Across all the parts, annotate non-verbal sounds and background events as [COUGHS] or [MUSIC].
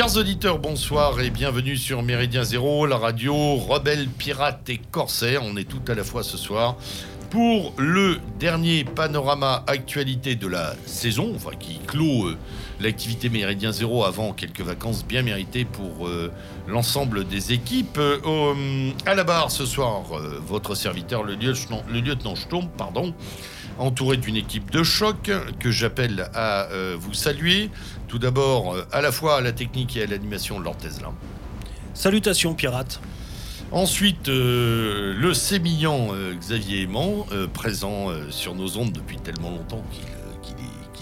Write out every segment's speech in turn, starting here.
Chers auditeurs, bonsoir et bienvenue sur Méridien Zéro, la radio rebelle, pirate et corsaire. On est tout à la fois ce soir pour le dernier panorama actualité de la saison, enfin qui clôt euh, l'activité Méridien Zéro avant quelques vacances bien méritées pour euh, l'ensemble des équipes. Euh, au- à la barre ce soir, euh, votre serviteur, le lieutenant, le lieutenant pardon, entouré d'une équipe de choc que j'appelle à euh, vous saluer. Tout d'abord, euh, à la fois à la technique et à l'animation de Lord Tesla. Salutations pirates. Ensuite, euh, le sémillant Xavier Aimant, présent sur nos ondes depuis tellement longtemps qu'il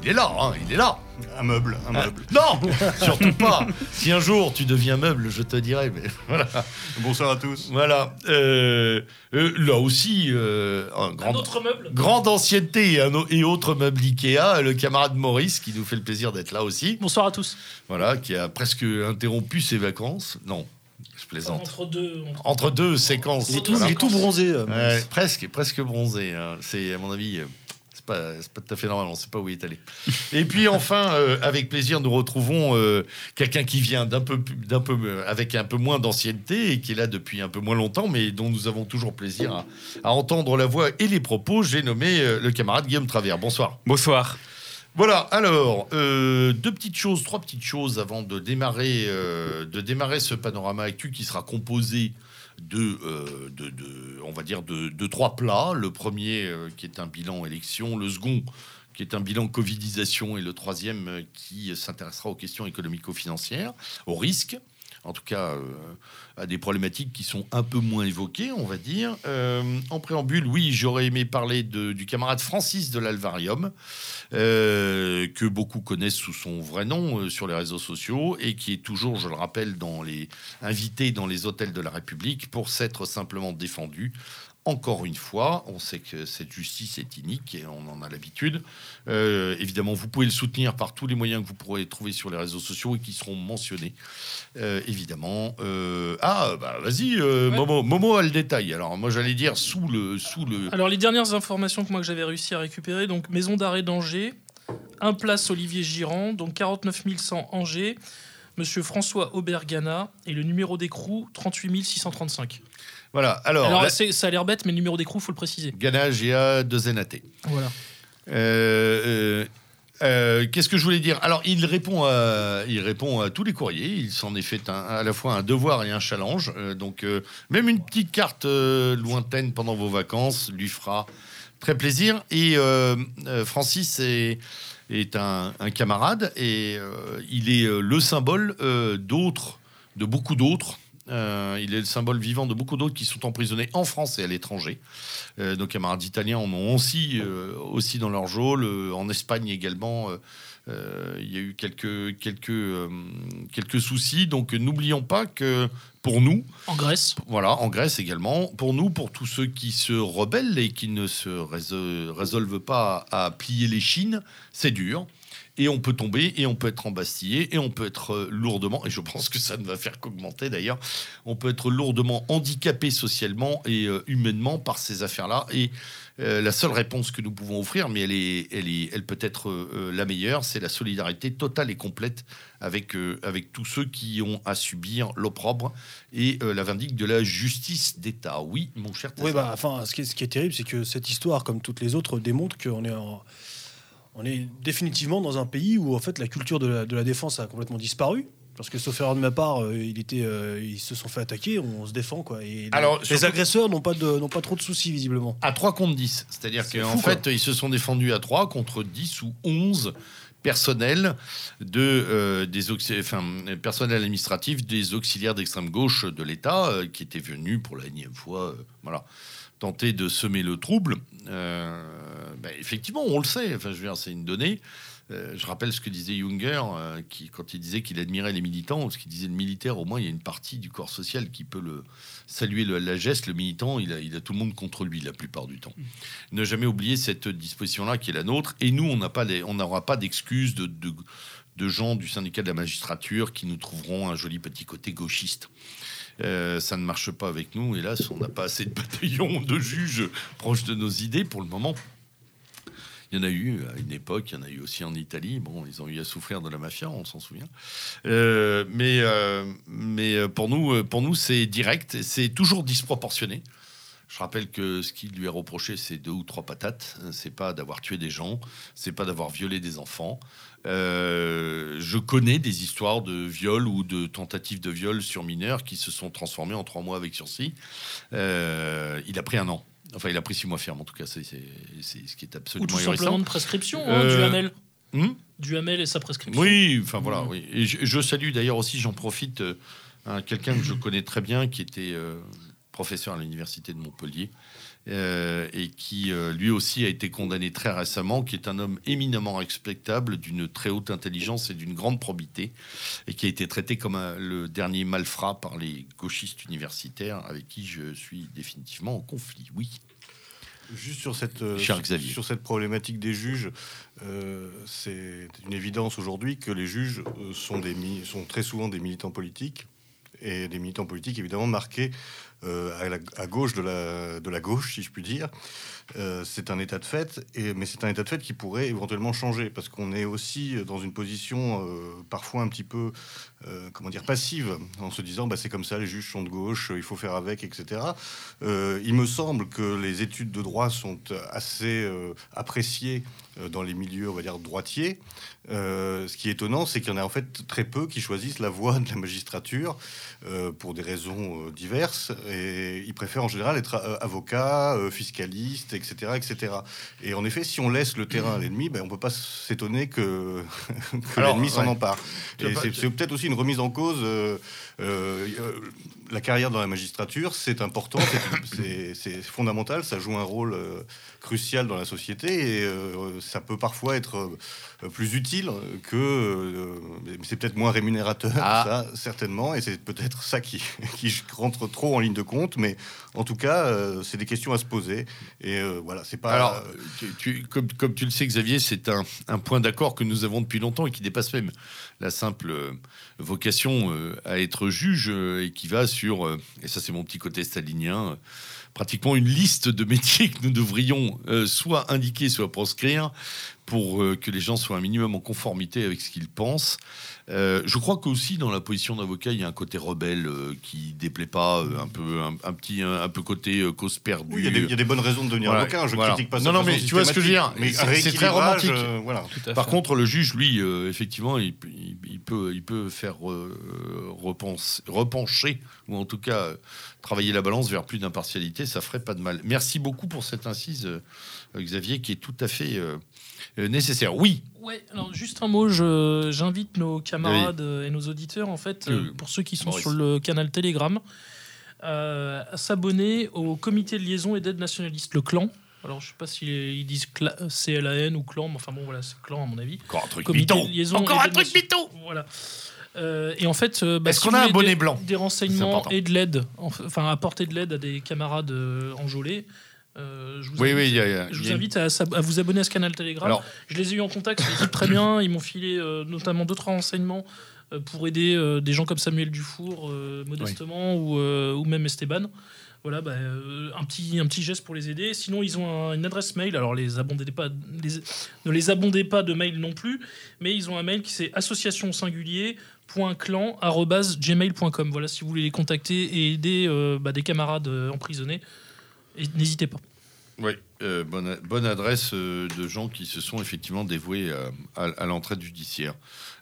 euh, qu'il est, là, hein, il est là. Un meuble, un Ah, meuble. non, [LAUGHS] surtout pas. Si un jour tu deviens meuble, je te dirai. Mais [LAUGHS] voilà, Bonsoir à tous. voilà. Euh, euh, là aussi, euh, un grand, Un autre meuble grande ancienneté et, un et autre meuble Ikea, le camarade Maurice, qui nous fait le plaisir d'être là aussi. Bonsoir à tous. Voilà, qui a presque interrompu ses vacances. Non, je plaisante. Entre deux. Entre deux séquences. Il est tout- Voilà. il est tout bronzé. euh, Ouais, presque, presque bronzé. hein. C'est, à mon avis, euh, pas, pas tout à fait normal. On sait pas où il est allé. Et puis enfin, euh, avec plaisir, nous retrouvons euh, quelqu'un qui vient d'un peu, plus- d'un peu, euh, avec un peu moins d'ancienneté et qui est là depuis un peu moins longtemps, mais dont nous avons toujours plaisir à, à entendre la voix et les propos. J'ai nommé euh, le camarade Guillaume Travers. Bonsoir. Bonsoir. Voilà, alors, euh, deux petites choses, trois petites choses avant de démarrer, euh, de démarrer ce panorama actu qui sera composé de, euh, de, on va dire, de, trois plats. Le premier euh, qui est un bilan élection, le second qui est un bilan Covidisation et le troisième euh, qui s'intéressera aux questions économico-financières, aux risques. En tout cas, à des problématiques qui sont un peu moins évoquées, on va dire. Euh, en préambule, oui, j'aurais aimé parler de- du camarade Francis de l'Alvarium, euh, que beaucoup connaissent sous son vrai nom euh, sur les réseaux sociaux et qui est toujours, je le rappelle, dans les invité dans les hôtels de la République pour s'être simplement défendu. Encore une fois, on sait que cette justice est inique et on en a l'habitude. Euh, évidemment, vous pouvez le soutenir par tous les moyens que vous pourrez trouver sur les réseaux sociaux et qui seront mentionnés. Euh, évidemment. Euh, ah, bah vas-y, Ouais. Momo, Momo a le détail. Alors, moi, j'allais dire sous le, sous le, Alors, les dernières informations que moi que j'avais réussi à récupérer donc maison d'arrêt d'Angers, un place Olivier Girand, donc 49 100 Angers, Monsieur François Aubergana et le numéro d'écrou 38 635. Voilà. Alors, ça a l'air bête, mais le numéro d'écrou, faut le préciser. Ganage et à de Zénaté. Voilà. Euh, euh, euh, Qu'est-ce que je voulais dire? Alors, il répond, à, il répond à tous les courriers. Il s'en est fait un- à la fois un devoir et un challenge. Euh, donc, même une petite carte lointaine pendant vos vacances lui fera très plaisir. Et Francis est, est un, un camarade et il est le symbole d'autres, de beaucoup d'autres. Euh, il est le symbole vivant de beaucoup d'autres qui sont emprisonnés en France et à l'étranger. Euh, nos camarades italiens en ont aussi, euh, aussi dans leur geôle. En Espagne également, il y a eu quelques, quelques, quelques soucis. Donc n'oublions pas que pour nous, En Grèce. voilà, en Grèce également, pour nous, pour tous ceux qui se rebellent et qui ne se réso- résolvent pas à plier les chines, c'est dur. Et on peut tomber, et on peut être embastillé, et on peut être euh, lourdement, et je pense que ça ne va faire qu'augmenter d'ailleurs, on peut être lourdement handicapé socialement et euh, humainement par ces affaires-là. Et euh, la seule réponse que nous pouvons offrir, mais elle, est, elle, est, elle peut être la meilleure, c'est la solidarité totale et complète avec, avec tous ceux qui ont à subir l'opprobre et la vindicte de la justice d'État. Oui, mon cher Oui, bah, enfin, ce qui est terrible, c'est que cette histoire, comme toutes les autres, démontre qu'on est, en- on est définitivement dans un pays où en fait la culture de la, de la défense a complètement disparu. Parce que sauf erreur de ma part, euh, il était, euh, ils se sont fait attaquer, on se défend quoi. Et les- Alors, les, surtout- agresseurs n'ont pas de, n'ont pas trop de soucis visiblement. À 3 contre 10. C'est-à-dire C'est qu'en quoi. fait, ils se sont défendus à 3 contre 10 ou 11 personnels de, euh, des enfin, personnel administratif des auxiliaires d'extrême gauche de l'État qui étaient venus pour la énième fois voilà, tenter de semer le trouble. Euh, ben, effectivement, on le sait, enfin, je veux c'est une donnée. Euh, je rappelle ce que disait Junger, euh, qui, quand il disait qu'il admirait les militants, parce qu'il disait le militaire, au moins, il y a une partie du corps social qui peut le saluer le- la geste. Le militant, il a, tout le monde contre lui la plupart du temps. Ne jamais oublier cette disposition-là qui est la nôtre. Et nous, on n'a pas on n'aura pas d'excuses de, de, de gens du syndicat de la magistrature qui nous trouveront un joli petit côté gauchiste. Euh, ça ne marche pas avec nous. Hélas, on n'a pas assez de bataillons de juges proches de nos idées pour le moment. Il y en a eu à une époque, il y en a eu aussi en Italie. Bon, ils ont eu à souffrir de la mafia, on s'en souvient. Euh, mais, euh, mais pour nous, pour nous c'est direct, c'est toujours disproportionné. Je rappelle que ce qui lui est reproché, c'est deux ou trois patates. C'est pas d'avoir tué des gens, c'est pas d'avoir violé des enfants. Euh, je connais des histoires de viol ou de tentatives de viol sur mineurs qui se sont transformées en trois mois avec sursis. Euh, il a pris un an. Enfin, il a pris six mois ferme, en tout cas. C'est ce qui est absolument Ou tout simplement de prescription, hein, Euh, du. Hmm Du Hamel et sa prescription. Oui, enfin voilà. Oui. Et je, je salue d'ailleurs aussi, j'en profite, euh, un- quelqu'un que je connais très bien, qui était professeur à l'université de Montpellier, euh, et qui euh, lui aussi a été condamné très récemment, qui est un homme éminemment respectable, d'une très haute intelligence et d'une grande probité, et qui a été traité comme un- le dernier malfrat par les gauchistes universitaires, avec qui je suis définitivement en conflit. Oui. Juste sur cette, euh, sur- sur cette problématique des juges, euh, c'est une évidence aujourd'hui que les juges sont, des, sont très souvent des militants politiques et des militants politiques évidemment marqués euh, à, gauche de la, de la gauche, si je puis dire. Euh, c'est un état de fait, et, mais c'est un état de fait qui pourrait éventuellement changer parce qu'on est aussi dans une position euh, parfois un petit peu, euh, comment dire, passive en se disant bah, c'est comme ça, les juges sont de gauche, il faut faire avec, etc. Euh, il me semble que les études de droit sont assez euh, appréciées dans les milieux, on va dire, droitiers. Ce qui est étonnant, c'est qu'il y en a en fait très peu qui choisissent la voie [LAUGHS] de la magistrature pour des raisons diverses. Et ils préfèrent en général être avocats, fiscalistes, etc., etc. Et en effet, si on laisse le terrain à l'ennemi, ben, on peut pas s'étonner que, [LAUGHS] l'ennemi s'en ouais. empare. Et c'est peut-être aussi une remise en cause. euh, euh, euh, la carrière dans la magistrature, c'est important, c'est- [COUGHS] fondamental, ça joue un rôle crucial dans la société et ça peut parfois être plus utile que. c'est peut-être moins rémunérateur, Ah. ça, certainement, et c'est peut-être ça qui, [LAUGHS] qui rentre trop en ligne de compte, mais en tout cas, c'est des questions à se poser. Et voilà, c'est pas. Alors, tu- tu- comme, comme tu le sais, Xavier, c'est un, un point d'accord que nous avons depuis longtemps et qui dépasse même la simple vocation euh, à être juge euh, et qui va sur, euh, et ça c'est mon petit côté stalinien, pratiquement une liste de métiers [LAUGHS] que nous devrions soit indiquer, soit proscrire pour que les gens soient un minimum en conformité avec ce qu'ils pensent. Euh, je crois qu'aussi dans la position d'avocat, il y a un côté rebelle euh, qui déplaît pas, euh, un peu un, un petit un, un peu côté euh, cause perdue. oui, il y, a des- il y a des bonnes raisons de devenir Voilà, avocat. Je voilà. critique pas ça. Non, non, mais tu vois ce que je veux dire. mais C'est- très romantique. euh, voilà. Par contre, le juge, lui, euh, effectivement, il, il- il peut, il peut faire euh, repenser- repencher, ou en tout cas euh, travailler la balance vers plus d'impartialité, ça ferait pas de mal. Merci beaucoup pour cette incise, euh, Xavier, qui est tout à fait euh, euh, nécessaire. Oui, Ouais, alors juste un mot, j'invite nos camarades et nos auditeurs, en fait, pour ceux qui sont Maurice. sur le canal Telegram, euh, à s'abonner au comité de liaison et d'aide nationaliste, le clan. Alors, je sais pas s'ils disent cla- CLAN ou clan, mais enfin bon, voilà, c'est clan à mon avis. encore un truc Comité mytho. Encore un truc mytho. Voilà. Euh, et en fait, euh, bah, Est-ce si qu'on a un bonnet des- blanc Des renseignements et de l'aide, enf- enfin apporter de l'aide à des camarades euh, enjolés. euh, je vous Oui, invite, oui, il y a- il y a- je vous a- invite à, vous abonner à ce canal Telegram. Alors, Je les ai eu en contact, équipe très bien. Ils m'ont filé euh, notamment deux trois renseignements euh, pour aider des gens comme Samuel Dufour, modestement, ou, ou même Esteban. Voilà, bah, un, petit, un petit geste pour les aider. Sinon, ils ont un- une adresse mail. Alors, les abondez pas, les- ne les abondez pas de mail non plus, mais ils ont un mail qui c'est association singulier gmail.com voilà si vous voulez les contacter et aider euh, bah, des camarades euh, emprisonnés n'hésitez pas Oui, euh, bonne, adresse de gens qui se sont effectivement dévoués à, à l'entraide judiciaire.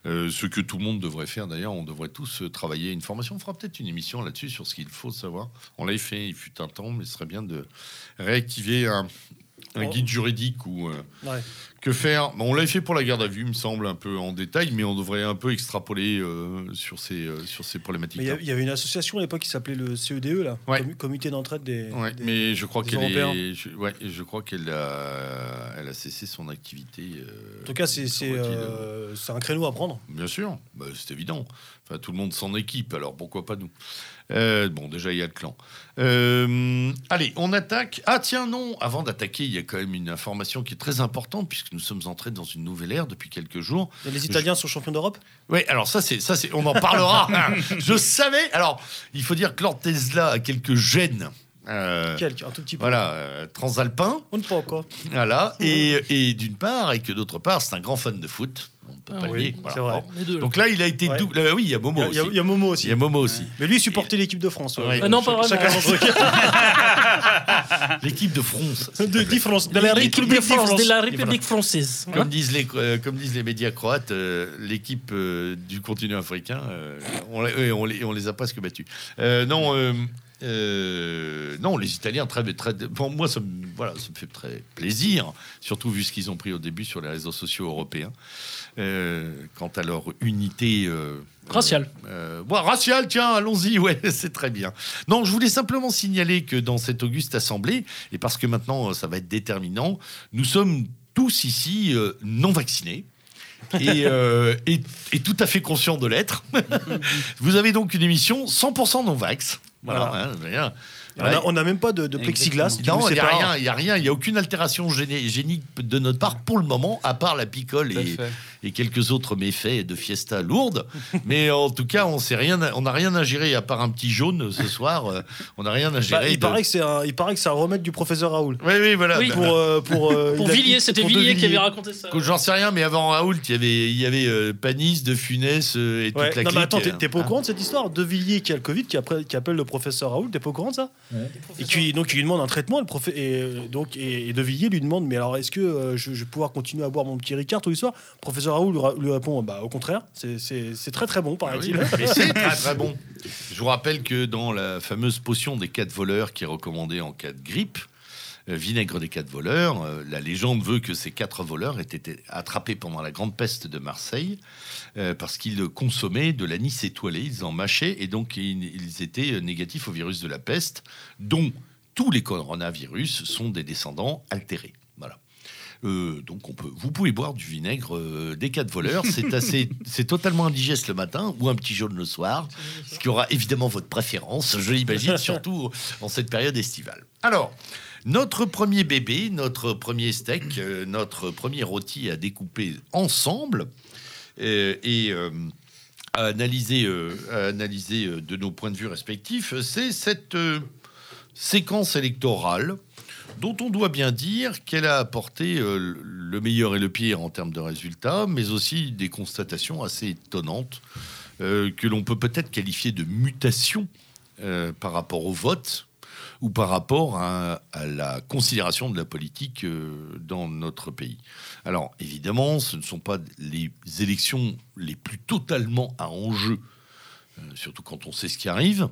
Ce que tout le monde devrait faire d'ailleurs, on devrait tous travailler une formation. On fera peut-être une émission là-dessus sur ce qu'il faut savoir. On l'a fait, il fut un temps, mais ce serait bien de réactiver un, un Oh. guide juridique ou euh, Ouais. que faire. Bon, on l'a fait pour la garde à vue, me semble, un peu en détail, mais on devrait un peu extrapoler euh, sur ces, euh, sur ces problématiques. Il y avait une association à l'époque qui s'appait le CEDE, là, Ouais. Commu- Comité d'entraide des. Ouais, des- mais je crois qu'elle est, je, crois qu'elle a, elle a cessé son activité. En tout cas, c'est c'est un créneau à prendre. Bien sûr, bah, c'est évident. Enfin, tout le monde s'en équipe, alors pourquoi pas nous? Euh, Bon, déjà, il y a le clan. Euh, allez, on attaque. Ah, tiens, non, avant d'attaquer, il y a quand même une information qui est très importante, puisque nous sommes entrés dans une nouvelle ère depuis quelques jours. Et les Italiens sont champions d'Europe? Oui, alors ça, c'est, ça, c'est, on en parlera. [LAUGHS] je savais. Alors, il faut dire que Lord Tesla a quelques gènes euh, Quelques, un tout petit peu. voilà, euh, transalpin, On ne peut encore. voilà, et, et d'une part, et que d'autre part, c'est un grand fan de foot. On ne peut Ah pas le oui, voilà. deux. là. Donc là, il a été Ouais. double. euh, oui, il y a Momo y, a- il y a- aussi. il y a Momo aussi. Il y a Momo aussi. Mais lui, il supportait l'équipe de France. ouais. Ouais. Ah non, pas vraiment. [LAUGHS] L'équipe de France. [LAUGHS] de, de France. De la République de France, de la France. République française. Comme disent les, euh, comme disent les médias croates, euh, l'équipe euh, du continent africain, euh, on, les, on, les, on les a presque battus. Euh, non, euh, non, les Italiens, très, très, pour moi, ça me, voilà, ça me fait très plaisir, surtout vu ce qu'ils ont pris au début sur les réseaux sociaux européens, euh, quant à leur unité. euh, Raciale. bon, raciale, tiens, allons-y, [LAUGHS] ouais, c'est très bien. Non, je voulais simplement signaler que dans cette auguste assemblée, et parce que maintenant ça va être déterminant, nous sommes tous ici non vaccinés. et, [LAUGHS] euh, et- et tout à fait conscients de l'être. [LAUGHS] Vous avez donc une émission 100% non-vax. Voilà. Voilà. hein, rien. On n'a même pas de, de plexiglas. Non, il n'y a rien, il n'y a rien, il n'y a aucune altération génique de notre part pour le moment, à part la picole Tout à et, fait. Et quelques autres méfaits de fiesta lourde. Mais en tout cas, on sait rien, on n'a rien à gérer à part un petit jaune ce soir. euh, On n'a rien à Bah, gérer. il, de- paraît que c'est un, il paraît que c'est un remède du professeur Raoul. Oui, oui, voilà. Oui. Pour, euh, pour, euh, Pour Villiers, c'était Villiers qui avait raconté ça. J'en sais rien, mais avant Raoult, il y avait, il y avait euh, Panis, De Funès euh, et toute Ouais. la Non, mais clique. attends, t'es pas au hein. courant de cette histoire? De Villiers qui a le Covid, qui, après- qui appelle le professeur Raoul, t'es pas au courant de ça? Et qui, donc, il lui demande un traitement, le profé- et, donc, et, et De Villiers lui demande Mais alors, est-ce que euh, je, je vais pouvoir continuer à boire mon petit Ricard tous les soirs Professeur Raoul lui, répond Bah, au contraire, c'est- très très bon, Ah oui, paraît-il. c'est très très [LAUGHS] bon. Je vous rappelle que dans la fameuse potion des quatre voleurs qui est recommandée en cas de grippe, euh, vinaigre des quatre voleurs, euh, la légende veut que ces quatre voleurs aient été attrapés pendant la grande peste de Marseille euh, parce qu'ils consommaient de l'anis étoilé, ils en mâchaient et donc ils, ils étaient négatifs au virus de la peste, dont tous les coronavirus sont des descendants altérés. Euh, donc on peut, vous pouvez boire du vinaigre euh, des quatre voleurs. C'est assez, [LAUGHS] c'est totalement indigeste le matin ou un petit jaune le soir, ce qui aura évidemment votre préférence, je l'imagine, [LAUGHS] surtout en cette période estivale. Alors, notre premier bébé, notre premier steak, euh, notre premier rôti à découper ensemble euh, et à analyser, à analyser de nos points de vue respectifs, c'est cette séquence électorale dont on doit bien dire qu'elle a apporté euh, le meilleur et le pire en termes de résultats, mais aussi des constatations assez étonnantes euh, que l'on peut peut-être qualifier de mutation euh, par rapport au vote ou par rapport à, la considération de la politique dans notre pays. Alors évidemment, ce ne sont pas les élections les plus totalement à enjeu, surtout quand on sait ce qui arrive,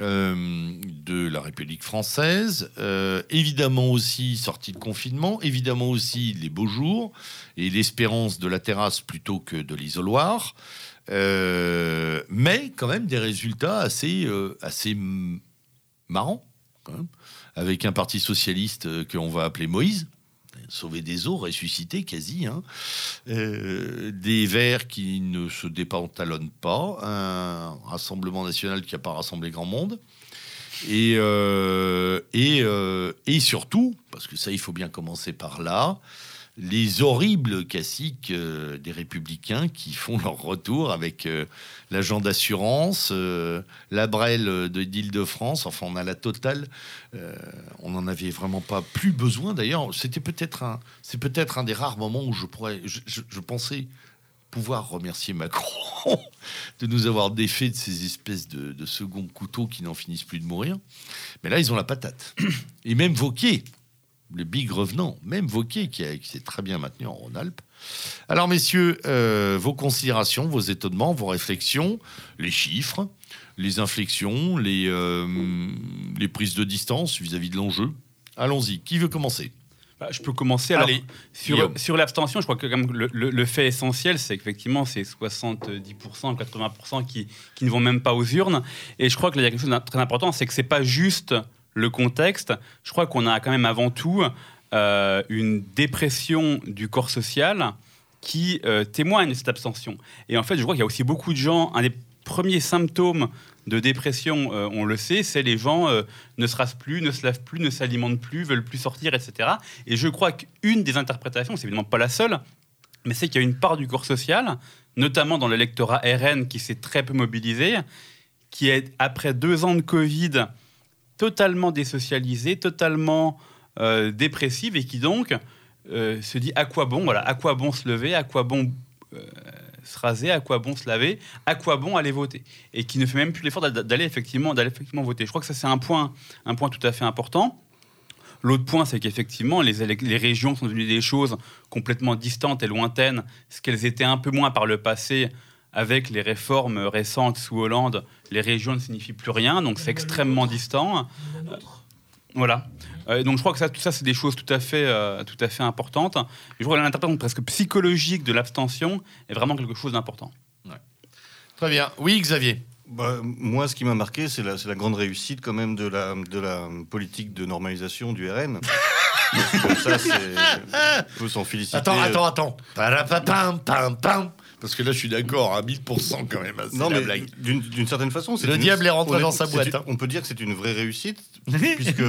euh, de la République française. Euh, évidemment aussi sortie de confinement, évidemment aussi les beaux jours et l'espérance de la terrasse plutôt que de l'isoloir. Euh, mais quand même des résultats assez, euh, assez marrants, avec un parti socialiste euh, l'on va appeler Moïse, sauvé des eaux, ressuscité quasi, hein. Euh, des Verts qui ne se dépantalonnent pas, un Rassemblement national qui n'a pas rassemblé grand monde, et, euh, et, euh, et surtout, parce que ça il faut bien commencer par là, les horribles classiques euh, des républicains qui font leur retour avec euh, l'agent d'assurance, euh, la Brel de d'Île-de-France, enfin on a la totale. Euh, on n'en avait vraiment pas plus besoin. D'ailleurs, c'était peut-être un, c'est peut-être un des rares moments où je pourrais, je, pensais pouvoir remercier Macron [LAUGHS] de nous avoir défait de ces espèces de, de second couteaux qui n'en finissent plus de mourir. Mais là, ils ont la patate. [CLEARS THROAT] Et même Vauquier, le big revenant, même Vauquier qui, qui s'est très bien maintenu en Rhône-Alpes. Alors, messieurs, euh, vos considérations, vos étonnements, vos réflexions, les chiffres, les inflexions, les, euh, les prises de distance vis-à-vis de l'enjeu. Allons-y. Qui veut commencer? Bah, je peux commencer. Alors, Allez, sur, l'abstention, je crois que le, le- le fait essentiel, c'est qu'effectivement, c'est 70%, 80% qui, qui ne vont même pas aux urnes. Et je crois qu'il y a quelque chose de très important, c'est que c'est pas juste le contexte. Je crois qu'on a quand même avant tout euh, une dépression du corps social qui euh, témoigne de cette abstention. Et en fait, je crois qu'il y a aussi beaucoup de gens, un des premiers symptômes de dépression, euh, on le sait, c'est les gens ne se rasent plus, ne se lavent plus, ne s'alimentent plus, veulent plus sortir, etc. Et je crois qu'une des interprétations, c'est évidemment pas la seule, mais c'est qu'il y a une part du corps social, notamment dans l'électorat RN qui s'est très peu mobilisé, qui est, après deux ans de Covid, totalement désocialisée, totalement euh, dépressive et qui donc euh, se dit à quoi bon, voilà, à quoi bon se lever, à quoi bon euh, se raser, à quoi bon se laver, à quoi bon aller voter, et qui ne fait même plus l'effort d'a- d'aller effectivement, d'aller effectivement voter. Je crois que ça c'est un point, un point tout à fait important. L'autre point, c'est qu'effectivement, les régions sont devenues des choses complètement distantes et lointaines, ce qu'elles étaient un peu moins par le passé. Avec les réformes récentes sous Hollande, les régions ne signifient plus rien, donc c'est extrêmement distant. Voilà. Euh, donc je crois que ça, tout ça, c'est des choses tout à fait, euh, tout à fait importantes. Et je crois que l'interprétation presque psychologique de l'abstention est vraiment quelque chose d'important. Très bien. Oui, Xavier. Bah, moi, ce qui m'a marqué, c'est la, c'est la grande réussite quand même de la, de la politique de normalisation du RN. [LAUGHS] Comme ça, c'est, on peut s'en féliciter. Attends, attends, attends. Parapapam, pam, pam. Parce que là, je suis d'accord, à 1000% quand même. hein, Non, mais blague. d'une, certaine façon, c'est Le une- diable est rentré dans sa boîte, hein. On peut dire que c'est une vraie réussite, [LAUGHS] puisque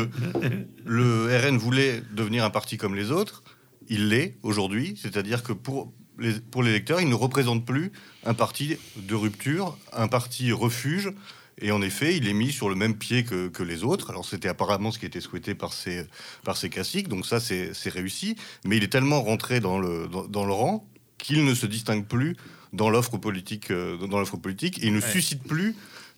le RN voulait devenir un parti comme les autres. Il l'est aujourd'hui, c'est-à-dire que pour les, pour les lecteurs, il ne représente plus un parti de rupture, un parti refuge. Et en effet, il est mis sur le même pied que, que les autres. Alors c'était apparemment ce qui était souhaité par ces, par ces classiques, donc ça c'est c'est réussi. Mais il est tellement rentré dans le, dans, dans le rang qu'il ne se distingue plus dans l'offre politique, euh, dans l'offre politique, et il ne Ouais. suscite plus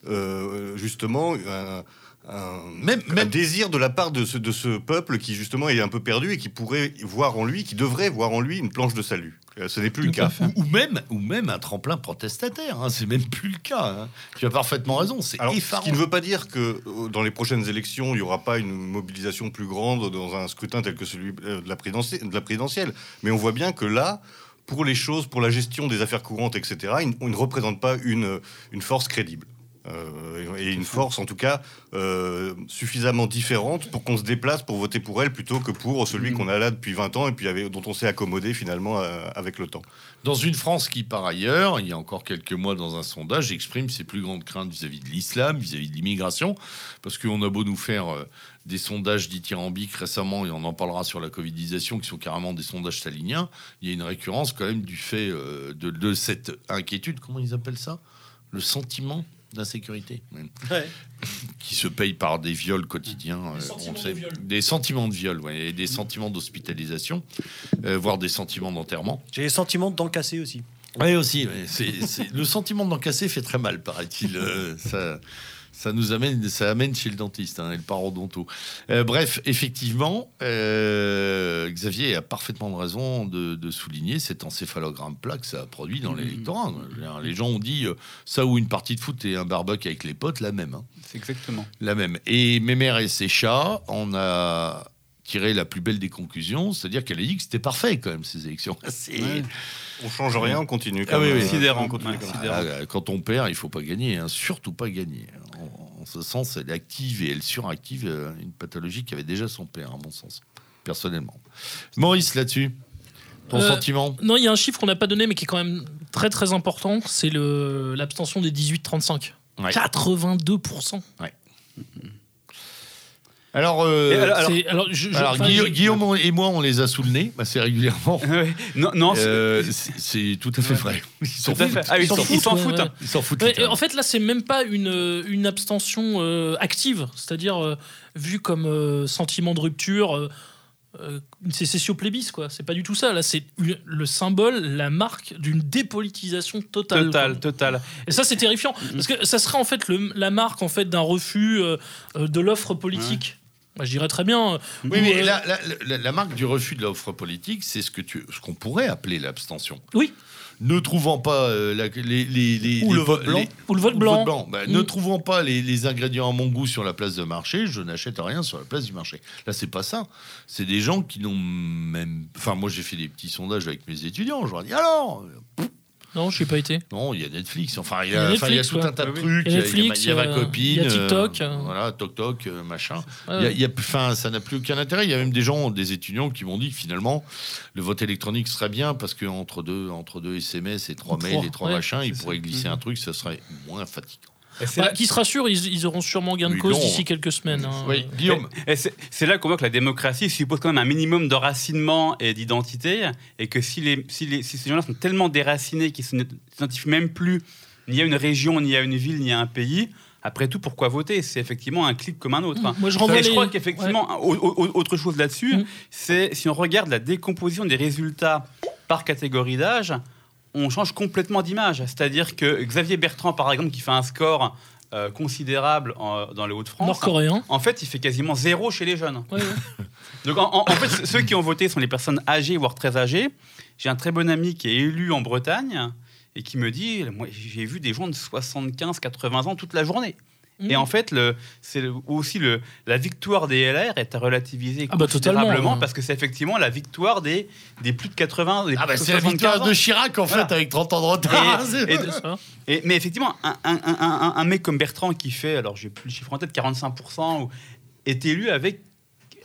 euh, justement un, un- Même- un même- désir de la part de ce, de ce peuple qui justement est un peu perdu et qui pourrait voir en lui, qui devrait voir en lui une planche de salut. Euh, Ce n'est plus le cas. Ou, ou même, ou même un tremplin protestataire. hein, C'est même plus le cas. hein. Tu as parfaitement raison. C'est ce qui ne veut pas dire que dans les prochaines élections, il n'y aura pas une mobilisation plus grande dans un scrutin tel que celui de la présidentielle. Mais on voit bien que là, pour les choses, pour la gestion des affaires courantes, etc., il- on ne représente pas une, une force crédible. Euh, et une force, en tout cas, euh, suffisamment différente pour qu'on se déplace pour voter pour elle plutôt que pour celui qu'on a là depuis 20 ans et puis avec- dont on s'est accommodé finalement euh, avec le temps. Dans une France qui, par ailleurs, il y a encore quelques mois, dans un sondage, exprime ses plus grandes craintes vis-à-vis de l'islam, vis-à-vis de l'immigration, parce qu'on a beau nous faire des sondages dithyrambiques récemment, et on en parlera sur la covidisation, qui sont carrément des sondages staliniens, il y a une récurrence quand même du fait euh, de, de cette inquiétude, comment ils appellent ça? Le sentiment d'insécurité, [LAUGHS] qui se paye par des viols quotidiens. euh, on sentiments sait. de viol. Des sentiments de viol, ouais, et des sentiments d'hospitalisation, euh, voire des sentiments d'enterrement. J'ai les sentiments d'encasser aussi. Oui, aussi. ouais. C'est, c'est- Le sentiment d'encasser fait très mal, paraît-il. Euh, ça, ça nous amène, ça amène chez le dentiste hein, et le parodonto. Euh, bref, effectivement, euh, Xavier a parfaitement raison de, de souligner cet encéphalogramme plat que ça a produit dans l'électorat. Veux dire, Les gens ont dit euh, ça ou une partie de foot et un barbecue avec les potes, la même. hein. C'est exactement. La même. Et Mémère et ses chats, on a tiré la plus belle des conclusions, c'est-à-dire qu'elle a dit que c'était parfait quand même ces élections. [LAUGHS] C'est- Ouais. On change rien, on continue. Ah oui, oui. Sidérant, on continue ouais, sidérant. Ah, quand on perd, il faut pas gagner, hein, surtout pas gagner. En, ce sens, elle active et elle suractive euh, une pathologie qui avait déjà son père, à mon sens, personnellement. Maurice, là-dessus, ton Euh, sentiment? Non, il y a un chiffre qu'on n'a pas donné, mais qui est quand même très très important. C'est l'abstention des 18-35. Ouais. 82%. Alors, euh, alors- C'est- alors, je- je- alors, enfin, Guilla- je- Guillaume et moi, on les a sous le nez assez régulièrement. [LAUGHS] Ouais. non, non, c'est- Euh, c'est c'est tout à fait vrai. Ils s'en foutent. Ah, ils s'en foutent, ouais. Ouais, en fait, là, c'est même pas une, une abstention euh, active, c'est-à-dire euh, vu comme euh, sentiment de rupture, euh, euh, une sécession plébis, quoi. C'est pas du tout ça. Là, c'est le symbole, la marque d'une dépolitisation totale. Total, quoi. total. Et ça, c'est terrifiant, parce que ça serait en fait le- la marque en fait d'un refus euh, euh, de l'offre politique. Je dirais très bien. euh, Oui, ou, mais euh, la, la- la- la marque du refus de l'offre politique, c'est ce que tu, ce qu'on pourrait appeler l'abstention. Oui. Ne trouvant pas euh, la- les, les- les- Ou les le vote blanc. les- ou le vote ou blanc. Bah, Mm. Ne trouvant pas les, les ingrédients à mon goût sur la place de marché, je n'achète rien sur la place du marché. Là, c'est pas ça. C'est des gens qui n'ont même. Enfin, moi, j'ai fait des petits sondages avec mes étudiants. Je leur dis alors. Non, je n'ai pas été. Non, il y a Netflix. Enfin, il y a il y tout un tas de oui. trucs. Il y a Netflix, il y a ma il y a- copine. il y a TikTok. euh, voilà, Toc Toc, euh, machin. Ouais. Il y a- il y a- enfin, ça n'a plus aucun intérêt. Il y a même des gens, des étudiants qui m'ont dit que finalement, le vote électronique serait bien parce qu'entre deux, entre deux SMS et trois Trois, mails et trois ouais, machins, ils pourraient glisser Mhm. un truc, ça serait moins fatigant. Bah, là- qui se rassure, ils, ils auront sûrement gain de Oui, cause d'ici quelques semaines. hein. Oui, Guillaume. Et c'est c'est là qu'on voit que la démocratie suppose quand même un minimum de racinement et d'identité, et que si, les, si, les, si ces gens-là sont tellement déracinés qu'ils ne s'identifient même plus ni à une région, ni à une ville, ni à un pays, après tout, pourquoi voter? C'est effectivement un clic comme un autre. hein. Moi, je Et crois qu'effectivement, au- au- au- autre chose là-dessus, Mm. c'est si on regarde la décomposition des résultats par catégorie d'âge, on change complètement d'image. C'est-à-dire que Xavier Bertrand, par exemple, qui fait un score euh, considérable en- dans les Hauts-de-France, Nord-coréen. en fait, il fait quasiment zéro chez les jeunes. Ouais, ouais. [LAUGHS] Donc en, en- en fait, ceux qui ont voté sont les personnes âgées, voire très âgées. J'ai un très bon ami qui est élu en Bretagne et qui me dit, moi j'ai vu des gens de 75-80 ans toute la journée. Et en fait, le- c'est aussi le, la victoire des LR est à relativiser Ah bah, totalement, considérablement parce que c'est effectivement la victoire des, des plus de 80, des Ah bah c'est la 75 victoire ans. de Chirac en Voilà. fait avec 30 ans de retard. Et- [LAUGHS] et- C'est ça. Et- mais effectivement, un, un- un- un- un mec comme Bertrand qui fait, alors j'ai plus le chiffre en tête, 45%, ou- est élu avec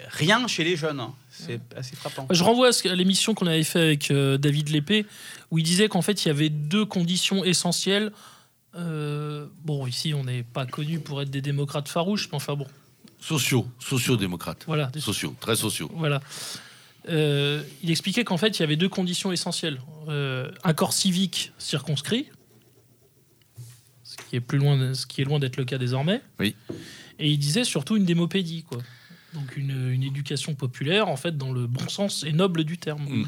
rien chez les jeunes. C'est assez frappant. Je renvoie à l'émission qu'on avait fait avec euh, David Lépée, où il disait qu'en fait, il y avait deux conditions essentielles. Euh, bon, ici, on n'est pas connu pour être des démocrates farouches, mais enfin bon, Sociaux, sociaux-démocrates. voilà. des- Sociaux, très sociaux. Voilà. Euh, il expliquait qu'en fait, il y avait deux conditions essentielles. Euh, un corps civique circonscrit, ce qui est, plus loin, de- ce qui est loin d'être le cas désormais. Oui. Et il disait surtout une démopédie, quoi. Donc une, une éducation populaire, en fait, dans le bon sens et noble du terme. Mm.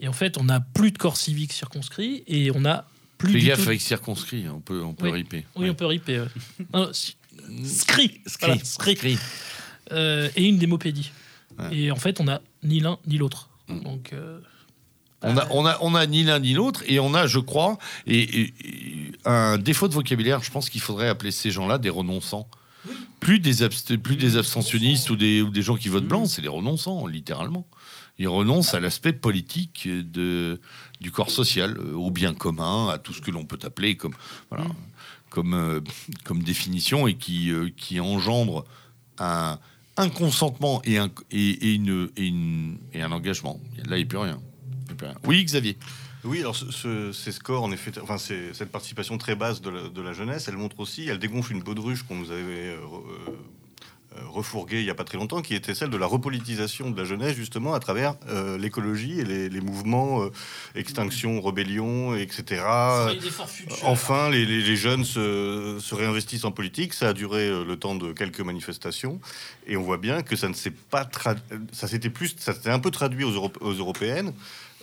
Et en fait, on n'a plus de corps civique circonscrit et on a plus Fais du gaffe tout... avec circonscrit, on peut, on peut Oui. riper. Oui, on peut riper. ouais. Non, [LAUGHS] Voilà, scrit. Euh, et une démopédie. Ouais. Et en fait, on a ni l'un ni l'autre. Mm. Donc, euh, On a, on, a, on a ni l'un ni l'autre et on a, je crois, et, un défaut de vocabulaire. Je pense qu'il faudrait appeler ces gens-là des renonçants. Plus des, abst- plus des abstentionnistes ou des, ou des gens qui votent blanc, c'est des renonçants, littéralement. Ils renoncent à l'aspect politique de, du corps social, euh, au bien commun, à tout ce que l'on peut appeler comme, voilà, comme, euh, comme définition et qui, euh, qui engendre un, un consentement et un, et, et une, et, une- et un engagement. Là, il n'y a plus rien. Il. Oui, Xavier. Oui, alors ce- ce- ces scores, en effet, enfin c'est- cette participation très basse de la, de la jeunesse, elle montre aussi, elle dégonfle une baudruche qu'on nous avait euh, euh, refourguée il n'y a pas très longtemps, qui était celle de la repolitisation de la jeunesse, justement, à travers euh, l'écologie et les, les mouvements euh, extinction, rébellion, etc. Enfin, les, les- les jeunes se, se réinvestissent en politique. Ça a duré euh, le temps de quelques manifestations, et on voit bien que ça ne s'est pas trad- ça s'était plus, ça s'était un peu traduit aux, Europ- aux européennes,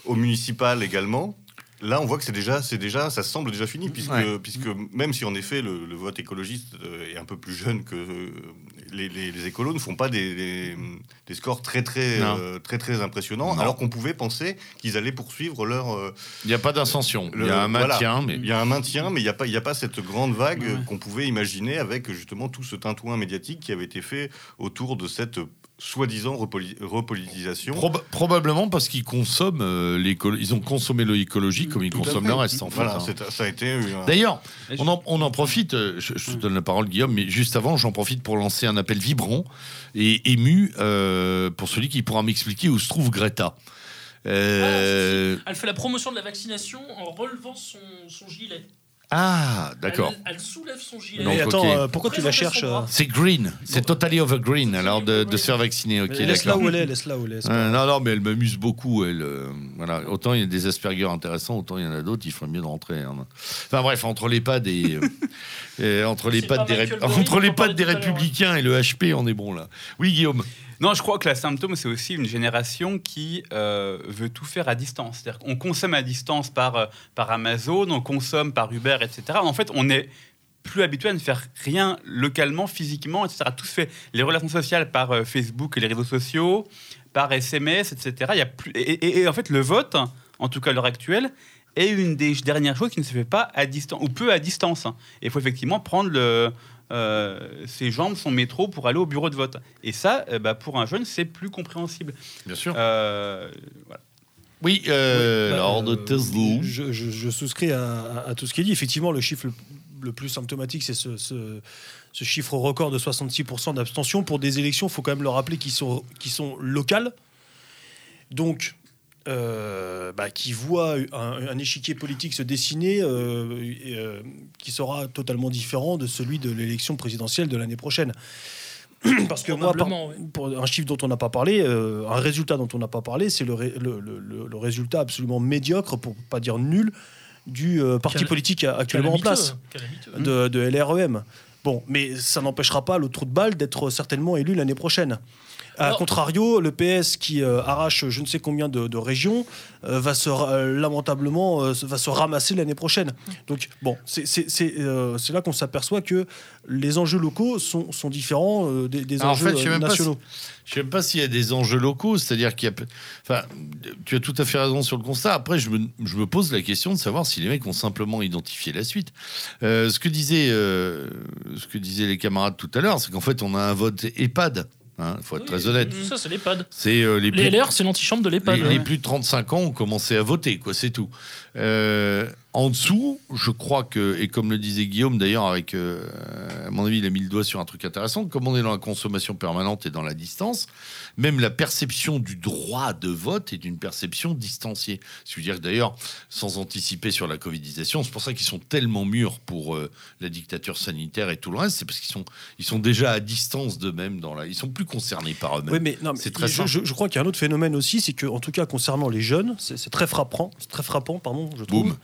aux municipales également. Là, on voit que c'est déjà, c'est déjà, ça semble déjà fini, puisque, Ouais. puisque même si en effet le, le vote écologiste euh, est un peu plus jeune que euh, les, les- les écolos ne font pas des, des- des scores très très euh, très très impressionnants, Non. alors qu'on pouvait penser qu'ils allaient poursuivre leur euh, Il n'y a pas d'ascension. Il y a un voilà. maintien, mais il y a un maintien, mais il n'y a, pas- il y a pas cette grande vague Ouais. qu'on pouvait imaginer avec justement tout ce tintouin médiatique qui avait été fait autour de cette soi-disant repoli- repolitisation. proba- probablement parce qu'ils consomment euh, Ils ont consommé l'écologie comme ils Tout consomment le reste. En fait, Voilà, hein. ça a été un- D'ailleurs, on en, on en profite, euh, je, je te donne la parole Guillaume, mais juste avant, j'en profite pour lancer un appel vibrant et ému euh, pour celui qui pourra m'expliquer où se trouve Greta. Euh, Elle fait la promotion de la vaccination en relevant son, son gilet. Ah, d'accord. Elle, elle soulève son gilet. Donc, Mais attends, euh, pourquoi tu la cherches euh. C'est green, c'est totally over green, alors de, de se faire vacciner. Ok, Laisse-la où elle est, laisse-la où elle est. Euh, non, non, mais elle m'amuse beaucoup. Elle, euh, voilà. Autant il y a des Asperger intéressants, autant il y en a d'autres. Il ferait mieux de rentrer. hein. Enfin bref, entre les pas des, [LAUGHS] entre les pattes des, entre les pattes des républicains et le HP, on est bon là. Oui, Guillaume. Non, je crois que la symptôme, c'est aussi une génération qui euh, veut tout faire à distance. C'est-à-dire qu'on consomme à distance par, euh, par Amazon, on consomme par Uber, etc. En fait, on est plus habitué à ne faire rien localement, physiquement, etc. Tout se fait. Les relations sociales par euh, Facebook et les réseaux sociaux, par SMS, etc. Il y a plus... et, en fait, le vote, en tout cas à l'heure actuelle, est une des dernières choses qui ne se fait pas à distance, ou peu à distance. Et il faut effectivement prendre le, euh, ses jambes, son métro pour aller au bureau de vote. Et ça, euh, bah, pour un jeune, c'est plus compréhensible. Bien sûr. Euh, voilà. Oui, euh, Bah, lors de Tesla. je, je- je souscris à, à- à tout ce qui est dit. Effectivement, le chiffre le, le plus symptomatique, c'est ce, ce- ce chiffre record de 66% d'abstention. Pour des élections, il faut quand même le rappeler, qui sont, qui sont locales. Donc, euh, bah, qui voient un, un échiquier politique se dessiner euh, et, euh, qui sera totalement différent de celui de l'élection présidentielle de l'année prochaine. [CLEARS THROAT] Parce que moi, par- Probablement, oui. pour un chiffre dont on n'a pas parlé, un résultat dont on n'a pas parlé, c'est le, ré- le, le- le- le résultat absolument médiocre, pour pas dire nul, du parti Cal- politique actuellement en place, calamiteux. de, de LREM. Bon, mais ça n'empêchera pas le trou de balle d'être certainement élu l'année prochaine. A contrario, le PS qui euh, arrache je ne sais combien de, de régions euh, va se euh, lamentablement va se ramasser l'année prochaine. Donc bon, c'est là qu'on s'aperçoit que les enjeux locaux sont, sont différents des, des Alors, en enjeux fait, je sais même pas nationaux. Je sais même pas s'il y a des enjeux locaux, c'est-à-dire qu'il y a. Enfin, tu as tout à fait raison sur le constat. Après, je me, je me pose la question de savoir si les mecs ont simplement identifié la suite. Ce que disaient, ce que disaient les camarades tout à l'heure, c'est qu'en fait, on a un vote EHPAD. Il faut être très honnête. Ça, c'est l'EHPAD. C'est euh, les plus Les LR, c'est l'antichambre de l'EHPAD. les, les plus de 35 ans ont commencé à voter, quoi, c'est tout. Euh, en dessous, je crois que, et comme le disait Guillaume d'ailleurs, avec, euh, à mon avis, il a mis le doigt sur un truc intéressant, comme on est dans la consommation permanente et dans la distance, même la perception du droit de vote est une perception distanciée. Ce qui veut dire que d'ailleurs, sans anticiper sur la covidisation, c'est pour ça qu'ils sont tellement mûrs pour euh, la dictature sanitaire et tout le reste, c'est parce qu'ils sont, ils sont déjà à distance d'eux-mêmes, dans la, ils sont plus concernés par eux-mêmes. Oui, mais non, mais C'est très je, je- je crois qu'il y a un autre phénomène aussi, c'est que en tout cas concernant les jeunes, c'est c'est très frappant, c'est très frappant, pardon, je trouve. Boum.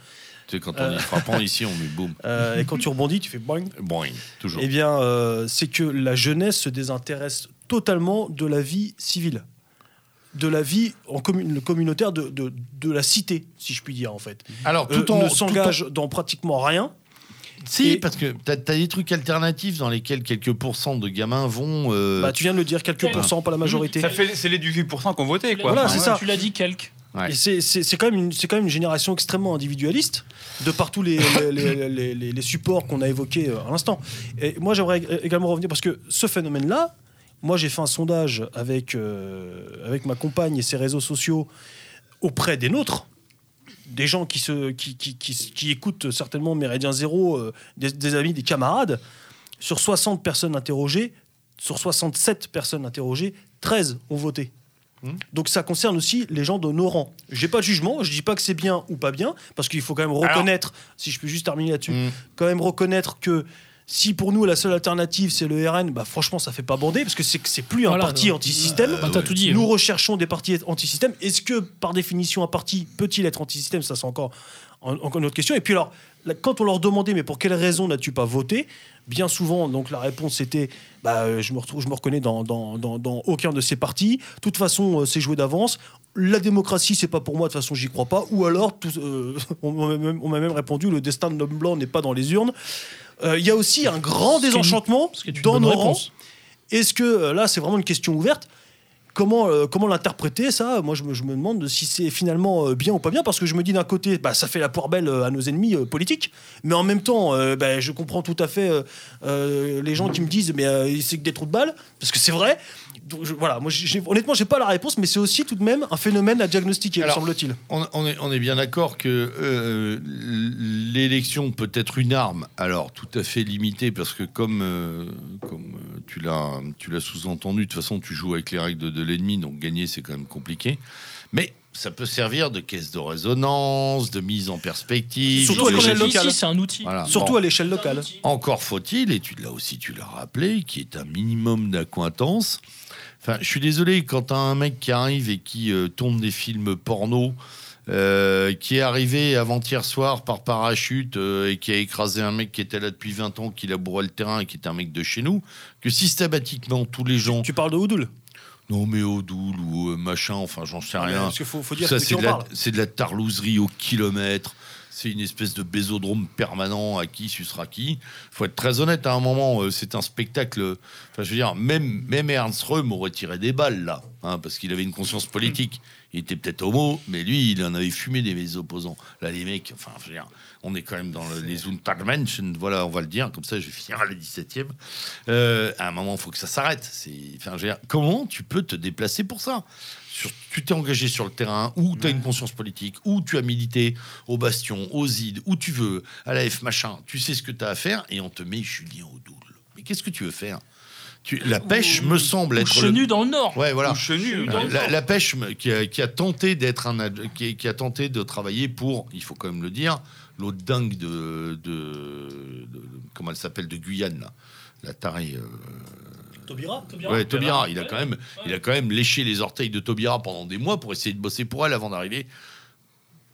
Tu sais, quand on est frappant ici, on met boum. [LAUGHS] Euh, et quand tu rebondis, tu fais boing. Boing, toujours. Eh bien, euh, c'est que la jeunesse se désintéresse totalement de la vie civile, de la vie en commun- communautaire de, de, de la cité, si je puis dire en fait. Alors, Euh, tout en. ne s'engage dans pratiquement rien. en- Si, et- parce que tu as, des trucs alternatifs dans lesquels quelques pourcents de gamins vont. euh, Bah, tu viens de le dire, quelques pourcents, pas la majorité. Ça fait, c'est les 18% qui ont voté, quoi. Voilà, Enfin, c'est ouais. ça. Tu l'as dit, quelques. C'est- quand, même une- génération extrêmement individualiste, de par tous les, supports qu'on a évoqués euh, à l'instant. Et moi, j'aimerais ég- également revenir, parce que ce phénomène-là, moi, j'ai fait un sondage avec, euh, avec ma compagne et ses réseaux sociaux auprès des nôtres, des gens qui écoutent certainement Méridien Zéro, euh, des, des amis, des camarades. Sur 60 personnes interrogées, sur 67 personnes interrogées, 13 ont voté. Donc ça concerne aussi les gens de nos rangs. J'ai pas de jugement, je dis pas que c'est bien ou pas bien, parce qu'il faut quand même reconnaître, si je peux juste terminer là-dessus, Mm. quand même reconnaître que si pour nous la seule alternative c'est le RN, bah franchement ça fait pas bander, parce que c'est plus un Voilà, parti anti-système. Bah, t'as tout dit. Nous hein. recherchons des partis anti-système. Est-ce que, par définition, un parti peut-il être anti-système? Ça, c'est encore, en- encore une autre question. Et puis, alors, quand on leur demandait, mais pour quelle raison n'as-tu pas voté Bien souvent, donc, la réponse était bah, euh, je, me retrouve, je me reconnais dans, dans, dans- dans aucun de ces partis. De toute façon, euh, c'est joué d'avance. La démocratie, c'est pas pour moi. De toute façon, j'y crois pas. Ou alors, tout- euh, [LAUGHS] on m'a même, répondu le destin de l'homme blanc n'est pas dans les urnes. Euh, Il y a aussi un grand désenchantement dans nos rangs. Est-ce que là, c'est vraiment une question ouverte Comment, euh, comment l'interpréter ça? Moi, je me, demande si c'est finalement euh, bien ou pas bien, parce que je me dis d'un côté, bah, ça fait la poire belle euh, à nos ennemis politiques, mais en même temps, bah, je comprends tout à fait les gens qui me disent, mais c'est que des trous de balles, parce que c'est vrai. Donc, je- voilà, moi, j'ai- honnêtement, j'ai pas la réponse, mais c'est aussi tout de même un phénomène à diagnostiquer, me semble-t-il. On, on est, on est bien d'accord que euh, l'élection peut être une arme, alors tout à fait limitée, parce que comme, euh, comme euh, tu l'as tu l'as sous-entendu, de toute façon tu joues avec les règles de, de l'ennemi, donc gagner c'est quand même compliqué. Mais ça peut servir de caisse de résonance, de mise en perspective. Surtout à l'échelle locale. c'est un outil. Voilà. Surtout Bon. à l'échelle locale. Encore faut-il, et tu là aussi tu l'as rappelé, qui est un minimum d'accointance. Enfin, je suis désolé quand t'as un mec qui arrive et qui euh, tourne des films porno, euh, qui est arrivé avant-hier soir par parachute euh, et qui a écrasé un mec qui était là depuis 20 ans, qui labourait le terrain et qui était un mec de chez nous, que systématiquement tous les gens, Tu parles de Oudoul? Non mais Odoul ou machin, enfin j'en sais rien, Parce qu'il faut, faut dire ça, c'est de, la, de la tarlouserie au kilomètre. C'est une espèce de bésodrome permanent à qui sucera qui. faut être très honnête, à un moment, euh, c'est un spectacle. Enfin, je veux dire, même, même Ernst Röhm aurait tiré des balles, là, hein, parce qu'il avait une conscience politique. Il était peut-être homo, mais lui, il en avait fumé des opposants. Là, les mecs, enfin, je veux dire, on est quand même dans le- les Untermenschen, voilà, on va le dire, comme ça, je vais finir à la 17e. Euh, à un moment, il faut que ça s'arrête. Enfin, comment tu peux te déplacer pour ça? Sur- Tu t'es engagé sur le terrain, ou tu as une conscience politique, ou tu as milité au Bastion, aux ID, où tu veux, à la F machin. Tu sais ce que tu as à faire, et on te met Julien au double. Mais qu'est-ce que tu veux faire? Tu, La pêche me semble être. le- Chenu dans le Nord. Ouais, voilà. Chenu. Dans le La, Nord. la pêche qui a, qui a tenté d'être un qui a tenté de travailler pour, il faut quand même le dire, l'autre dingue de, de- de- comment elle s'appelle de Guyane là, la tarée. euh, Taubira ouais, Taubira, il a quand même, il a quand même léché les orteils de Taubira pendant des mois pour essayer de bosser pour elle avant d'arriver.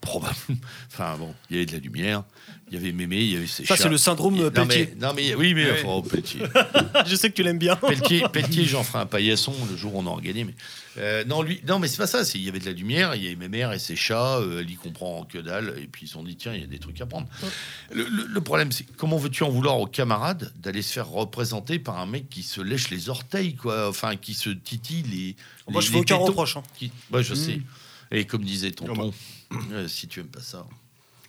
Probablement. [LAUGHS] Enfin bon, il y avait de la lumière, il y avait Mémé, il y avait ses Ça, chats. c'est le syndrome non, euh, Pelletier. mais, non, mais oui, mais Ouais. oh, Pelletier. [LAUGHS] Je sais que tu l'aimes bien. Pelletier, [LAUGHS] Pelletier, j'en ferai un paillasson le jour où on aura gagné. Mais euh, non, lui, non, mais c'est pas ça. c'est- Il y avait de la lumière, il y avait mères et ses chats. euh, elle y comprend que dalle. Et puis ils se sont dit tiens, il y a des trucs à prendre. Le, le- le problème, c'est comment veux-tu en vouloir aux camarades d'aller se faire représenter par un mec qui se lèche les orteils, quoi. Enfin, qui se titille les. Moi, les- je les fais aucun reproche. hein. Qui- Ouais, je Mm. sais. Et comme disait Oh, tonton, euh, si tu aimes pas ça,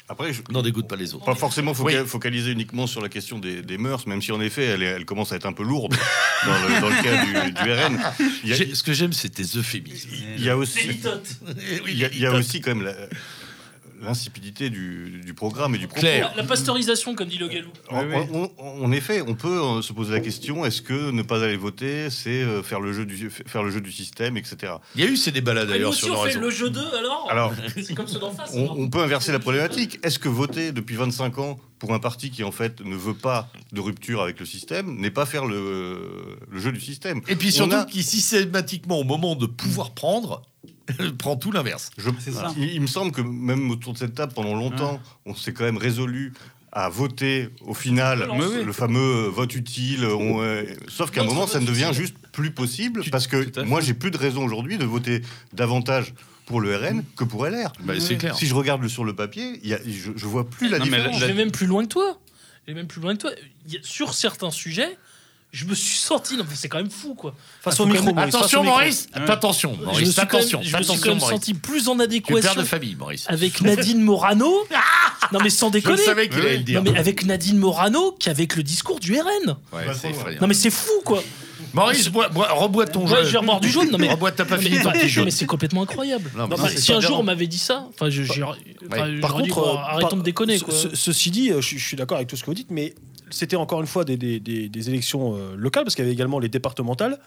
Après, je- n'en dégoûte pas les autres. pas forcément foca- Oui. focaliser uniquement sur la question des, des mœurs, même si en effet elle, commence à être un peu lourde [LAUGHS] dans le, dans le cas du, du RN. Il y a, J'ai- Ce que j'aime, c'est tes euphémismes. il y a aussi, [LAUGHS] il y a, il y a il- aussi quand même la- l'insipidité du, du programme et du propos. La pasteurisation, comme dit le galou. En, Oui, oui. en- effet, on peut euh, se poser la question est-ce que ne pas aller voter, c'est euh, faire le jeu du faire le jeu du système, etc. Il y a eu ces débats-là d'ailleurs sur on nos fait le jeu 2 alors Alors, [LAUGHS] C'est comme ceux d'en face. on, peut inverser la problématique. Est-ce que voter depuis 25 ans pour un parti qui en fait ne veut pas de rupture avec le système n'est pas faire le, le jeu du système? Et puis surtout a- qui systématiquement au moment de pouvoir prendre, prend tout l'inverse. Je- C'est ça. Il, il me semble que même autour de cette table, pendant longtemps, on s'est quand même résolu à voter au final Mais oui. le fameux vote utile. on, euh, sauf qu'à un moment, ça ne devient utile. juste plus possible parce que moi, j'ai plus de raison aujourd'hui de voter davantage pour le RN que pour LR. Bah, c'est clair. Si je regarde sur le papier, il y a- je, je vois plus la Non, mais différence. Je vais même plus loin que toi. Je vais même plus loin que toi. Il y a- sur certains sujets, je me suis. Non, mais c'est quand même fou, quoi. Face au micro, Attention micro. Maurice, attention, je me Maurice, même, attention, je me suis quand même senti plus en es père adéquation de famille, Maurice. avec [LAUGHS] Nadine Morano. non, mais sans Je déconner. savais qu'il allait le dire. Non, mais avec Nadine Morano qu'avec le discours du RN. Non, mais c'est fou, quoi. Maurice, bois, bois- rebois ton Ouais, jeu. je vais reboire du jaune. Non, mais, Rebois, t'as pas fini mais, ton petit jeu. mais c'est complètement incroyable. Non, si un jour on m'avait dit ça, enfin, je, j'ai- Par dit, contre, bon, euh, arrêtons par- de déconner. ce- Quoi. ce- ceci dit, je, je suis d'accord avec tout ce que vous dites, mais c'était encore une fois des, des- des- des élections euh, locales, parce qu'il y avait également les départementales.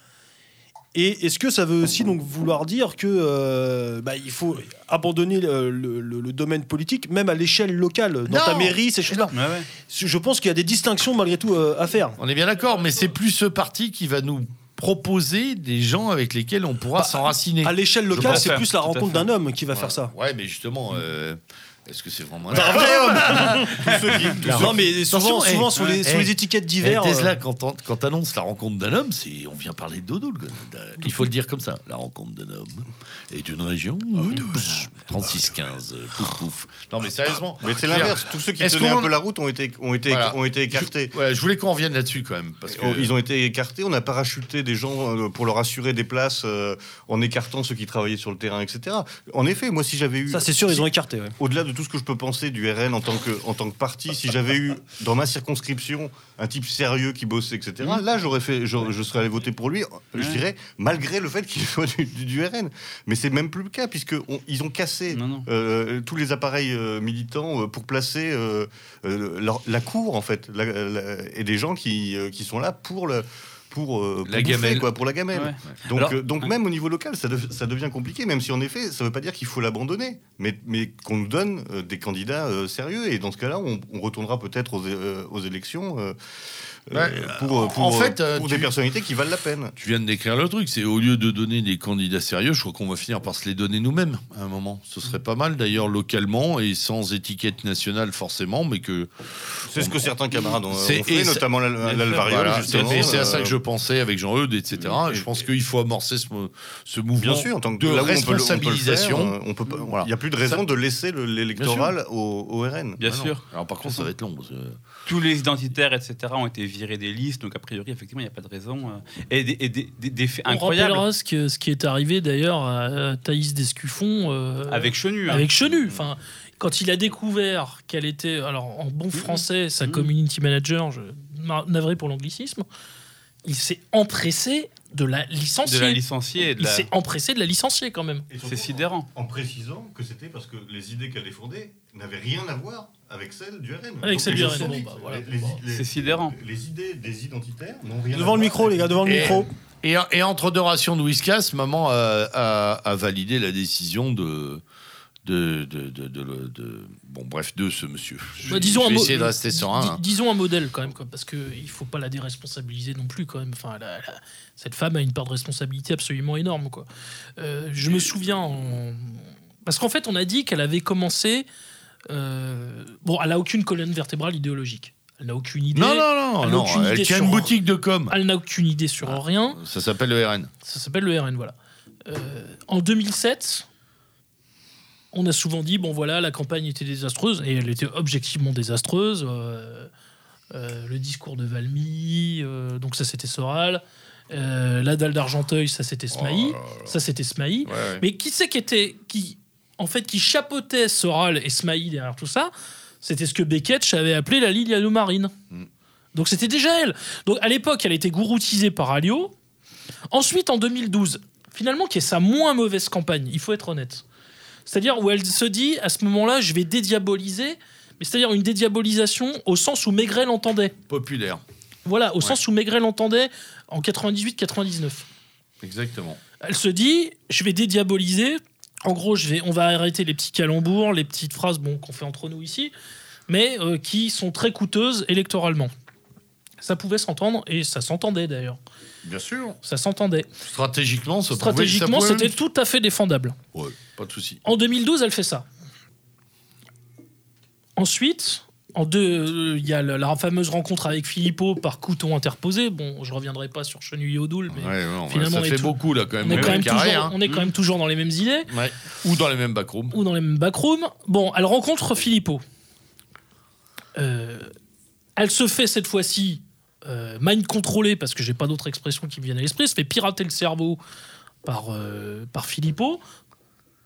Et est-ce que ça veut aussi donc vouloir dire que euh, bah, il faut abandonner le, le- le- le domaine politique, même à l'échelle locale, dans Non. ta mairie, ces choses-là? Ouais, ouais. Je pense qu'il y a des distinctions malgré tout euh, à faire. On est bien d'accord, mais c'est plus ce parti qui va nous proposer des gens avec lesquels on pourra Bah, s'enraciner. À l'échelle locale, c'est plus la rencontre d'un homme qui va Ouais. faire ça. Ouais, mais justement, euh, est-ce que c'est vraiment un Un [LAUGHS] tous Non. mais souvent, Attention, souvent eh, sur, les, eh, sur les étiquettes Eh, divers. Tesla, euh, quand on- quand t'annonces la rencontre d'un homme, c'est on vient parler de dodo. le gars. Il faut le dire comme ça. La rencontre d'un homme et d'une région. Oh, 36-15. euh, Pouf pouf. Non mais sérieusement. Mais c'est l'inverse. Tous ceux qui Est-ce tenaient qu'on- un peu la route ont été, ont été, Voilà. ont été écartés. Ouais, je voulais qu'on revienne là-dessus quand même parce que Oh, Ils ont été écartés, on a parachuté des gens euh, pour leur assurer des places euh, en écartant ceux qui travaillaient sur le terrain, etc. En effet, moi, si j'avais eu. Ça, c'est sûr, ils ont écarté. ouais. Au-delà de tout ce que je peux penser du RN en tant que, en tant que parti, si j'avais eu dans ma circonscription un type sérieux qui bossait, etc., là, j'aurais fait, je, je serais allé voter pour lui, je dirais, malgré le fait qu'il [LAUGHS] soit du, du- du RN. Mais c'est même plus le cas, puisqu'ils ont cassé Non, non. euh, tous les appareils euh, militants euh, pour placer euh, leur- la cour, en fait, la- la- et des gens qui, qui sont là pour le. Pour, euh, pour La bouffer, gamelle. quoi, pour la gamelle. Ouais. Donc, Alors- euh, donc Ouais. même au niveau local, ça, dev- ça devient compliqué, même si en effet, ça ne veut pas dire qu'il faut l'abandonner, mais, mais qu'on nous donne euh, des candidats euh, sérieux. Et dans ce cas-là, on, on retournera peut-être aux, euh, aux élections Ouais, pour, euh, pour, en fait, pour tu- des personnalités qui valent la peine. Tu viens de décrire le truc, c'est au lieu de donner des candidats sérieux, je crois qu'on va finir par se les donner nous-mêmes à un moment. Ce serait pas mal d'ailleurs localement et sans étiquette nationale forcément, mais que C'est ce que certains camarades ont, fait, notamment l'Al- Bien sûr, l'Alvariol, voilà, c'est à ça que je avec Jean-Eudes, etc. et- je pense qu'il faut amorcer ce, mo- ce mouvement Bien sûr, en tant que de on peut on peut responsabilisation. on peut Voilà. Il n'y a plus de raison Ça- de laisser le- l'électoral au, au RN. Bien Ah sûr. Alors par contre, ça va être long. parce que- Tous les identitaires, etc., ont été virés des listes, donc a priori, effectivement, il n'y a pas de raison. euh, Et des, et des- des- des faits On incroyables rappellera ce, que- ce qui est arrivé d'ailleurs à Thaïs Descuffon euh, avec Chenu. hein. avec Chenu. Enfin, quand il a découvert qu'elle était, alors en bon français, sa community manager, je navré pour l'anglicisme, il s'est empressé de la de licencier. la licencier. et de il la- s'est empressé de la licencier quand même. C'est sidérant. En précisant que c'était parce que les idées qu'elle défendait n'avaient rien à voir avec celles du RN. Avec celles les du RN, bon, bah, voilà. C'est sidérant. Les idées des identitaires n'ont rien à Devant le micro, les gars, devant le Et- micro. Et, et entre deux rations de whiskas, maman a, a- a validé la décision de. De, de, de, de- de- de- bon bref de ce monsieur. Je, Bah, disons je un vais mo- essayer de rester serein. hein. disons un modèle quand même, quoi, parce qu'il ne faut pas la déresponsabiliser non plus quand même. Enfin, a- a- cette femme a une part de responsabilité absolument énorme. Quoi. Euh, je me souviens, en- Parce qu'en fait, on a dit qu'elle avait commencé. euh, bon, elle n'a aucune colonne vertébrale idéologique. Elle n'a aucune idée. Non, non, non, Elle a non. Elle tient une boutique de com. Elle n'a aucune idée sur rien. Ça s'appelle le RN. Ça s'appelle le RN, voilà. Euh, en 2007, on a souvent dit bon voilà, la campagne était désastreuse et elle était objectivement désastreuse. Euh, euh, le discours de Valmy, euh, donc ça c'était Soral. La dalle d'Argenteuil, ça c'était Smaï. Oh. Ça c'était Smaï. Ouais, ouais. Mais qui c'est qui était qui en fait qui chapeautait Soral et Smaï derrière tout ça C'était ce que Beckett avait appelé la ligne marine. Mm. Donc c'était déjà elle. Donc à l'époque, elle était gouroutisée par Alliot. Ensuite, en 2012, finalement, qui est sa moins mauvaise campagne, il faut être honnête. C'est-à-dire où elle se dit, à ce moment-là, je vais dédiaboliser, mais c'est-à-dire une dédiabolisation au sens où Maigret l'entendait. Populaire. Voilà, au Ouais. sens où Maigret l'entendait en 98-99. Exactement. Elle se dit, je vais dédiaboliser. En gros, je vais, on va arrêter les petits calembours, les petites phrases bon, qu'on fait entre nous ici, mais euh, qui sont très coûteuses électoralement. Ça pouvait s'entendre, et ça s'entendait d'ailleurs. Bien sûr. Ça s'entendait. Stratégiquement, ça pouvait- ça Stratégiquement, pouvait c'était tout à fait défendable. Ouais, pas de souci. En 2012, elle fait ça. Ensuite, en deux, euh, il y a la, la fameuse rencontre avec Philippot par couteau interposé. Bon, je reviendrai pas sur Chenouille Odoul, mais Ouais, non, finalement, ça on est fait tout- beaucoup là quand même. on est, au quand même carré, toujours, hein. on est quand même toujours dans les mêmes idées Ouais. Ou dans les mêmes backrooms. ou dans les mêmes backrooms. Bon, elle rencontre Philippot. Euh, elle se fait cette fois-ci euh, mind contrôler parce que j'ai pas d'autre expression qui me vienne à l'esprit. Se fait pirater le cerveau par, euh, par Philippot.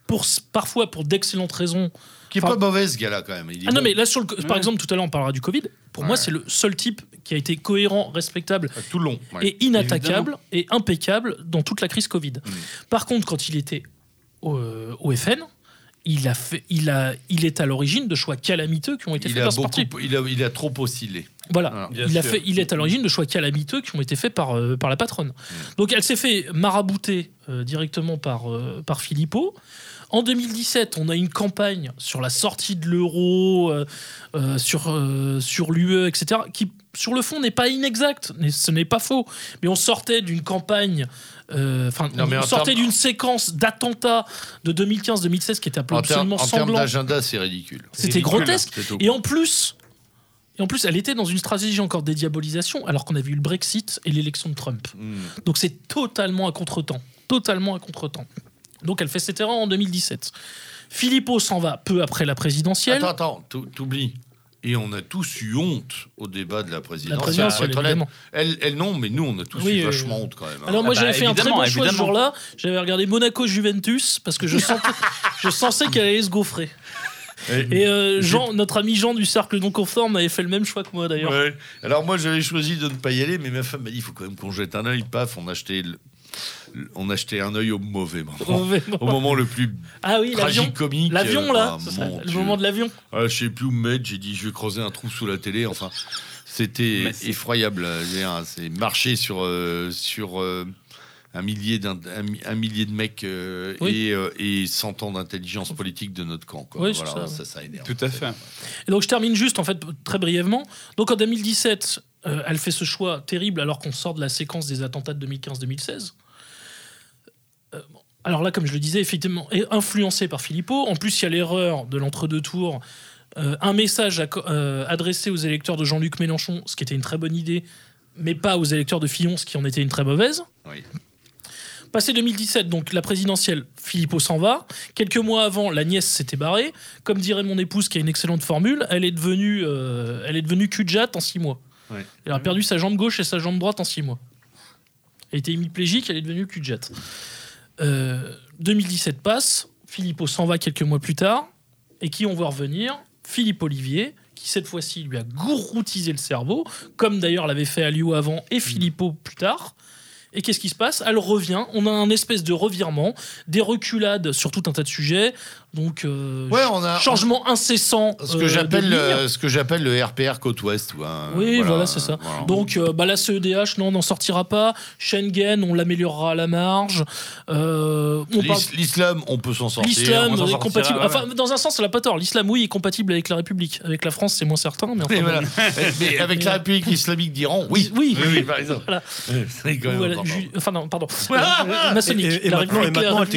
Pour, parfois pour d'excellentes raisons. Qui est Enfin- pas mauvais ce gars-là quand même. Il Ah non, bon. mais là, sur le, par Ouais. exemple, tout à l'heure, on parlera du Covid. Pour moi, c'est le seul type qui a été cohérent, respectable À tout le long. ouais. et inattaquable et impeccable dans toute la crise Covid. Mm. Par contre, quand il était au, euh, au FN, il, a fait, il, a, il est à l'origine de choix calamiteux qui ont été il faits a, par ce beaucoup, parti. il, a, il a trop oscillé. Voilà. Il, a sûr. fait, il est à l'origine de choix calamiteux qui ont été faits par, euh, par la patronne. Mm. Donc elle s'est fait marabouter euh, directement par, euh, par Philippot. En 2017, on a une campagne sur la sortie de l'euro, euh, euh, sur, euh, sur l'UE, etc., qui, sur le fond, n'est pas inexact, mais ce n'est pas faux. Mais on sortait d'une campagne, enfin, on en sortait d'une séquence d'attentats de 2015-2016 qui était En, ter- absolument en termes sanglant. d'agenda, c'est ridicule. C'était grotesque. Et en plus, et en plus, elle était dans une stratégie encore de dédiabolisation, alors qu'on avait eu le Brexit et l'élection de Trump. Hmm. Donc c'est totalement à contre-temps. Totalement à contre-temps. Donc elle fait cette erreur en 2017. Philippot s'en va peu après la présidentielle. Attends, attends, t'ou- t'oublies. Et on a tous eu honte au débat de la la présidentielle. Elle, elle, non, mais nous, on a tous Oui, eu euh, vachement honte quand même. hein. Alors moi Ah bah, j'avais fait un très bon choix ce jour-là. J'avais regardé Monaco-Juventus parce que je sentais, [LAUGHS] je sensais qu'elle allait se gaufrer. Et euh, Jean, notre ami Jean du cercle non conforme avait fait le même choix que moi d'ailleurs. Ouais. Alors moi j'avais choisi de ne pas y aller, mais ma femme m'a dit il faut quand même qu'on jette un œil. Paf, on achetait, le- on achetait un œil au mauvais moment, Mauvais au moment le plus Ah oui, l'avion. tragicomique. L'avion là, Ah, c'est ça, mon le moment de l'avion. Ah, je sais plus où me mettre. J'ai dit je vais creuser un trou sous la télé. Enfin, c'était effroyable. Dire, C'est marcher sur euh, sur euh, un millier d'un un, mi- un millier de mecs euh, Oui. et, euh, et 100 ans d'intelligence politique de notre camp. quoi. Oui, voilà, ça, ça, ça énerve. Tout à fait. Et donc je termine juste en fait très brièvement. Donc en 2017, euh, elle fait ce choix terrible alors qu'on sort de la séquence des attentats de 2015-2016. Euh, bon. Alors là, comme je le disais, effectivement, est influencé par Philippot. En plus, il y a l'erreur de l'entre-deux tours. Euh, un message à euh, adressé aux électeurs de Jean-Luc Mélenchon, ce qui était une très bonne idée, mais pas aux électeurs de Fillon, ce qui en était une très mauvaise. Oui. Passé 2017, donc la présidentielle, Philippot s'en va. Quelques mois avant, la nièce s'était barrée. Comme dirait mon épouse, qui a une excellente formule, elle est devenue, euh, elle est devenue cul-de-jatte en six mois. Ouais. Elle a perdu sa jambe gauche et sa jambe droite en six mois. Elle était hémiplégique, elle est devenue cul-de-jatte. Euh, 2017 passe, Philippot s'en va quelques mois plus tard. Et qui on voit revenir? Philippe Olivier, qui cette fois-ci lui a gouroutisé le cerveau, comme d'ailleurs l'avait fait Alliot avant et Philippot plus tard. Et qu'est-ce qui se passe? Elle revient, on a un espèce de revirement, des reculades sur tout un tas de sujets, donc euh, Ouais, on a changement incessant. Ce que j'appelle euh, ce que j'appelle le RPR côte ouest. Oui, voilà, c'est ça. voilà. Donc, euh, bah, la CEDH, non, on n'en sortira pas. Schengen, on l'améliorera à la marge. Euh, on parle- L'is- L'islam, on peut s'en sortir. L'islam on s'en est sortira, compatible. Enfin, dans un sens, elle n'a pas tort. L'islam, oui, est compatible avec la République. Avec la France, c'est moins certain. Mais enfin, Mais, bon. voilà. [LAUGHS] Mais avec la République islamique d'Iran, oui. Oui. oui, par exemple. [LAUGHS] Enfin, non, pardon. Maçonnique. Et maintenant, elle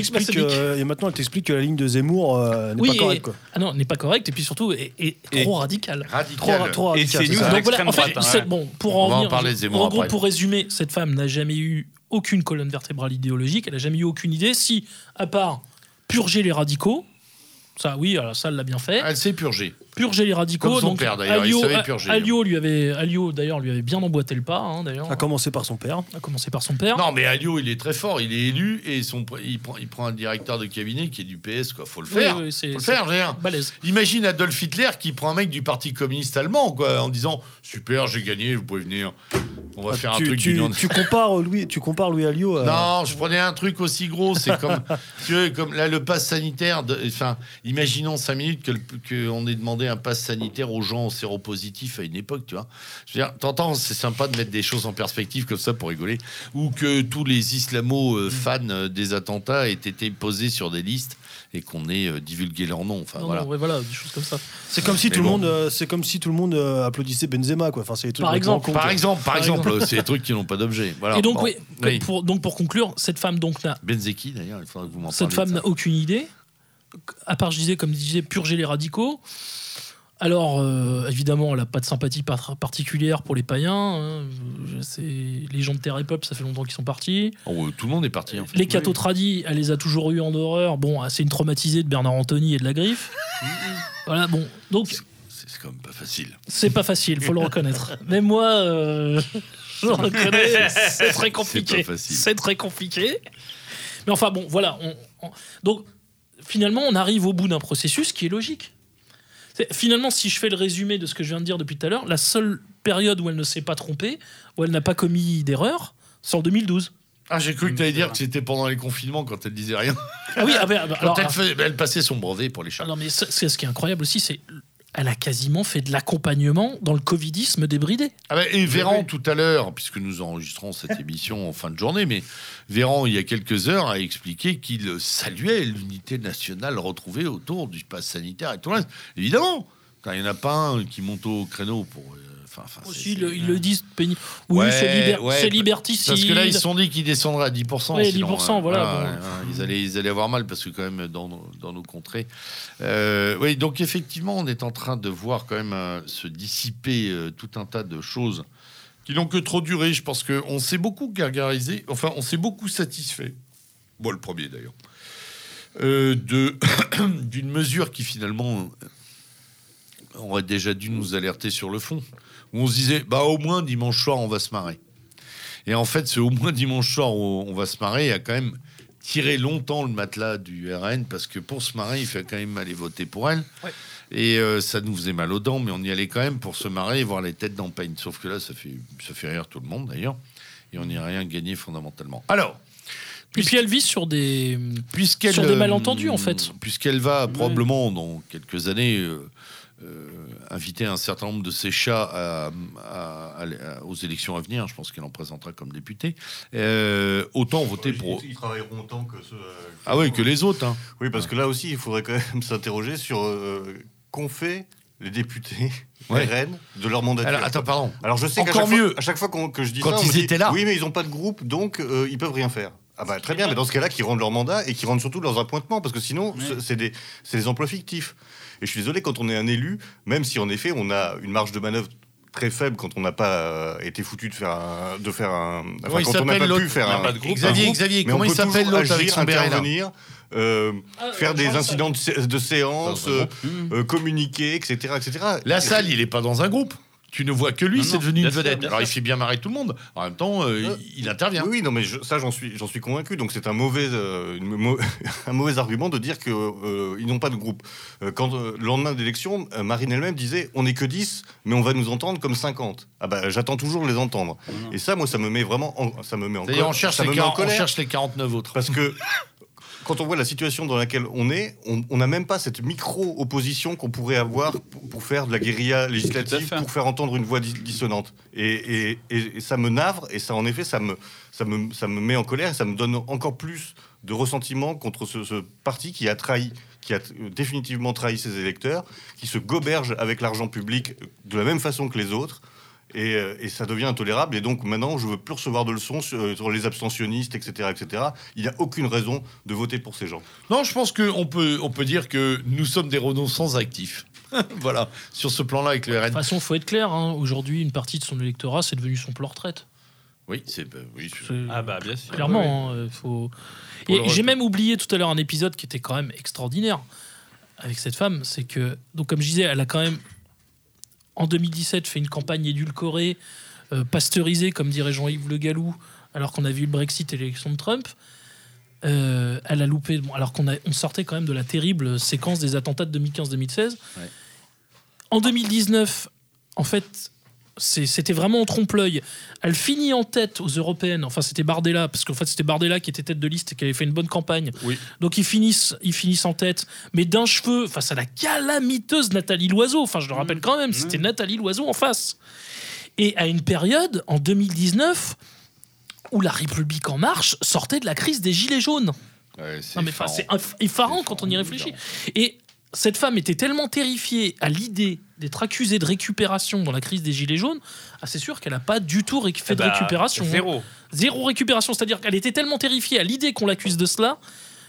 t'explique que la ligne de Zemmour euh, n'est Oui, pas et- correct. Quoi. Ah non, n'est pas correct et puis surtout est, est Et- trop radical. Radical. Trop, trop Et radical, c'est c'est c'est Donc voilà, en fait, droite, hein, bon, pour en parler, gros, après. pour résumer, cette femme n'a jamais eu aucune colonne vertébrale idéologique, elle n'a jamais eu aucune idée, si, à part purger les radicaux, ça oui, alors ça elle l'a bien fait, Elle s'est purgée. Purger les radicaux. Comme son donc, père, d'ailleurs, il Alliot, savait purger. Alliot lui avait, Alliot d'ailleurs lui avait bien emboîté le pas, hein, d'ailleurs, A commencé par son père. à commencer par son père. Non, mais Alliot, il est très fort. Il est élu et son, il, prend, il prend un directeur de cabinet qui est du PS. Quoi. Faut le Oui, faire. oui, c'est- Faut le faire, dire. balèze. Imagine Adolf Hitler qui prend un mec du Parti communiste allemand, quoi, en disant Super, j'ai gagné, vous pouvez venir. On va Ah, faire un truc tu, du tu compares Louis, tu compares Louis Alliot. à- Non, je prenais un truc aussi gros. C'est comme, [LAUGHS] tu vois, comme là, le pass sanitaire. Enfin, imaginons cinq minutes que qu'on ait demandé un pass sanitaire aux gens séropositifs à une époque, tu vois. Je veux dire, t'entends, c'est sympa de mettre des choses en perspective comme ça pour rigoler. Ou que tous les islamo euh, fans euh, des attentats aient été posés sur des listes et qu'on ait euh, divulgué leur nom. Enfin, Non, voilà. non, ouais, voilà, des choses comme ça. C'est comme si tout le bon. monde, euh, c'est comme si tout le monde euh, applaudissait Benzema, quoi. Enfin, c'est Par exemple. Par exemple, par Par exemple, c'est des trucs qui n'ont pas d'objet. Voilà. et donc, Bon. oui, Oui. Pour, donc pour conclure, cette femme donc n'a Benzeki, d'ailleurs, il faudra que vous m'en Cette femme n'a aucune idée, à part, je disais, comme je disais, purger les radicaux. Alors, euh, évidemment, elle n'a pas de sympathie par- particulière pour les païens. hein. Les gens de Terre et Peuple, ça fait longtemps qu'ils sont partis. Oh, tout le monde est parti, en fait. Les cathos tradis, elle les a toujours eu en horreur. Bon, c'est une traumatisée de Bernard Anthony et de la griffe. [LAUGHS] voilà, bon. Donc, C'est quand même pas facile. c'est pas facile, faut le reconnaître. [LAUGHS] Même moi, euh, [LAUGHS] je le reconnais, c'est très compliqué. C'est très compliqué. Mais enfin, bon, voilà. on- on- donc, finalement, on arrive au bout d'un processus qui est logique. C'est- Finalement, si je fais le résumé de ce que je viens de dire depuis tout à l'heure, la seule période où elle ne s'est pas trompée, où elle n'a pas commis d'erreur, c'est en 2012. Ah, j'ai cru que tu allais dire que c'était pendant les confinements quand elle disait rien. Ah oui, ah ben, [LAUGHS] Quand alors, elle, faisait- elle passait son brevet pour les chats. Ah non, mais ce qui est incroyable aussi, c'est elle a quasiment fait de l'accompagnement dans le covidisme débridé. Ah bah, et Véran, tout à l'heure, puisque nous enregistrons cette [LAUGHS] émission en fin de journée, mais Véran, il y a quelques heures, a expliqué qu'il saluait l'unité nationale retrouvée autour du pass sanitaire et tout le reste. Évidemment, quand il n'y en a pas un qui monte au créneau pour. Enfin, Aussi, le- ils le disent péni- Oui, Ouais, c'est liber- ouais, liberticide. Parce que là, ils se sont dit qu'ils descendraient à 10%. Ouais, sinon, 10%, voilà, bon. ouais, ouais, ils, allaient, ils allaient avoir mal parce que, quand même, dans, nos- dans nos contrées. Euh, oui, donc, effectivement, on est en train de voir quand même euh, se dissiper euh, tout un tas de choses qui n'ont que trop duré. Je pense qu'on s'est beaucoup gargarisé, enfin, on s'est beaucoup satisfait. Moi, le premier d'ailleurs. de [COUGHS] d'une mesure qui finalement aurait déjà dû nous alerter sur le fond. Où on se disait, bah au moins dimanche soir, on va se marrer. Et en fait, c'est au moins dimanche soir où on va se marrer a quand même tiré longtemps le matelas du RN parce que pour se marrer, il fait quand même aller voter pour elle. Ouais. Et euh, ça nous faisait mal aux dents, mais on y allait quand même pour se marrer et voir les têtes d'empeigne. Sauf que là, ça fait, ça fait rire tout le monde d'ailleurs. Et on n'y a rien gagné fondamentalement. Alors, Et puis elle vit sur des. puisqu'elle Sur des euh, malentendus, en fait. puisqu'elle va probablement dans quelques années euh, euh, inviter un certain nombre de ses chats à- à- à- aux élections à venir, je pense qu'elle en présentera comme députée. euh, autant voter pour Ils, travailleront autant que ceux. euh, ah oui que les autres. hein. Oui, parce que là aussi, il faudrait quand même [LAUGHS] s'interroger sur euh, qu'ont fait les députés [LAUGHS] Ouais. RN de leur mandature. Alors attends pardon. Alors je sais qu'à Encore chaque fois- mieux. à chaque fois que je dis Quand ça, on ils me dit, étaient là. Oui, mais ils n'ont pas de groupe, donc euh, ils peuvent rien faire. Ah bah très bien, mais dans ce cas-là, qu'ils rendent leur mandat et qu'ils rendent surtout leurs appointements, parce que sinon, c'est- c'est des, c'est des emplois fictifs. Et je suis désolé, quand on est un élu, même si en effet on a une marge de manœuvre très faible quand on n'a pas euh, été foutu de faire un, de faire un, enfin, quand on n'a s'appelle pas pu faire un, pas de groupe. un Xavier, groupe, Xavier, comment il s'appelle l'autre avec son intervenir, euh, Ah, faire euh, des incidents de, sé- de séance, euh, euh, communiquer, etc., etc. La salle, il est pas dans un groupe. Tu ne vois que lui, c'est devenu une sûr, vedette. Alors il fait bien marrer tout le monde. En même temps, euh, Euh, il, intervient. Oui, non, mais je- ça, j'en suis, j'en suis convaincu. Donc, c'est un mauvais, euh, une [LAUGHS] un mauvais argument de dire qu'ils n'ont pas de groupe. Euh, quand euh, le lendemain d'élection, euh, Marine elle-même disait on n'est que 10, mais on va nous entendre comme 50. Ah bah, j'attends toujours de les entendre. Et ça, moi, ça me met vraiment, en, ça me met en, D'ailleurs, on cherche, ça les me met en 40 on cherche les 49 autres. Parce que [LAUGHS] quand on voit la situation dans laquelle on est, on n'a même pas cette micro-opposition qu'on pourrait avoir pour, pour faire de la guérilla législative, pour faire entendre une voix dis- dissonante. Et, et- et- et ça me navre, et ça, en effet, ça me, ça, me, ça me met en colère, et ça me donne encore plus de ressentiment contre ce, ce parti qui a trahi qui a définitivement trahi ses électeurs, qui se goberge avec l'argent public de la même façon que les autres. Et, euh, et ça devient intolérable. Et donc maintenant, je veux plus recevoir de leçons sur, euh, sur les abstentionnistes, etc., etc. Il n'y a aucune raison de voter pour ces gens. Non, je pense qu'on peut, on peut dire que nous sommes des renonçants actifs. [LAUGHS] voilà, sur ce plan-là avec le De RN. toute façon, faut être clair. hein. Aujourd'hui, une partie de son électorat, c'est devenu son plan retraite. Oui, c'est bah, oui, Ah bah bien sûr. Clairement, hein, euh, faut. Pour Et j'ai même oublié tout à l'heure un épisode qui était quand même extraordinaire avec cette femme. C'est que, donc, comme je disais, elle a quand même, en 2017, fait une campagne édulcorée, euh, pasteurisée, comme dirait Jean-Yves Le Gallou, alors qu'on a vu le Brexit et l'élection de Trump. Euh, elle a loupé, bon, alors qu'on on sortait quand même de la terrible séquence des attentats de 2015-2016. Ouais. En 2019, en fait, c'était vraiment en trompe-l'œil. Elle finit en tête aux européennes. Enfin, c'était Bardella, parce qu'en fait, c'était Bardella qui était tête de liste et qui avait fait une bonne campagne. Oui. Donc, ils finissent, ils finissent en tête, mais d'un cheveu face à la calamiteuse Nathalie Loiseau. Enfin, je le rappelle quand même, c'était Nathalie Loiseau en face. Et à une période, en 2019, où la République en marche sortait de la crise des Gilets jaunes. Ouais, c'est effarant. quand on y réfléchit. Et cette femme était tellement terrifiée à l'idée d'être accusée de récupération dans la crise des Gilets jaunes, ah, c'est sûr qu'elle n'a pas du tout fait Eh de bah, récupération. hein. Zéro. Zéro récupération. C'est-à-dire qu'elle était tellement terrifiée à l'idée qu'on l'accuse de cela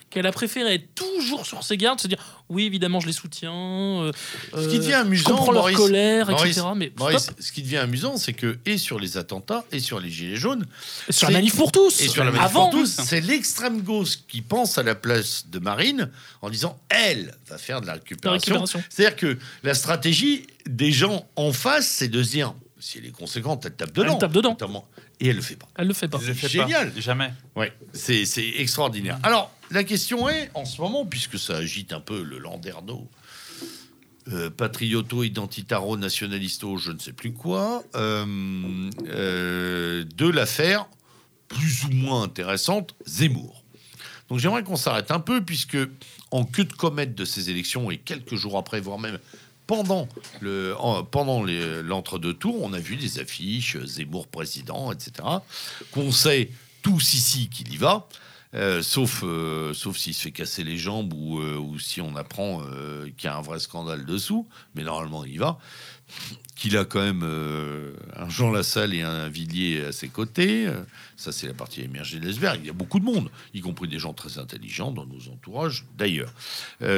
qu'elle a préféré être toujours sur ses gardes, se dire oui, évidemment, je les soutiens. euh, Ce qui devient euh, amusant, comprends leur Maurice- colère, Maurice- etc. Mais Maurice, stop. ce qui devient amusant, c'est que, et sur les attentats, et sur les gilets jaunes, sur la manif pour tous. et sur la manif Avant, pour tous, c'est l'extrême gauche qui pense à la place de Marine en disant elle va faire de la la récupération. récupération. C'est-à-dire que la stratégie des gens en face, c'est de se dire si elle est conséquente, elle tape dedans. Elle tape dedans. Notamment. Et elle le fait pas. Elle le fait pas. Je le fais Génial. pas. Jamais. Ouais, c'est c'est extraordinaire. Alors, la question est, en ce moment, puisque ça agite un peu le Landerneau, euh, patrioto-identitaro nationalisto, je ne sais plus quoi, euh, euh, de l'affaire plus ou moins intéressante, Zemmour. Donc j'aimerais qu'on s'arrête un peu, puisque en queue de comète de ces élections, et quelques jours après, voire même pendant le en- pendant l'entre-deux tours, on a vu des affiches Zemmour président, etc. Qu'on sait tous ici qu'il y va, euh, sauf euh, sauf s'il se fait casser les jambes ou, euh, ou si on apprend qu'il y a un vrai scandale dessous, mais normalement il y va. Qu'il a quand même un Jean Lassalle et un Villiers à ses côtés. Ça, c'est la partie émergée de l'iceberg. Il y a beaucoup de monde, y compris des gens très intelligents dans nos entourages, d'ailleurs,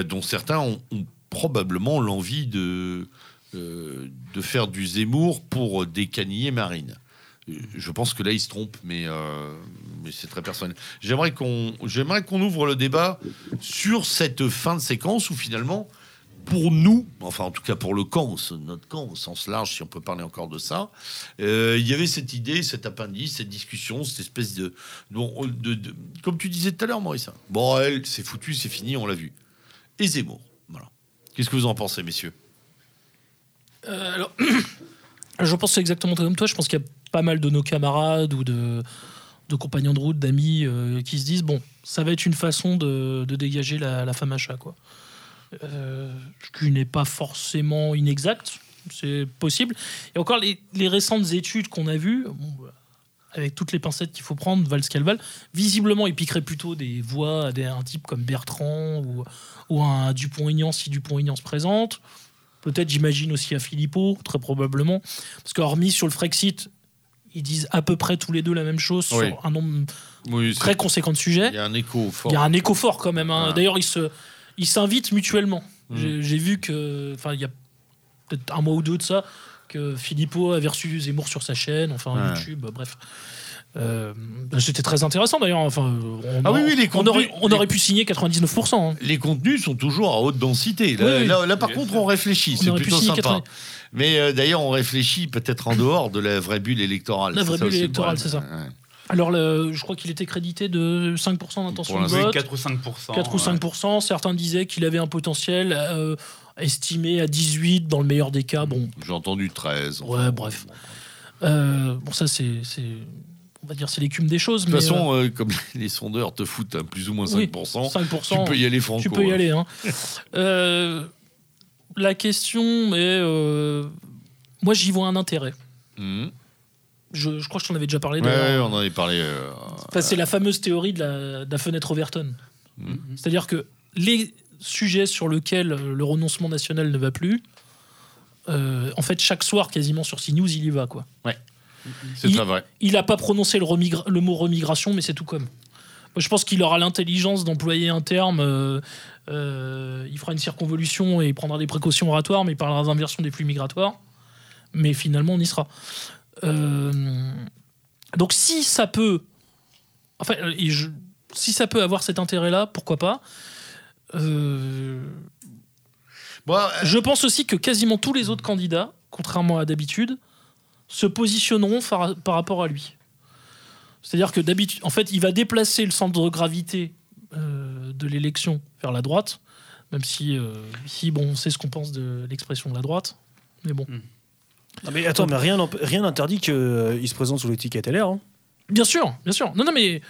dont certains ont, ont probablement l'envie de, euh, de faire du Zemmour pour décaniller Marine. Euh, Je pense que là, il se trompe, mais, euh, mais c'est très personnel. J'aimerais qu'on j'aimerais qu'on ouvre le débat sur cette fin de séquence où finalement, pour nous, enfin en tout cas pour le camp, notre camp au sens large, si on peut parler encore de ça, il y avait cette idée, cet appendice, cette discussion, cette espèce de, bon, de, de- comme tu disais tout à l'heure, Maurice. hein. Bon, elle, c'est foutu, c'est fini, on l'a vu. Et Zemmour. Qu'est-ce que vous en pensez, messieurs? Euh, alors, [CLEARS THROAT] je pense exactement comme toi. Je pense qu'il y a pas mal de nos camarades ou de, compagnons de route, d'amis, euh, qui se disent bon, ça va être une façon de, dégager la, femme à chat, quoi. Euh, ce qui n'est pas forcément inexact, c'est possible. Et encore, les, récentes études qu'on a vues, bah, avec toutes les pincettes qu'il faut prendre, valent ce qu'elles valent, visiblement, ils piqueraient plutôt des voix à des, un type comme Bertrand ou, ou un Dupont-Aignan si Dupont-Aignan se présente. Peut-être, j'imagine aussi à Philippot, très probablement. Parce qu'hormis sur le Frexit, ils disent à peu près tous les deux la même chose Oui. sur un nombre Oui, très conséquent de sujets. il y a un écho fort. Il y a un écho fort quand même. hein. D'ailleurs, ils se, ils s'invitent mutuellement. Mm. J'ai, j'ai vu que, enfin, il y a peut-être un mois ou deux de ça, que Philippot avait reçu Zemmour sur sa chaîne, enfin Ouais. YouTube, bref. Euh, bah, c'était très intéressant d'ailleurs. Enfin, on, Ah oui, oui, les on, aurait, les- pu signer 99%. hein. Les contenus sont toujours à haute densité. Là, Oui, oui. là, là, par contre, on réfléchit. C'est plutôt sympa. 80. Mais euh, d'ailleurs, on réfléchit peut-être en dehors de la vraie bulle électorale. La vraie ça bulle électorale, c'est ça. Ouais. Alors, le- je crois qu'il était crédité de 5% d'intention de vote. 4 ou 5 4 ou 5%. Certains disaient qu'il avait un potentiel euh, estimé à 18 dans le meilleur des cas. Bon, J'ai entendu 13. Ouais, bref. euh, bon ça c'est, on va dire c'est l'écume des choses. De toute façon, euh, comme [LAUGHS] les sondeurs te foutent un plus ou moins 5%, Oui, 5%, tu peux y aller franco. tu peux y hein. aller. hein. [LAUGHS] Euh, la question est, euh, moi j'y vois un intérêt. Mhm. Je, je crois que je t'en avais déjà parlé. Ouais, on en avait parlé. euh, Enfin, c'est la fameuse théorie de la, de la fenêtre Overton. Mhm. C'est-à-dire que les sujets sur lesquels euh, le renoncement national ne va plus, euh, en fait, chaque soir, quasiment sur CNews, il y va. quoi. C'est Il- très vrai. Il n'a pas prononcé le, remigra- le mot remigration, mais c'est tout comme. Moi, je pense qu'il aura l'intelligence d'employer un terme. euh, euh, il fera une circonvolution et il prendra des précautions oratoires, mais il parlera d'inversion des flux migratoires. Mais finalement, on y sera. Euh, donc, si ça peut. Enfin, et je- si ça peut avoir cet intérêt-là, pourquoi pas Euh, Bon, euh, je pense aussi que quasiment tous les autres candidats, contrairement à d'habitude, se positionneront par, par rapport à lui. C'est-à-dire que d'habitude, en fait, il va déplacer le centre de gravité euh, de l'élection vers la droite, même si, euh, si bon, on sait ce qu'on pense de l'expression de la droite. Mais bon. Ah, mais attends, mais rien n'interdit qu'il se présente sous l'étiquette LR. hein. Bien sûr, bien sûr. Non, non, mais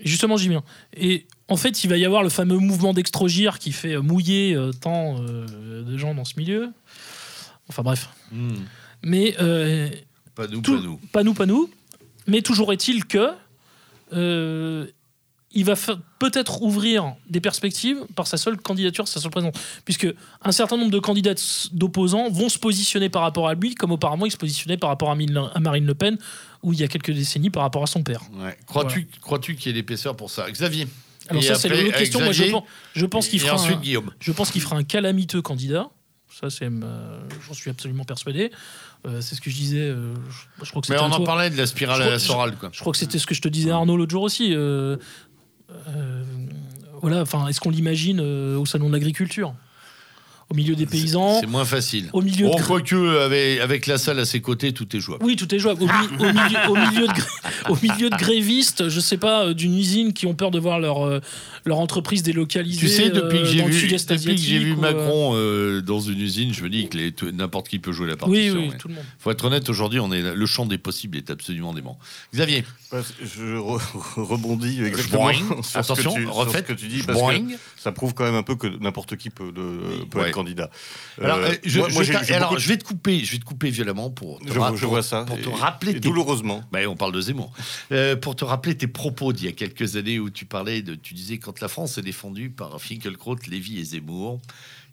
justement, j'y viens. Et en fait, il va y avoir le fameux mouvement d'extrogir qui fait euh, mouiller euh, tant euh, de gens dans ce milieu. Enfin bref. hmm, Mais euh, pas nous, Tout- pas nous. pas nous, pas nous. Mais toujours est-il que il va peut-être ouvrir des perspectives par sa seule candidature, sa seule présence. Puisque un certain nombre de candidats d'opposants vont se positionner par rapport à lui, comme auparavant il se positionnait par rapport à, Marine Le Pen, ou il y a quelques décennies par rapport à son père. Ouais. Crois-tu crois-tu qu'il y ait l'épaisseur pour ça? Xavier Alors Et ça, c'est l'autre question. Moi, je, pense, je pense qu'il fera, ensuite un, Guillaume. je pense qu'il fera un calamiteux candidat. Ça, c'est, euh, j'en suis absolument persuadé. Euh, c'est ce que je disais. euh, je, je crois que Mais on en toi. parlait de la spirale Je crois- sorale, quoi. Je crois que c'était ce que je te disais Arnaud l'autre jour aussi. Euh, voilà, enfin, est-ce qu'on l'imagine euh, au salon de l'agriculture, au milieu des paysans, C'est moins facile. au milieu de Bon, gr- quoique, avec, avec la salle à ses côtés, tout est jouable. oui, tout est jouable. Au, mi- au milieu, au milieu de, [LAUGHS] au milieu de grévistes, je sais pas, euh, d'une usine qui ont peur de voir leur, euh, leur entreprise délocalisée. Tu sais, depuis que euh, j'ai dans le vu, depuis que j'ai vu euh, Macron euh, dans une usine, je me dis que n'importe qui peut jouer la Oui, partition. oui, ouais. tout le monde. Faut être honnête, aujourd'hui, on est le champ des possibles est absolument dément. Xavier, que Je re- [LAUGHS] rebondis exactement boing. sur attention, ce que tu, sur ce refaites. que tu dis parce que Boing. ça prouve quand même un peu que n'importe qui peut, de- peut Ouais. être candidat. Alors, Euh, euh, je, moi- je moi, alors, de- je vais te couper, je vais te couper violemment pour te je, ra- pour- vois ça. pour te et- rappeler et tes douloureusement. Ben, on parle de Zemmour. Euh, pour te rappeler tes propos d'il y a quelques années où tu parlais de, tu disais quand la France est défendue par Finkielkraut, Lévy et Zemmour,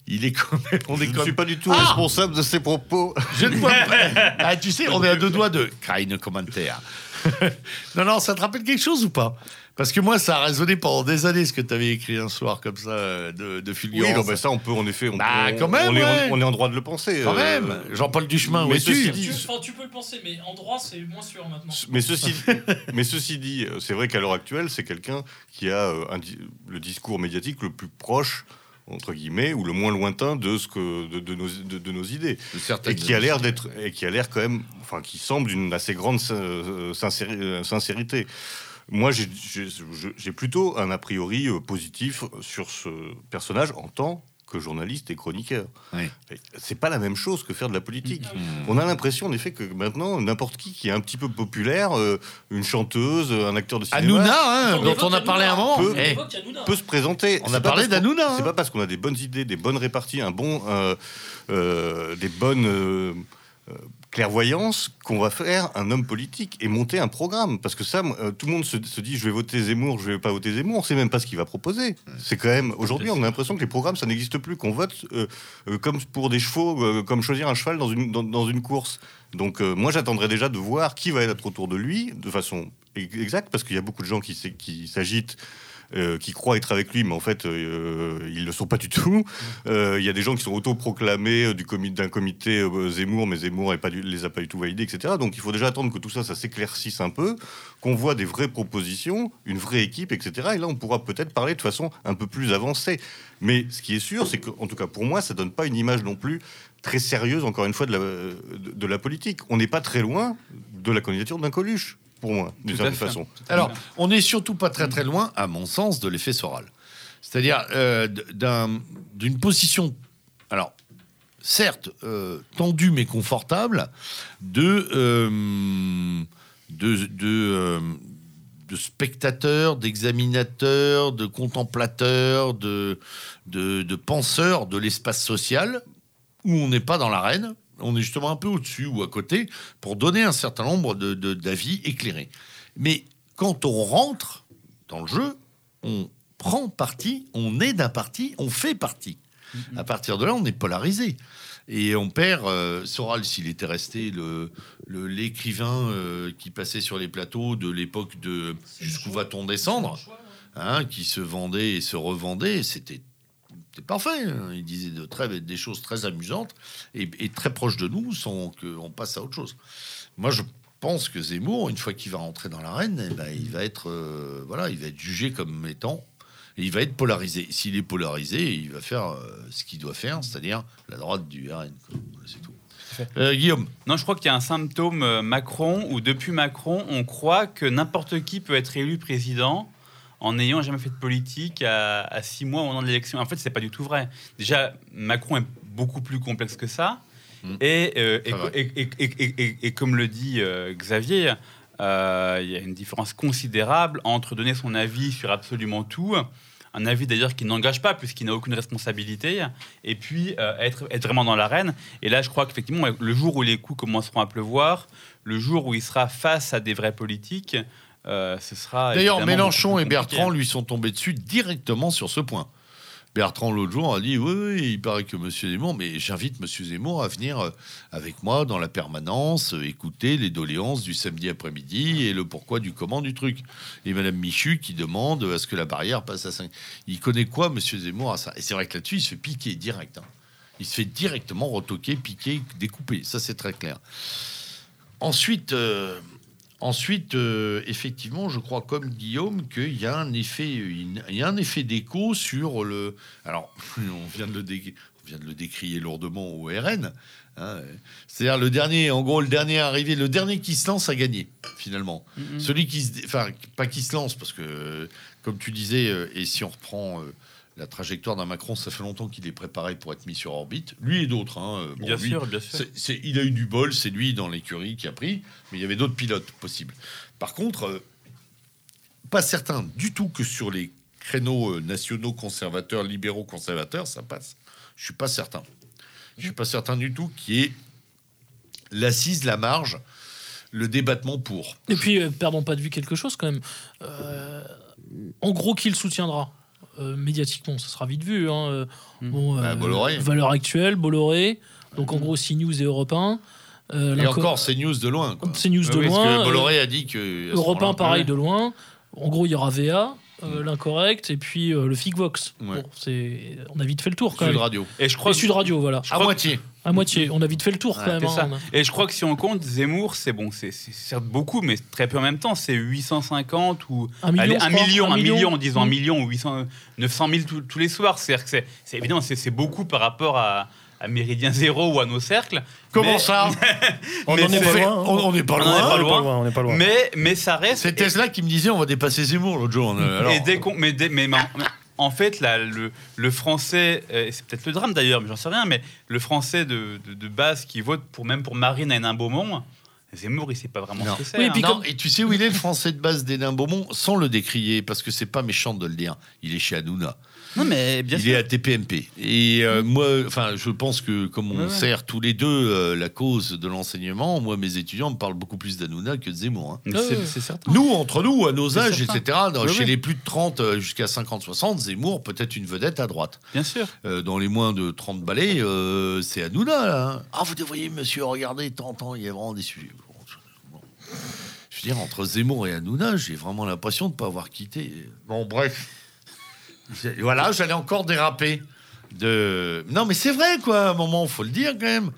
il est quand même, on est Je ne suis pas du tout Ah responsable de ces propos. Je ne vois pas. [LAUGHS] Ah, tu sais, on est à deux doigts de keine commentaire. [LAUGHS] non, non, ça te rappelle quelque chose ou pas? Parce que moi, ça a résonné pendant des années ce que tu avais écrit un soir comme ça euh, de, de fulgurance. Oui, non, ça, on peut en effet. On, Bah, peut- quand même, on, est, ouais. on est en droit de le penser. Quand euh, même, Jean-Paul Duchemin, mais où es-tu ceci dit- Tu, enfin, tu peux le penser, mais en droit, c'est moins sûr maintenant. Mais ceci, [LAUGHS] mais ceci dit, euh, c'est vrai qu'à l'heure actuelle, c'est quelqu'un qui a euh, un le discours médiatique le plus proche entre guillemets ou le moins lointain de ce que de, de nos, de, de nos idées. Et qui a l'air d'être et qui a l'air quand même enfin qui semble d'une assez grande euh, sincéri- euh, sincérité. Moi j'ai plutôt un a priori euh, positif sur ce personnage en tant que journaliste et chroniqueur Oui. C'est pas la même chose que faire de la politique Mmh. on a l'impression, en effet, que maintenant, n'importe qui qui est un petit peu populaire, euh, une chanteuse, un acteur de cinéma, Hanouna, hein, On dont on a parlé un Hanouna. moment. Peu- Eh, peut se présenter. On C'est a pas parlé parce qu'on- d'Hanouna, hein. C'est pas parce qu'on a des bonnes idées, des bonnes réparties, un bon, euh, euh, des bonnes clairvoyances qu'on va faire un homme politique et monter un programme. Parce que ça, euh, tout le monde se, se dit je vais voter Zemmour, je vais pas voter Zemmour. On sait même pas ce qu'il va proposer. C'est quand même aujourd'hui, on a l'impression que les programmes ça n'existe plus, qu'on vote euh, euh, comme pour des chevaux, comme choisir un cheval dans une dans, dans une course. Donc moi j'attendrai déjà de voir qui va être autour de lui de façon ex- exacte parce qu'il y a beaucoup de gens qui s'agitent euh, qui croient être avec lui, mais en fait, euh, ils le sont pas du tout. Euh, Il y a des gens qui sont autoproclamés du d'un comité Zemmour, mais Zemmour ne les a pas du tout validés, etc. Donc il faut déjà attendre que tout ça, ça s'éclaircisse un peu, qu'on voit des vraies propositions, une vraie équipe, etc. Et là, on pourra peut-être parler de façon un peu plus avancée. Mais ce qui est sûr, c'est qu'en tout cas pour moi, ça donne pas une image non plus très sérieuse, encore une fois, de la politique. On n'est pas très loin de la candidature d'un Coluche, pour moi, d'une certaine façon. Alors, on n'est surtout pas très très loin, à mon sens, de l'effet Soral. C'est-à-dire euh, d'une position, alors certes euh, tendue mais confortable, de euh, de, de, euh, de spectateurs, d'examinateurs, de contemplateurs, de, de, de penseurs de l'espace social, où on n'est pas dans l'arène, on est justement un peu au-dessus ou à côté, pour donner un certain nombre de- de- d'avis éclairés. Mais quand on rentre dans le jeu, on prend parti, on est d'un parti, on fait parti. À partir de là, on est polarisé. Et on perd, euh, Soral, s'il était resté le le- l'écrivain euh, qui passait sur les plateaux de l'époque de Jusqu'où va-t-on descendre hein, qui se vendait et se revendait, c'était c'était parfait. hein. Il disait de très, des choses très amusantes et, et très proches de nous sans qu'on passe à autre chose. Moi, je pense que Zemmour, une fois qu'il va rentrer dans l'arène, eh ben, il va être euh, voilà, il va être jugé comme étant et il va être polarisé. S'il est polarisé, il va faire euh, ce qu'il doit faire, c'est-à-dire la droite du RN. C'est tout. Euh, Guillaume, Non, je crois qu'il y a un symptôme Macron où depuis Macron, on croit que n'importe qui peut être élu président en n'ayant jamais fait de politique à, à six mois au moment de l'élection. En fait, c'est pas du tout vrai. Déjà, Macron est beaucoup plus complexe que ça. Mm. Et, euh, et, comme le dit euh, Xavier, euh, il y a une différence considérable entre donner son avis sur absolument tout, un avis d'ailleurs qui n'engage pas puisqu'il n'a aucune responsabilité, et puis euh, être, être vraiment dans l'arène. Et là, je crois qu'effectivement, le jour où les coups commenceront à pleuvoir, le jour où il sera face à des vrais politiques, euh, ce sera. D'ailleurs, Mélenchon et. Bertrand lui sont tombés dessus directement sur ce point. Bertrand, l'autre jour, a dit Oui, oui, il paraît que M. Zemmour, mais j'invite M. Zemmour à venir euh, avec moi dans la permanence, euh, écouter les doléances du samedi après-midi et le pourquoi du comment du truc. Et Mme Michu qui demande à ce que la barrière passe à 5. Il connaît quoi, M. Zemmour, à ça? Et c'est vrai que là-dessus, il se fait piquer direct. hein. Il se fait directement retoquer, piquer, découper. Ça, c'est très clair. Ensuite. euh, Ensuite, euh, effectivement, je crois comme Guillaume qu'il y a un effet, une- il y a un effet d'écho sur le. Alors, [LAUGHS] on vient de le, dé- on vient de le décrier lourdement au RN. hein. C'est-à-dire le dernier, en gros, le dernier arrivé, le dernier qui se lance a gagné finalement. Mhm. Celui qui se, enfin, pas qui se lance, parce que, comme tu disais, euh, et si on reprend euh, la trajectoire d'un Macron, ça fait longtemps qu'il est préparé pour être mis sur orbite. Lui et d'autres. hein, euh, bon, Bien lui, sûr, bien il a eu du bol, c'est lui dans l'écurie qui a pris, mais il y avait d'autres pilotes possibles. Par contre, euh, pas certain du tout que sur les créneaux euh, nationaux conservateurs, libéraux conservateurs, ça passe. Je suis pas certain. Je suis pas certain du tout qui est l'assise, la marge, le débattement pour. Et puis, euh, perdons pas de vue quelque chose quand même. Euh, en gros, qui le soutiendra? Euh, Médiatiquement, ça sera vite vu. hein. Euh, Mm. Bon, Bah, Bolloré. Valeur actuelle, Bolloré. Donc en gros, CNews et Europe 1. Euh, Et encore, c'est news de loin. Quoi. CNews de Oui, Parce loin. que euh, Bolloré a dit que. Europe 1, moment-là- pareil, de loin. En gros, il y aura VA, euh, l'incorrect, et puis euh, le Figvox. Ouais. Bon, c'est... On a vite fait le tour quand Sud même. Radio. Et je crois Et Sud Radio, voilà. À moitié. À moitié. On a vite fait le tour quand même. Hein. ça. Et je crois que si on compte, Zemmour, c'est bon, c'est certes beaucoup, mais très peu en même temps. C'est 850 ou Un million, Allez, un million, un million, disons un Mm. million ou 800, 900 000 tous- tous les soirs. C'est-à-dire que c'est, évidemment, c'est, beaucoup par rapport à, à Méridien Zéro ou à nos cercles. Comment Mais- ça [LAUGHS] On hein. on- on n'est pas loin. est pas On est loin. On n'est pas loin. Mais, mais ça reste. C'est Tesla qui me disait on va dépasser Zemmour l'autre jour. [LAUGHS] Alors, Et dès qu'on- mais, dès- mais, mais en- fait, là, le, le français, euh, et c'est peut-être le drame d'ailleurs, mais j'en sais rien, mais le français de, de, de base qui vote pour même pour Marine Hénin-Beaumont, Zemmour, il sait pas vraiment Non. ce que c'est. Oui, et hein. comme- et tu sais où il est le français de base d'Hénin Beaumont sans le décrier parce que c'est pas méchant de le dire. Il est chez Hanouna. Non, mais bien il sûr. est à TPMP. Et euh, moi, enfin, je pense que comme on Ouais, ouais. sert tous les deux euh, la cause de l'enseignement, moi, mes étudiants me parlent beaucoup plus d'Hanouna que de Zemmour. hein. Ouais, c'est, certain. Nous, entre nous, à nos âges, certain. etc., Ouais, chez les plus de 30 euh, jusqu'à 50-60, Zemmour peut être une vedette à droite. Bien sûr. Euh, dans les moins de 30 balais, euh, c'est Hanouna. Là, hein. Ah, vous devriez, monsieur, regarder, tant, tant, il y a vraiment des sujets. Bon, je- bon. Je veux dire, entre Zemmour et Hanouna, j'ai vraiment l'impression de ne pas avoir quitté. Bon, bref. Voilà, j'allais encore déraper. De... Non, mais c'est vrai, quoi, à un moment, faut le dire quand même.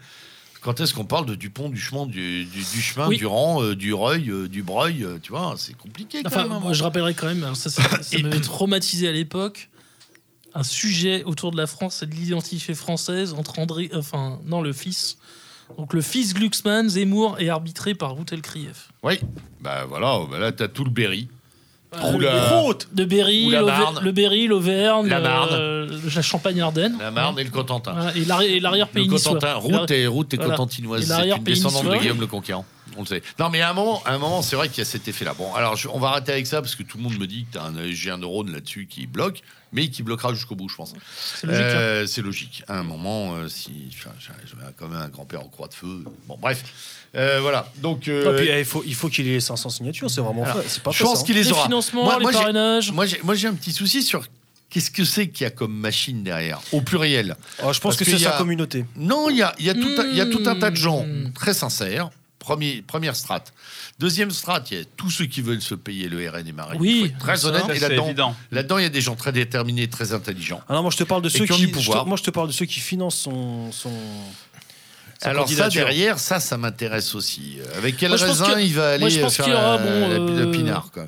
Quand est-ce qu'on parle de Dupont, du chemin, du, du, du chemin, Oui. du rang, euh, du reuil, euh, du breuil, euh, tu vois, c'est compliqué quand Enfin, même. hein. moi, je rappellerai quand même, alors ça, ça, ça m'avait traumatisé à l'époque, un sujet autour de la France et de l'identité française entre André, enfin, non, le fils. Donc le fils Glucksmann, Zemmour, est arbitré par Routel Krief. Oui, bah voilà, bah là, t'as tout le Berry. Ou la- le- de Berry, ou la l'Auver- Marne. le Berry, l'Auvergne, La Marne. euh, la Champagne-Ardenne. La Marne et le Cotentin. Voilà, et l'arri- et l'arrière-pays Le niçois. Cotentin, route et, route et Voilà. cotentinoise. Et C'est une descendante de niçois. Guillaume le Conquérant. On le sait. Non, mais à un moment, à un moment c'est vrai qu'il y a cet effet-là. Bon, alors, je- on va arrêter avec ça parce que tout le monde me dit que t'as un, j'ai un neurone là-dessus qui bloque, mais qui bloquera jusqu'au bout, je pense. C'est logique. hein. Euh, c'est logique. À un moment, euh, si j'avais quand même un grand-père en croix de feu. Bon, bref. Euh, voilà. Donc, euh, Non, puis, eh, il faut, il faut qu'il ait les 500 signatures, c'est vraiment Alors, fait. C'est pas je fait, pense ça, hein. qu'il les Les aura. financements, Moi- les moi, j'ai- parrainages. Moi, j'ai, moi, j'ai un petit souci sur qu'est-ce que c'est qu'il y a comme machine derrière Au pluriel. Oh, je pense Parce que c'est a- sa communauté. Non, il y a, il y, a tout un- il y a tout un tas de gens Mmh. très sincères. Premier, première strate. Deuxième strate, il y a tous ceux qui veulent se payer le RN et Marie. Oui, Faut être très honnête. Ça, Et c'est là-dedans, évident. là-dedans, il y a des gens très déterminés, très intelligents. Non, moi je te parle de ceux qui ont du je te- pouvoir. moi je te parle de ceux qui financent son. son sa Alors ça derrière, ça, ça m'intéresse aussi. Avec quel Moi, raisin que- il va moi, aller je pense faire qu'il y aura, la, bon, la- euh, le pinard quoi.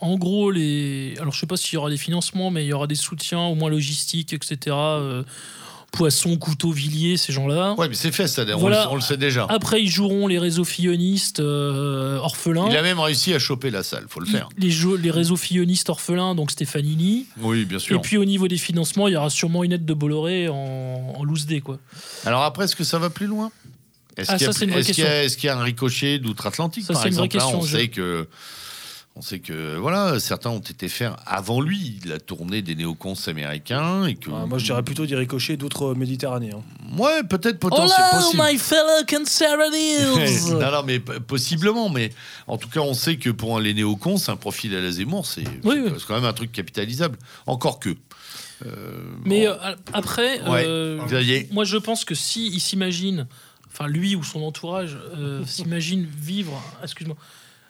En gros, les. Alors, je sais pas s'il y aura des financements, mais il y aura des soutiens, au moins logistiques, etc. euh, Poisson, couteau, villiers, ces gens-là. Ouais, mais c'est fait, ça. Voilà. On, le sait déjà. Après, ils joueront les réseaux fillonistes euh, orphelins. Il a même réussi à choper la salle, faut le faire. Les, réseaux fillonistes orphelins, donc Stefanini. Oui, bien Et sûr. puis au niveau des financements, il y aura sûrement une aide de Bolloré en, en loose day, quoi. Alors après, est-ce que ça va plus loin? Est-ce Ah, qu'il y, qu'il y a- est-ce qu'il y a un ricochet d'outre-Atlantique, par exemple? Là, on je- sait que, on sait que, voilà, certains ont été faire avant lui la tournée des néocons américains et que, Ah, moi je dirais plutôt des ricochets d'autres Méditerranéens. ouais, peut-être potentiellement Hello, possible. my fellow conservatives [LAUGHS] non, non, mais possiblement, mais en tout cas, on sait que pour un- les néocons, c'est un profil à la Zemmour, c'est Oui, c'est- oui. c'est quand même un truc capitalisable. encore que. Euh, Mais bon. euh, après, Ouais. euh, moi je pense que si il s'imagine, enfin lui ou son entourage euh, s'imagine vivre, excuse-moi,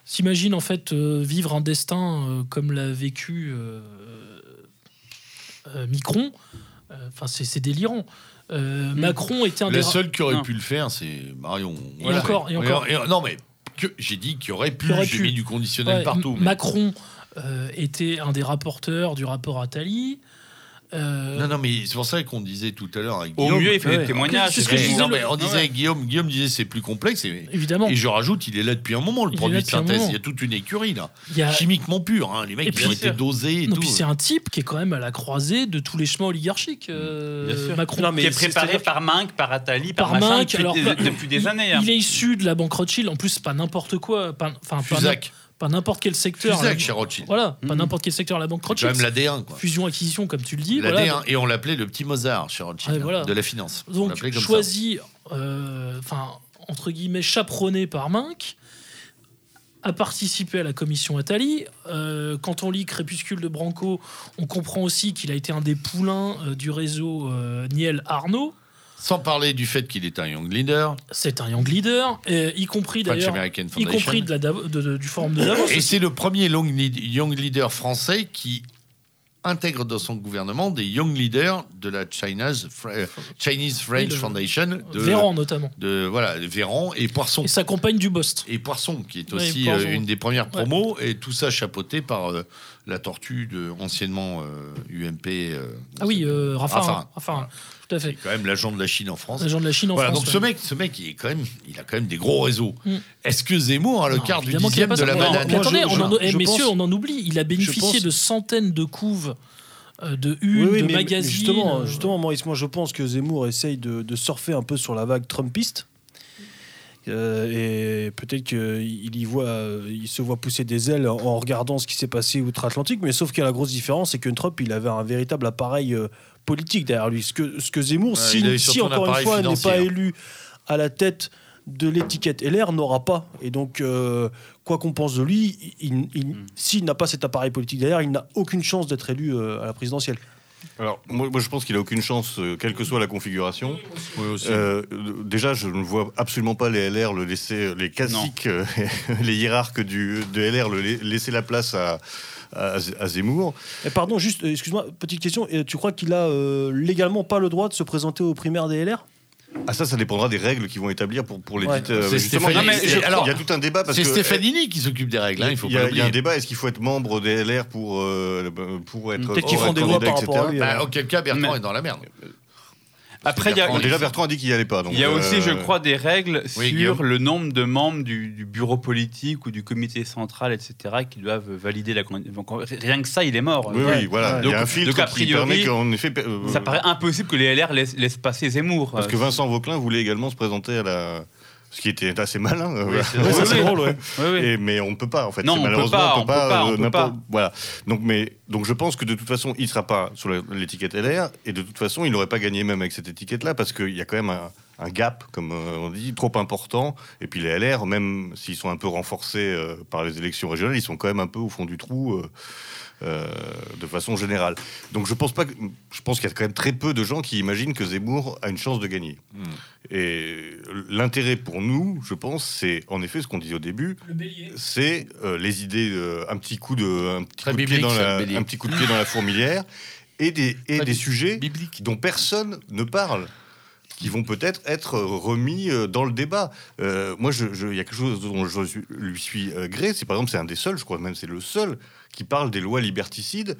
s'imagine en fait euh, vivre un destin euh, comme l'a vécu euh, euh, Micron, enfin c'est c'est délirant. Euh, Macron était un des Le ra- seul qui aurait Non. pu le faire, c'est Marion. Et encore, et encore. non, mais j'ai dit qu'il aurait pu. J'ai mis du conditionnel Ouais, partout. Mais- Macron euh, était un des rapporteurs du rapport Attali. Euh, Non, non, mais c'est pour ça qu'on disait tout à l'heure avec Au Guillaume. mieux, il fait Ouais. des témoignages. C'est ce que je disais non, mais on disait Ouais. avec Guillaume, Guillaume disait c'est plus complexe. Et, Évidemment. et je rajoute, il est là depuis un moment, le Il produit de synthèse. Il y a toute une écurie là. Il y a- Chimiquement pur. hein. Les mecs, puis- ont été dosés et Non, tout. puis c'est un type qui est quand même à la croisée de tous les chemins oligarchiques. euh, Bien sûr. Macron. Non, mais qui est c'est- préparé par Minc, par Attali, par, Par machin depuis, alors, des- bah, depuis des années. hein. Il est issu de la banque Rothschild. En plus, pas n'importe quoi. Enfin, pas. Pas n'importe quel secteur. Fusac la- chez Rothschild. Voilà, pas Mhm. n'importe quel secteur la banque quand Rothschild. même l'AD1. quoi. Fusion-acquisition, comme tu le dis. L'AD1. Voilà. Et on l'appelait le petit Mozart chez Rothschild. Ouais, voilà. De la finance. On Donc, choisi, euh, enfin, entre guillemets, chaperonné par Minc, a participé à la commission Attali. Euh, quand on lit Crépuscule de Branco, on comprend aussi qu'il a été un des poulains euh, du réseau euh, Niel Arnaud. Sans parler du fait qu'il est un young leader. C'est un young leader, euh, y compris d'ailleurs, y compris de la Davo- de- de- du forum de Davos. Et c'est le premier long young leader français qui intègre dans son gouvernement des young leaders de la China's, Fr- Chinese French le- Foundation de, Véran notamment. de voilà Véran et Poisson Et sa compagne du Bost. et Poisson qui est aussi euh, une des premières promos et tout ça chapeauté par euh, la tortue de anciennement euh, UMP euh, Ah oui, euh, Raffarin. Raffarin. Raffarin, tout à c'est fait. quand même l'agent de la Chine en France L'agent de la Chine en voilà, France. donc ouais. ce mec, ce mec, il est quand même, il a quand même des gros réseaux. Mm. Est-ce que Zemmour a le Non, quart du dixième de la banane mais attendez, je- on en- eh, messieurs, pense- on en oublie. Il a bénéficié pense- de centaines de couves, euh, de une, oui, de magazines. Justement, euh, justement, Maurice, moi je pense que Zemmour essaye de, de surfer un peu sur la vague Trumpiste. Euh, et peut-être qu'il y voit, il se voit pousser des ailes en, regardant ce qui s'est passé outre-Atlantique, mais sauf que la grosse différence, c'est que Trump, il avait un véritable appareil euh, politique derrière lui. Ce que, ce que Zemmour, Ouais, si, un encore une fois n'est pas hein. élu à la tête de l'étiquette LR, n'aura pas. Et donc, euh, quoi qu'on pense de lui, il- il- Mm. s'il n'a pas cet appareil politique derrière, il n'a aucune chance d'être élu euh, à la présidentielle. Alors, moi, moi, je pense qu'il a aucune chance, euh, quelle que soit la configuration. Oui, aussi. Euh, déjà, je ne vois absolument pas les LR le laisser, les classiques, euh, [LAUGHS] les hiérarques du, de LR le la- laisser la place à, à, à Zemmour. Eh, pardon, juste, euh, excuse-moi, petite question. Et tu crois qu'il a euh, légalement pas le droit de se présenter aux primaires des LR Ah ça, ça dépendra des règles qu'ils vont établir pour, pour les Ouais. dites. euh, C'est justement, Stéphanie- il y a- alors, il y a tout un débat parce c'est que Stéphanini qui s'occupe des règles, hein, il faut il y, pas a, il y a un débat. Est-ce qu'il faut être membre des LR pour euh, pour être Peut-être qu'ils pour feront être des lois candidat, par rapport à etc. lui. Bah, auquel cas, Bertrand Mais- est dans la merde. Après, il y a, déjà Bertrand a dit qu'il n'y allait pas. donc, il y a aussi, euh, je crois, des règles Oui, sur Guillaume. le nombre de membres du, du bureau politique ou du comité central, etc., qui doivent valider la Rien que ça, il est mort. Oui, Ouais. oui, voilà. Donc- il y a un filtre donc, a qui priori, permet qu'en effet. euh, Ça paraît impossible que les LR laissent, laissent passer Zemmour. Parce que Vincent Vauquelin voulait également se présenter à la. Ce qui était assez malin. euh, c'est Oui, drôle, ouais. Oui. Et- mais on ne peut pas en fait. Non, C'est on peut malheureusement, pas, on peut pas, on euh, peut pas. Voilà. Donc, mais donc je pense que de toute façon, il ne sera pas sur l'étiquette LR et de toute façon, il n'aurait pas gagné même avec cette étiquette-là parce qu'il y a quand même un, un gap, comme euh, on dit, trop important. Et puis les LR, même s'ils sont un peu renforcés euh, par les élections régionales, ils sont quand même un peu au fond du trou. euh, euh, de façon générale. Donc je pense pas que, je pense qu'il y a quand même très peu de gens qui imaginent que Zemmour a une chance de gagner. Et l'intérêt pour nous, je pense, c'est en effet ce qu'on disait au début, c'est euh, les idées, euh, un petit coup de, un petit coup de pied dans la, le bélier. un petit coup de pied dans la fourmilière, et des, et Très des bi- sujets biblique. dont personne ne parle qui vont peut-être être remis dans le débat. Euh, moi, il y a quelque chose dont je suis- lui suis gré, c'est par exemple, c'est un des seuls, je crois même c'est le seul, qui parle des lois liberticides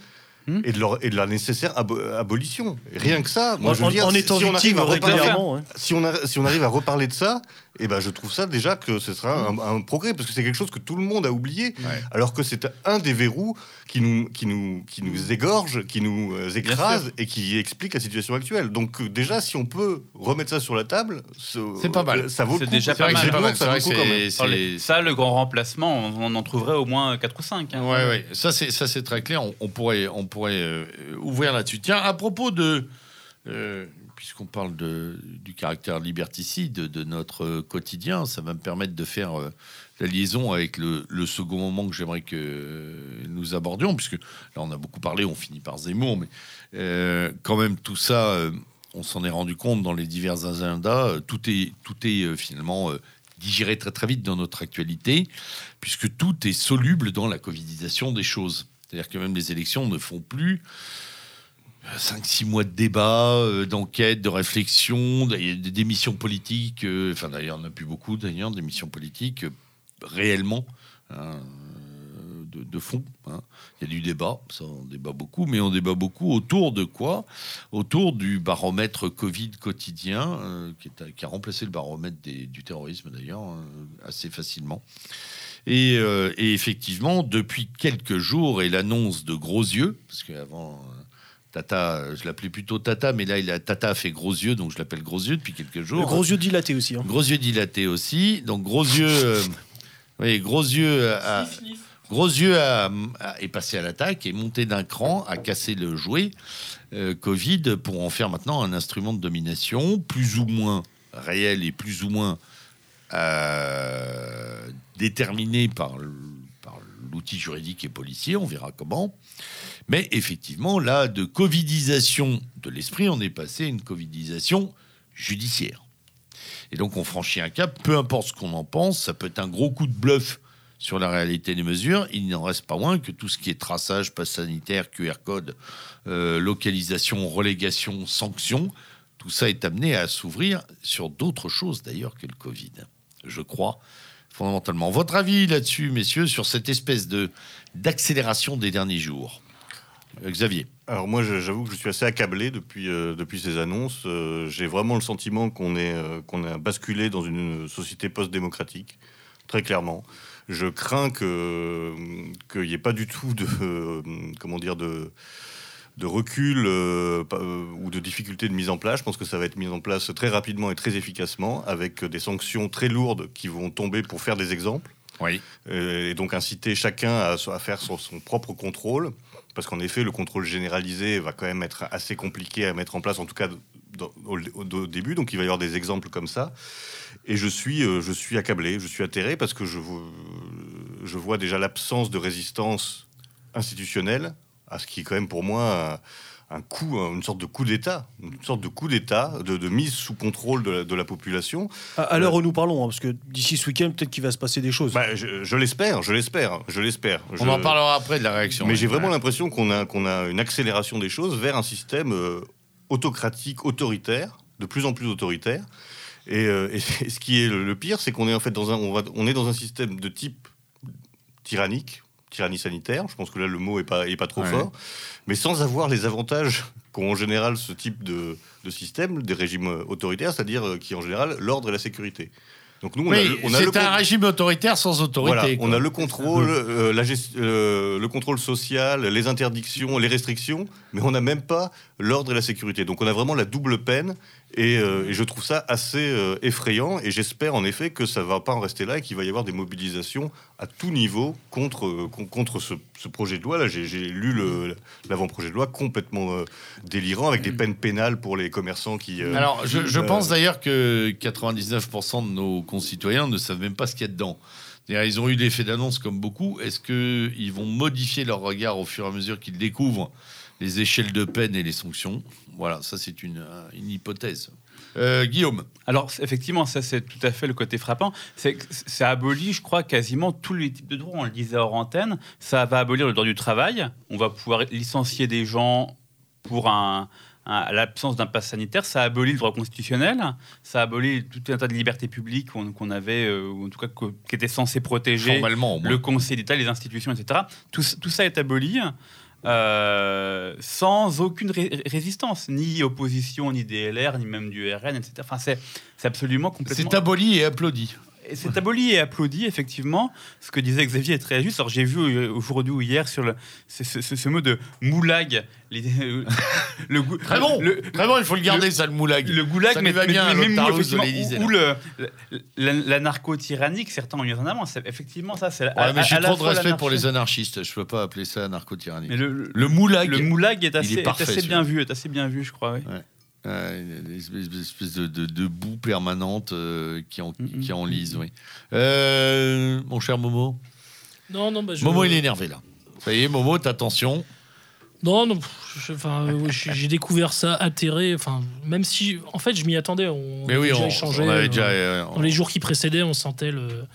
Hmm. et, de leur, et de la nécessaire abo- abolition. Rien que ça, moi, je veux en, dire, en étant si on arrive victime à reparler- régulièrement. si on, a- si on arrive à reparler de ça, eh ben, je trouve ça déjà que ce sera un, un progrès, parce que c'est quelque chose que tout le monde a oublié, Ouais. alors que c'est un des verrous qui nous, qui nous, qui nous égorge, qui nous euh, écrase et qui explique la situation actuelle. Donc euh, déjà, si on peut remettre ça sur la table, ce- C'est pas mal. Ça vaut le C'est coup. déjà mal. pas mal. ça Ça, le grand remplacement, on, on en trouverait au moins 4 ou 5. hein. Ouais, ouais. Ça, c'est, ça, c'est très clair. On, on pourrait, on pourrait euh, ouvrir là-dessus. Tiens, à propos de. euh, puisqu'on parle du caractère liberticide de notre euh, quotidien, ça va me permettre de faire euh, la liaison avec le, second moment que j'aimerais que euh, nous abordions, puisque là, on a beaucoup parlé, on finit par Zemmour, mais quand même, tout ça, on s'en est rendu compte dans les divers agendas. tout est, tout est finalement digéré très très vite dans notre actualité, puisque tout est soluble dans la covidisation des choses. C'est-à-dire que même les élections ne font plus 5-6 mois de débat, euh, d'enquête, de réflexion, démissions politiques. euh, Enfin, d'ailleurs, il n'y en a plus beaucoup, d'ailleurs, d'émissions politiques, euh, réellement, hein, de, fond. hein. Il y a du débat, ça, on débat beaucoup, mais on débat beaucoup autour de quoi? Autour du baromètre Covid quotidien, qui, a remplacé le baromètre du terrorisme, d'ailleurs, assez facilement. Et, et effectivement, depuis quelques jours, et l'annonce de gros yeux, parce qu'avant, Tata, euh, je l'appelais plutôt Tata, mais là, il a, Tata a fait gros yeux, donc je l'appelle gros yeux depuis quelques jours. Le gros yeux dilaté aussi. hein. Gros yeux dilatés aussi. Donc gros yeux, euh, [LAUGHS] oui, gros yeux, a- Sniff, sniff. gros yeux a- a- est passé à l'attaque, est monté d'un cran, a cassé le jouet euh, Covid pour en faire maintenant un instrument de domination, plus ou moins réel et plus ou moins euh, déterminé par le- par l'outil juridique et policier, on verra comment. Mais effectivement, là, de covidisation de l'esprit, on est passé à une covidisation judiciaire. Et donc, on franchit un cap, peu importe ce qu'on en pense, ça peut être un gros coup de bluff sur la réalité des mesures. Il n'en reste pas moins que tout ce qui est traçage, passe sanitaire, QR code, euh, localisation, relégation, sanction, tout ça est amené à s'ouvrir sur d'autres choses d'ailleurs que le Covid, je crois, fondamentalement. Votre avis là-dessus, messieurs, sur cette espèce de d'accélération des derniers jours? Euh, Xavier Alors moi, j'avoue que je suis assez accablé depuis, euh, depuis ces annonces. Euh, J'ai vraiment le sentiment qu'on est, qu'on a basculé dans une société post-démocratique, très clairement. Je crains que qu'il n'y ait pas du tout de comment dire de de recul euh, euh, ou de difficulté de mise en place. Je pense que ça va être mis en place très rapidement et très efficacement, avec des sanctions très lourdes qui vont tomber pour faire des exemples. Oui. Euh, et donc inciter chacun à, à faire son, son propre contrôle, parce qu'en effet, le contrôle généralisé va quand même être assez compliqué à mettre en place, en tout cas au, au- au début. Donc il va y avoir des exemples comme ça. Et je suis, je suis accablé, je suis atterré, parce que je vois déjà l'absence de résistance institutionnelle, à ce qui est quand même pour moi un, coup, une sorte de coup d'État, une sorte de coup d'État, de, de mise sous contrôle de la, de la population. À, à l'heure où nous parlons, hein, parce que d'ici ce week-end, peut-être qu'il va se passer des choses. Bah, je l'espère, je l'espère, je l'espère. On Je- en parlera après de la réaction. Mais j'ai vraiment Ouais. l'impression qu'on a, qu'on a une accélération des choses vers un système euh, autocratique, autoritaire, de plus en plus autoritaire. Et, euh, [LAUGHS] et ce qui est le, le pire, c'est qu'on est en fait dans un, on, va, on est dans un système de type tyrannique, tyrannie sanitaire. Je pense que là le mot est pas, est pas trop Ouais. fort, mais sans avoir les avantages qu'ont en général ce type de, de système, des régimes euh, autoritaires, c'est-à-dire euh, qui en général l'ordre et la sécurité. Donc nous, on a, Oui, le- on a le c'est un régime autoritaire sans autorité. voilà, on a le contrôle, euh, la gest- euh, le contrôle social, les interdictions, les restrictions, mais on n'a même pas l'ordre et la sécurité. Donc on a vraiment la double peine Et, euh, et je trouve ça assez euh, effrayant. Et j'espère en effet que ça va pas en rester là et qu'il va y avoir des mobilisations à tout niveau contre, euh, con- contre ce, ce projet de loi. Là, j'ai lu l'avant-projet de loi complètement délirant avec des peines pénales pour les commerçants qui. Alors, je, je pense d'ailleurs que 99% de nos concitoyens ne savent même pas ce qu'il y a dedans. Ils ont eu l'effet d'annonce comme beaucoup. Est-ce qu'ils vont modifier leur regard au fur et à mesure qu'ils découvrent les échelles de peine et les sanctions Voilà, ça c'est une, une hypothèse. Euh, Guillaume, Alors, effectivement, ça, c'est tout à fait le côté frappant. C'est ça abolit, je crois, quasiment tous les types de droits. On le disait hors antenne. Ça va abolir le droit du travail. On va pouvoir licencier des gens pour un, un- l'absence d'un pass sanitaire. Ça abolit le droit constitutionnel. Ça abolit tout un tas de libertés publiques qu'on qu'on avait, euh, ou en tout cas, qui étaient censées protéger le Conseil d'État, les institutions, etc. Tout, tout ça est aboli euh, sans aucune ré- résistance, ni opposition, ni DLR, ni même du RN, etc. Enfin, c'est absolument complètement. c'est aboli et applaudi. C'est aboli et applaudi, effectivement. Ce que disait Xavier est très juste. Alors, j'ai vu euh, aujourd'hui ou hier sur le, ce, ce- ce- ce mot de moulag. euh, [LAUGHS] le, goût- Très bon, Le, très bon, il faut le garder, ça, le moulag. le goulag, Ça mais, va mais- bien mais même où le, la, la narco-tyrannique, certains ont mis en avant. Effectivement, ça, c'est. Ouais, à- mais j'ai trop de respect pour les anarchistes. Je peux pas appeler ça narco-tyrannie. Mais le, moulag, le moulag est assez, est est parfait, assez bien vu, est assez bien vu, je crois. oui. euh, une espèce, une espèce de, de- de boue permanente euh, qui, en, Mm, qui en mm, lise, oui. Euh, mon cher Momo. Non, non, bah, je... Momo, il est énervé là. Ça y est, Momo, ta tension. Non, non, enfin, euh, j'ai découvert ça atterré. Enfin, même si, en fait, je m'y attendais. On Mais oui, déjà on, échangé. on avait euh, déjà. euh, Dans les jours qui précédaient, on sentait le,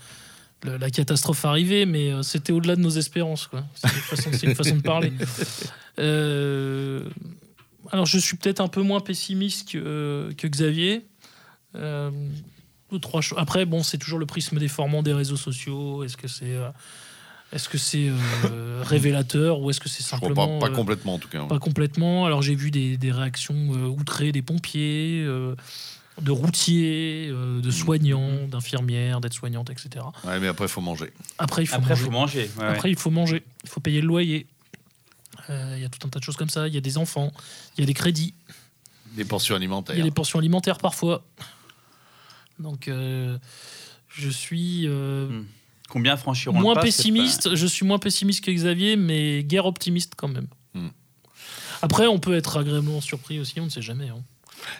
la catastrophe arriver, mais euh, c'était au-delà de nos espérances. quoi. C'est une, une façon de parler. [LAUGHS] Euh, alors, je suis peut-être un peu moins pessimiste que, euh, que Xavier. Euh, trois. Après, bon, c'est toujours le prisme déformant des réseaux sociaux. Est-ce que c'est euh, est-ce que c'est euh, [LAUGHS] révélateur ou est-ce que c'est je crois simplement pas, pas complètement en tout cas. pas complètement. Alors j'ai vu des, des réactions euh, outrées des pompiers, euh, de routiers, euh, Mmh. de soignants, d'infirmières, d'aides-soignantes, etc. Ouais, mais après, il faut manger. Après, il faut Après, manger. faut manger. ouais, ouais. Après, il faut manger. Il faut payer le loyer. Euh, Il y a tout un tas de choses comme ça. Il y a des enfants. Il y a des crédits. Des pensions alimentaires. Il y a des pensions alimentaires parfois. Donc, euh, je suis euh, Hmm. Combien franchiront moins le pas, c'est pessimiste. Je suis moins pessimiste que Xavier, mais guère optimiste quand même. Hmm. Après, on peut être agréablement surpris aussi. On ne sait jamais. hein.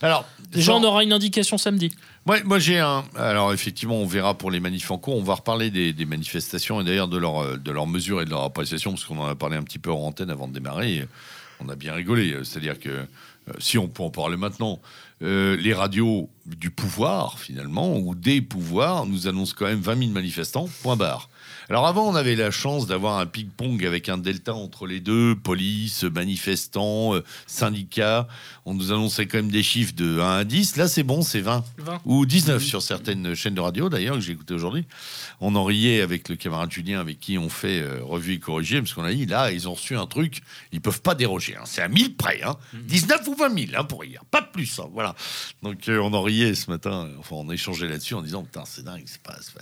Alors, Déjà, on aura une indication samedi. Moi, moi j'ai un. Alors, effectivement, on verra pour les manifs en cours. On va reparler des, des manifestations et d'ailleurs de leurs euh, de leurs mesures et de leur appréciation, parce qu'on en a parlé un petit peu en antenne avant de démarrer. on a bien rigolé. C'est-à-dire que, euh, si on peut en parler maintenant, euh, les radios du pouvoir, finalement, ou des pouvoirs, nous annoncent quand même 20 000 manifestants, point barre. Alors avant, on avait la chance d'avoir un ping-pong avec un delta entre les deux, police, manifestants, euh, syndicats. On nous annonçait quand même des chiffres de 1 à 10. Là, c'est bon, c'est 20 20. ou 19 sur certaines chaînes de radio d'ailleurs que j'ai écouté aujourd'hui. On en riait avec le camarade Julien avec qui on fait euh, revue et corrigée parce qu'on a dit là ils ont reçu un truc, ils peuvent pas déroger. hein. C'est à 1000 près, hein. 19 ou 20 000 hein, pour rire, pas plus. hein, voilà. Donc euh, on en riait ce matin. Enfin on échangeait là-dessus en disant putain c'est dingue, c'est pas, pas-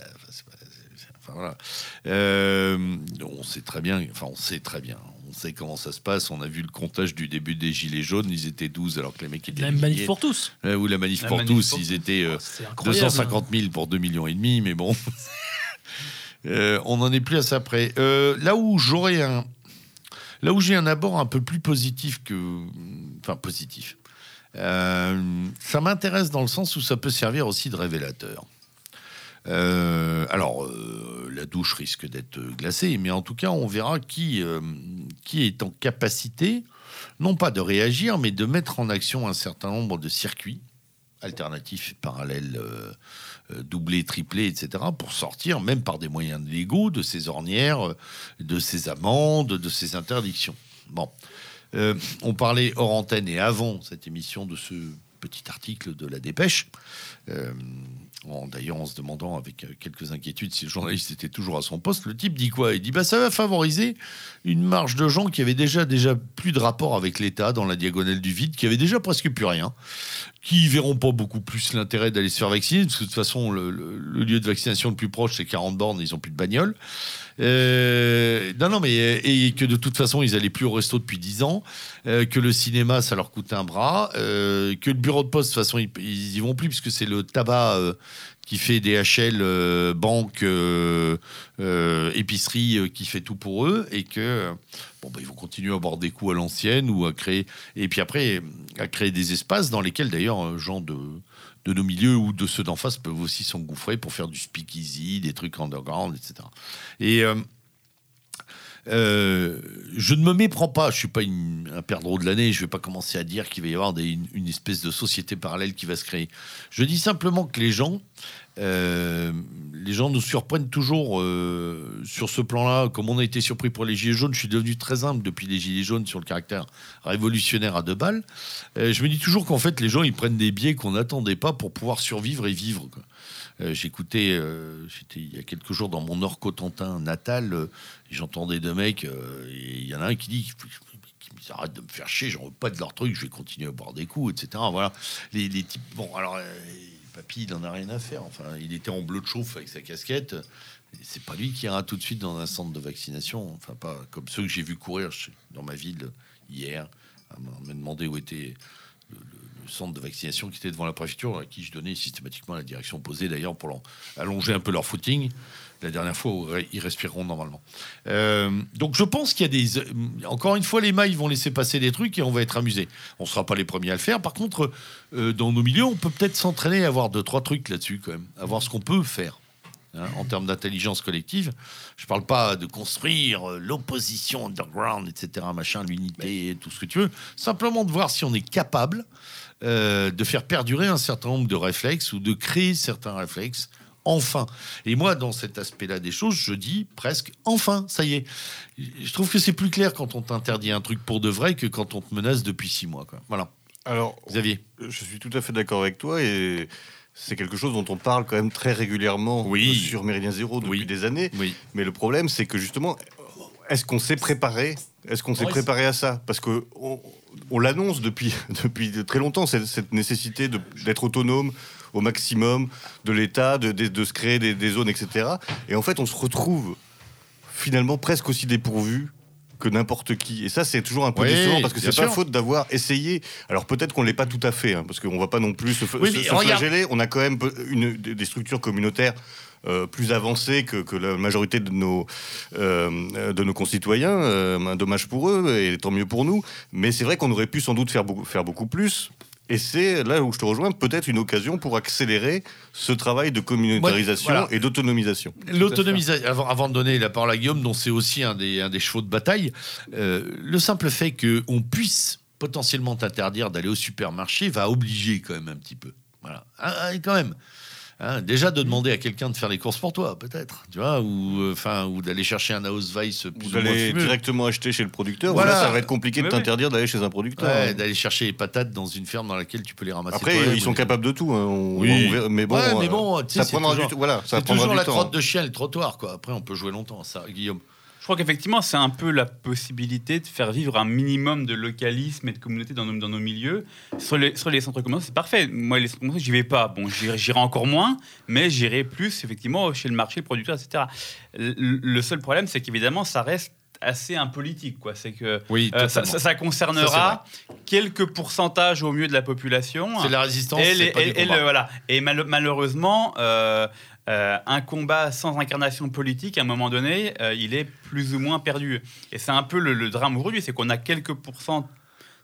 Enfin, voilà. Euh, on sait très bien, enfin on sait très bien, on sait comment ça se passe. On a vu le comptage du début des Gilets jaunes, ils étaient 12 alors que les mecs étaient La des manif milliers. pour tous. Euh, ou la manif La pour manif tous, pour ils étaient euh, C'est incroyable. 250 000 pour 2 millions et demi, mais bon, [LAUGHS] Euh, on n'en est plus à ça près. Euh, là où j'aurais un, là où j'ai un abord un peu plus positif que, enfin positif, euh, ça m'intéresse dans le sens où ça peut servir aussi de révélateur. Euh, alors, euh, la douche risque d'être glacée, mais en tout cas, on verra qui, euh, qui est en capacité, non pas de réagir, mais de mettre en action un certain nombre de circuits alternatifs, parallèles, doublés, triplés, etc., pour sortir, même par des moyens légaux, de ces ornières, de ces amendes, de ces interdictions. Bon. On parlait hors antenne et avant cette émission de ce petit article de la dépêche. En- D'ailleurs, en se demandant avec euh, quelques inquiétudes si le journaliste était toujours à son poste, le type dit quoi? Il dit bah, ça va favoriser une marge de gens qui avaient déjà, déjà plus de rapport avec l'État dans la diagonale du vide, qui avaient déjà presque plus rien, qui verront pas beaucoup plus l'intérêt d'aller se faire vacciner, parce que de toute façon, le, lieu de vaccination le plus proche, c'est 40 bornes, ils ont plus de bagnole. Euh, non, non, mais et que de toute façon, ils allaient plus au resto depuis 10 ans, euh, que le cinéma, ça leur coûte un bras, euh, que le bureau de poste, de toute façon, ils, ils y vont plus, puisque c'est le tabac euh, qui fait DHL, euh, banque, euh, euh, épicerie, euh, qui fait tout pour eux, et que bon, bah, ils vont continuer à boire des coups à l'ancienne ou à créer, et puis après, à créer des espaces dans lesquels d'ailleurs, gens de de nos milieux ou de ceux d'en face peuvent aussi s'engouffrer pour faire du speakeasy, des trucs underground, etc. Et euh, je ne me méprends pas, je suis pas un perdreau de l'année, je vais pas commencer à dire qu'il va y avoir une, espèce de société parallèle qui va se créer. Je dis simplement que les gens, euh, les gens nous surprennent toujours euh, sur ce plan-là. Comme on a été surpris pour les Gilets jaunes, je suis devenu très humble depuis les Gilets jaunes sur le caractère révolutionnaire à deux balles. Je me dis toujours qu'en fait, les gens, ils prennent des biais qu'on n'attendait pas pour pouvoir survivre et vivre. Euh, J'écoutais, euh, j'étais il y a quelques jours dans mon Nord-Cotentin natal, euh, j'entendais deux mecs, et il y en a un qui dit qui me dit, arrête de me faire chier, j'en veux pas de leur truc, je vais continuer à boire des coups, etc. Voilà. Les, les types, bon, alors, papy, il en a rien à faire. Enfin, il était en bleu de chauffe avec sa casquette. C'est pas lui qui ira tout de suite dans un centre de vaccination. Enfin, pas comme ceux que j'ai vu courir dans ma ville hier, à me demander où était centre de vaccination qui était devant la préfecture, à qui je donnais systématiquement la direction opposée, d'ailleurs, pour allonger un peu leur footing. La dernière fois, ils respireront normalement. Euh, donc je pense qu'il y a des... euh, Encore une fois, les mailles vont laisser passer des trucs et on va être amusé. On ne sera pas les premiers à le faire. Par contre, euh, dans nos milieux, on peut peut-être s'entraîner à avoir deux, trois trucs là-dessus quand même. À voir ce qu'on peut faire. Hein, en termes d'intelligence collective, je parle pas de construire euh, l'opposition underground, etc., machin, l'unité, tout ce que tu veux. Simplement de voir si on est capable euh, de faire perdurer un certain nombre de réflexes ou de créer certains réflexes. Enfin. Et moi, dans cet aspect-là des choses, je dis presque enfin, ça y est. Je trouve que c'est plus clair quand on t'interdit un truc pour de vrai que quand on te menace depuis six mois. Quoi. Voilà. Alors, Xavier. je suis tout à fait d'accord avec toi et c'est quelque chose dont on parle quand même très régulièrement Oui. sur Méridien Zéro depuis Oui. des années. Oui. Mais le problème, c'est que justement, est-ce qu'on s'est préparé? Est-ce qu'on s'est Ouais, préparé à ça? Parce que on, on l'annonce depuis, [LAUGHS] depuis très longtemps, cette, cette nécessité d'être autonome au maximum de l'État, de, de- de se créer des, des zones, etc. Et en fait, on se retrouve finalement presque aussi dépourvu que n'importe qui. Et ça, c'est toujours un peu Oui, décevant parce que c'est pas sûr. faute d'avoir essayé. Alors peut-être qu'on l'est pas tout à fait, hein, parce qu'on va pas non plus se, Oui, se- se flageller. On a quand même une, des des structures communautaires euh, plus avancées que, que la majorité de nos, euh, de nos concitoyens. Euh, un dommage pour eux et tant mieux pour nous. Mais c'est vrai qu'on aurait pu sans doute faire beaucoup, faire beaucoup plus. Et c'est là où je te rejoins, peut-être une occasion pour accélérer ce travail de communautarisation Ouais, voilà. et d'autonomisation. L'autonomisation, avant, avant de donner la parole à Guillaume, dont c'est aussi un des, un des chevaux de bataille, euh, le simple fait qu'on puisse potentiellement t'interdire d'aller au supermarché va obliger quand même un petit peu. Voilà. Ah, ah, quand même. Hein, déjà de demander à quelqu'un de faire les courses pour toi, peut-être, tu vois, ou euh, enfin, ou d'aller chercher un Ausweis plus Vous ou moins directement acheter chez le producteur. Voilà. Ça va être compliqué de t'interdire d'aller chez un producteur. Ouais, hein. d'aller chercher les patates dans une ferme dans laquelle tu peux les ramasser. Après, ils sont capables de tout. hein. On- Oui. on mais bon, Ouais, mais bon, ça c'est prendra toujours- du temps. Voilà, ça C'est prendra toujours du la temps. crotte de chien et le trottoir, quoi. Après, on peut jouer longtemps, ça, Guillaume. Je crois qu'effectivement, c'est un peu la possibilité de faire vivre un minimum de localisme et de communauté dans nos, dans nos milieux. Sur les, sur les centres communautaires, c'est parfait. Moi, les centres communautaires, j'y vais pas. Bon, j'irai encore moins, mais j'irai plus, effectivement, chez le marché, le producteur, etc. Le, seul problème, c'est qu'évidemment, ça reste assez impolitique. quoi. C'est que Oui, euh, ça, ça- ça concernera quelques pourcentages au mieux de la population. C'est la résistance. Et, les- et- et combat. le- voilà. et mal- malheureusement, euh, euh, un combat sans incarnation politique, à un moment donné, euh, il est plus ou moins perdu. Et c'est un peu le, drame aujourd'hui, c'est qu'on a quelques pourcents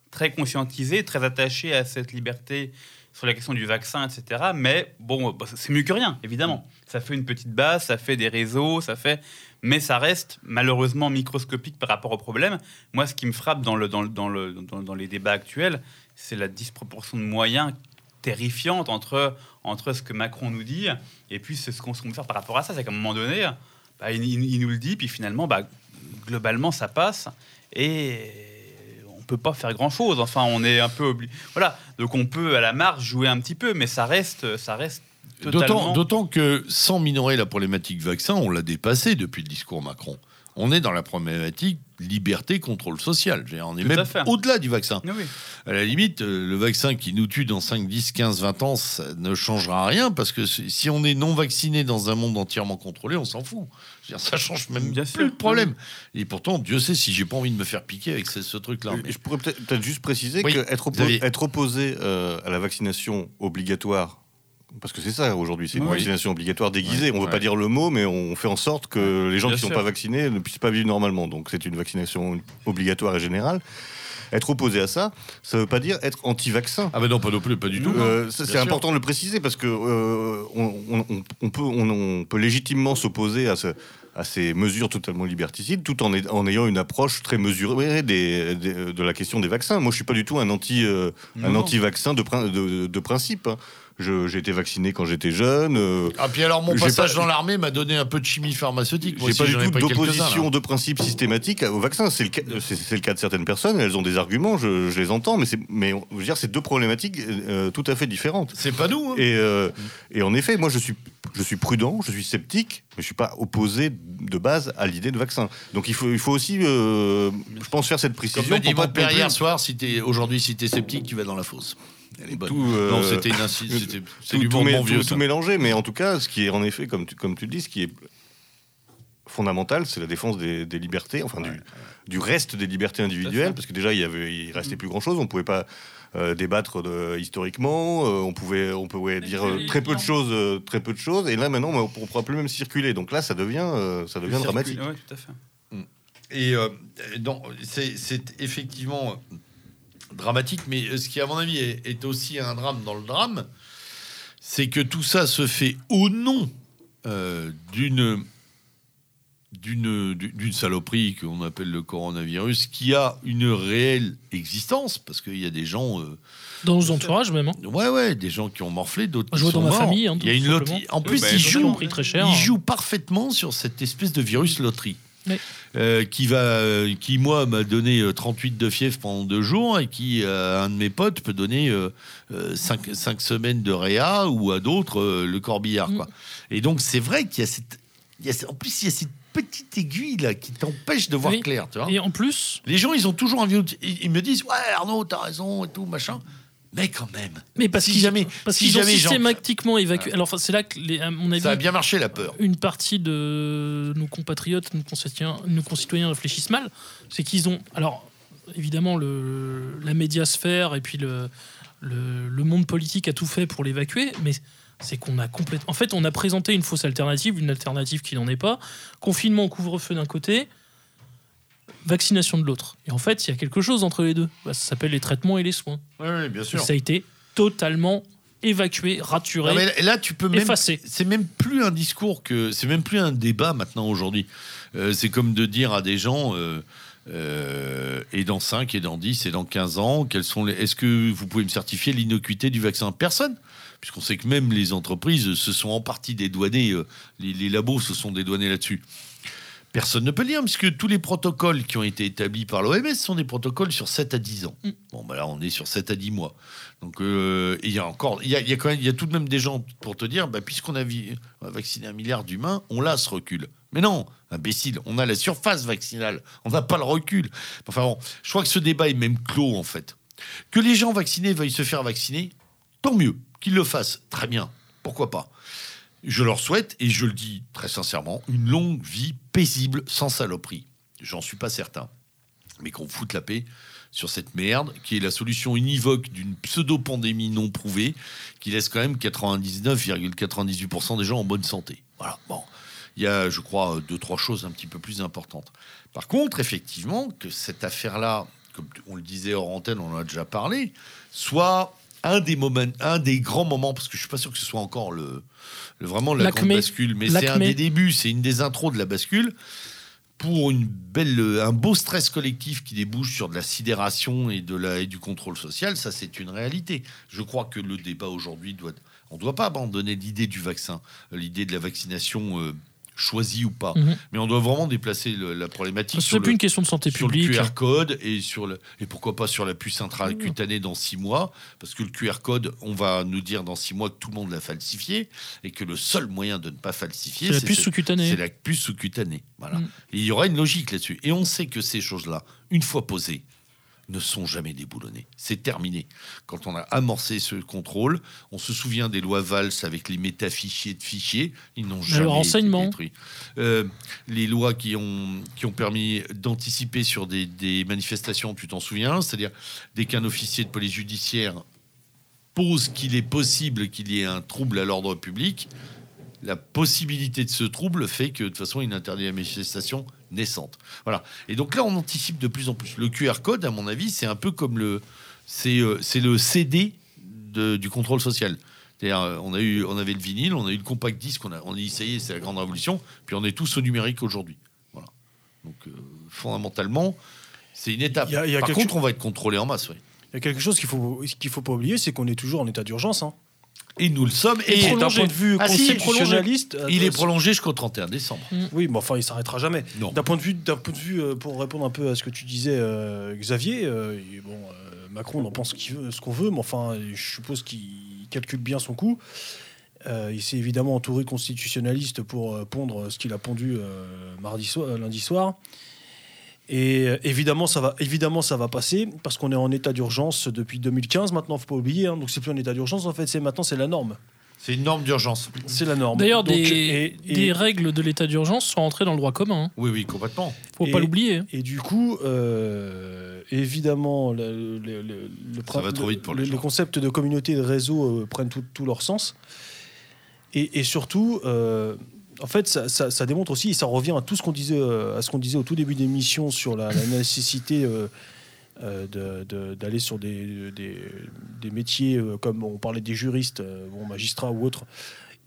très conscientisés, très attachés à cette liberté sur la question du vaccin, etc. Mais bon, bah, c'est mieux que rien, évidemment. Ça fait une petite base, ça fait des réseaux, ça fait... Mais ça reste malheureusement microscopique par rapport au problème. Moi, ce qui me frappe dans, dans les débats actuels, c'est la disproportion de moyens terrifiante entre, entre ce que Macron nous dit et puis ce ce qu'on veut faire par rapport à ça. C'est qu'à un moment donné, bah, il, nous le dit, puis finalement, bah, globalement, ça passe et on peut pas faire grand chose. Enfin, on est un peu obligé. Voilà. Donc on peut à la marge jouer un petit peu, mais ça reste, ça reste D'autant que sans minorer la problématique vaccin, on l'a dépassé depuis le discours Macron. On est dans la problématique liberté, contrôle social. On est Tout même au-delà du vaccin. Oui. À la limite, euh, le vaccin qui nous tue dans 5, 10, 15, 20 ans, ça ne changera rien parce que si on est non vacciné dans un monde entièrement contrôlé, on s'en fout. Dire, ça change même Bien plus sûr. le problème. Et pourtant, Dieu sait si j'ai pas envie de me faire piquer avec ce, ce truc-là. Mais- Je pourrais peut-être juste préciser Oui, qu'être oppo- opposé euh, à la vaccination obligatoire, parce que c'est ça aujourd'hui, c'est une Oui. vaccination obligatoire déguisée. Ouais, on ne veut ouais. pas dire le mot, mais on fait en sorte que les gens qui ne sont pas vaccinés ne puissent pas vivre normalement. Donc c'est une vaccination obligatoire et générale. Être opposé à ça, ça ne veut pas dire être anti-vaccin. Ah ben non, pas non plus, pas du tout. Euh, c'est sûr. important de le préciser parce que euh, on, on- on- on peut, on, on peut légitimement s'opposer à, ce- à ces mesures totalement liberticides, tout en, est- en ayant une approche très mesurée des- des- de la question des vaccins. Moi, je suis pas du tout un anti, euh, un anti-vaccin de, prin- de, de principe. hein. J'ai été vacciné quand j'étais jeune. euh, Ah puis alors mon passage pas- dans l'armée m'a donné un peu de chimie pharmaceutique. J'ai pas du tout d'opposition de principe systématique au vaccin. C'est le, le cas de certaines personnes. Elles ont des arguments, je, je les entends, mais, c'est- mais on- je veux dire, c'est deux problématiques euh, tout à fait différentes. C'est pas nous. hein. Et, euh, et en effet, moi, je suis, je suis prudent, je suis sceptique, mais je suis pas opposé de base à l'idée de vaccin. Donc il faut, il faut aussi, je pense, faire cette Comme précision. dit pour mon pas père non plus- hier soir, si aujourd'hui, si t'es sceptique, tu vas dans la fosse. Elle est bonne. Tout, euh, non, c'était une C'est tout, du tout bon mé- bon vieux. tout- ça. tout mélangé, mais en tout cas, ce qui est en effet, comme tu, comme tu le dis, ce qui est fondamental, c'est la défense des, des libertés, enfin du, du reste des libertés individuelles, parce que déjà, il y avait, il restait plus grand-chose, on pouvait pas euh, débattre de, historiquement, euh, on pouvait, on pouvait dire euh, très peu de choses, euh, très peu de choses, et là maintenant, on ne pourra plus même circuler. Donc là, ça devient, euh, ça devient dramatique. Oui, tout à fait. Et euh, donc, c'est c'est effectivement dramatique, mais euh, ce qui, à mon avis, est, est aussi un drame dans le drame, c'est que tout ça se fait au nom euh, d'une d'une saloperie qu'on appelle le coronavirus, qui a une réelle existence, parce qu'il y a des gens... euh, Dans nos entourages même. hein. Ouais, ouais, des gens qui ont morflé, d'autres qui sont dans ma morts. famille, hein, Il y a une loterie. En plus, bah, ils ont jouent, ils hein. jouent parfaitement sur cette espèce de virus loterie. Oui. Euh, qui va, euh, qui moi m'a donné euh, 38 de fièvre pendant deux jours et qui euh, à un de mes potes peut donner 5 semaines de réa ou à d'autres euh, le corbillard Mm. quoi. Et donc c'est vrai qu'il y a cette, il y a, en plus il y a cette petite aiguille là qui t'empêche de voir Oui. clair, tu vois. Et en plus, Les gens ils ont toujours envie, de- ils, ils me disent ouais Arnaud t'as raison et tout machin, mais quand même. mais parce Si qu'ils jamais- parce si qu'ils ont jamais systématiquement évacué. Alors enfin, c'est là que, les- à mon avis, Ça a bien marché la peur. une partie de nos compatriotes, nos concitoyens, nos concitoyens réfléchissent mal, c'est qu'ils ont, alors évidemment le, la médiasphère et puis le, le, le monde politique a tout fait pour l'évacuer, mais c'est qu'on a complètement, en fait, on a présenté une fausse alternative, une alternative qui n'en est pas, confinement, couvre-feu d'un côté, vaccination de l'autre. Et en fait, il y a quelque chose entre les deux. Bah, ça s'appelle les traitements et les soins. Oui, bien Et ça a été totalement évacué, raturé, Non, mais là, tu peux même. effacé. C'est même plus un discours que. C'est même plus un débat maintenant aujourd'hui. Euh, c'est comme de dire à des gens. euh, euh, et dans 5, et dans 10, et dans 15 ans, quels sont les... est-ce que vous pouvez me certifier l'innocuité du vaccin? Personne. Puisqu'on sait que même les entreprises se sont en partie dédouanées, les, les labos se sont dédouanés là-dessus. Personne ne peut le dire, puisque tous les protocoles qui ont été établis par l'OMS sont des protocoles sur 7 à 10 ans. Mm. Bon, bah là, on est sur 7 à 10 mois. Donc, euh, il y a encore, il y a, il y a quand même, il y a tout de même des gens pour te dire, bah, puisqu'on a, vi- on a vacciné un milliard d'humains, on l'a ce recul. Mais non, imbécile, on a la surface vaccinale, on n'a pas le recul. Enfin bon, je crois que ce débat est même clos en fait. Que les gens vaccinés veuillent se faire vacciner, tant mieux, qu'ils le fassent, très bien, pourquoi pas? Je leur souhaite, et je le dis très sincèrement, une longue vie paisible, sans saloperie. J'en suis pas certain. Mais qu'on foute la paix sur cette merde, qui est la solution univoque d'une pseudo-pandémie non prouvée, qui laisse quand même 99,98% des gens en bonne santé. Il y a, je crois, deux, trois choses un petit peu plus importantes. Par contre, effectivement, que cette affaire-là, comme on le disait hors antenne, on en a déjà parlé, soit un des moments, un des grands moments, parce que je suis pas sûr que ce soit encore le, le- vraiment la grande bascule, mais c'est un des débuts, c'est une des intros de la bascule pour une belle, un beau stress collectif qui débouche sur de la sidération et, de la, et du contrôle social, ça c'est une réalité. Je crois que le débat aujourd'hui doit... On ne doit pas abandonner l'idée du vaccin, l'idée de la vaccination euh, choisi ou pas. Mhm. Mais on doit vraiment déplacer le- la problématique C'est sur plus le, une question de santé sur le publique. QR code et sur le et pourquoi pas sur la puce intracutanée dans six mois parce que le QR code on va nous dire dans six mois que tout le monde l'a falsifié et que le seul moyen de ne pas falsifier C'est la puce sous-cutanée. c'est la puce sous-cutanée voilà Mm. Il y aura une logique là-dessus et on sait que ces choses-là une fois posées ne sont jamais déboulonnées. C'est terminé. Quand on a amorcé ce contrôle, on se souvient des lois Valls avec les métafichiers de fichiers, ils n'ont jamais été renseignement. détruits. Euh, les lois qui ont, qui ont permis d'anticiper sur des, des manifestations, tu t'en souviens C'est-à-dire, dès qu'un officier de police judiciaire pose qu'il est possible qu'il y ait un trouble à l'ordre public, la possibilité de ce trouble fait que de toute façon, il interdit la manifestation naissante. Voilà. Et donc là, on anticipe de plus en plus. Le QR code, à mon avis, c'est un peu comme le, c'est euh, c'est le CD de- du contrôle social. C'est-à-dire, euh, on a eu, on avait le vinyle, on a eu le compact disque, on a, on a dit ça y est, c'est la grande révolution. Puis on est tous au numérique aujourd'hui. Voilà. Donc euh, fondamentalement, c'est une étape. Il y a- y a Par quelque- contre, on va être contrôlé en masse. oui. Il y a quelque chose qu'il faut qu'il faut pas oublier, c'est qu'on est toujours en état d'urgence. Hein. Et nous le sommes. Et Et, d'un point de vue Ah, si, constitutionnaliste, il est prolongé jusqu'au 31 décembre. Oui, mais enfin, il s'arrêtera jamais. D'un point de vue, d'un point de vue, euh, pour répondre un peu à ce que tu disais, euh, Xavier, euh, et bon, euh, Macron, on en pense ce qu'il veut- ce qu'on veut, mais enfin, je suppose qu'il calcule bien son coup. Euh, il s'est évidemment entouré de constitutionnalistes pour euh, pondre ce qu'il a pondu euh, mardi soir, lundi soir. Et euh, évidemment, ça va, évidemment, ça va passer parce qu'on est en état d'urgence depuis 2015. Maintenant, faut pas oublier. hein, donc, c'est plus un état d'urgence. En fait, c'est maintenant, c'est la norme. C'est une norme d'urgence. C'est la norme. D'ailleurs, des, et- et- des règles de l'état d'urgence sont entrées dans le droit commun. hein. Oui, oui, complètement. Faut Et- pas l'oublier. hein. Et du coup, euh, évidemment, le, le- le- le- Ça va trop vite pour les le- gens. les concepts de communauté et de réseau euh, prennent tout, tout leur sens. Et, et surtout, euh, en fait, ça, démontre aussi, et ça revient à tout ce qu'on disait, euh, à ce qu'on disait au tout début de l'émission sur la, nécessité euh, euh, d'aller sur des, métiers comme on parlait des juristes, magistrats ou autres.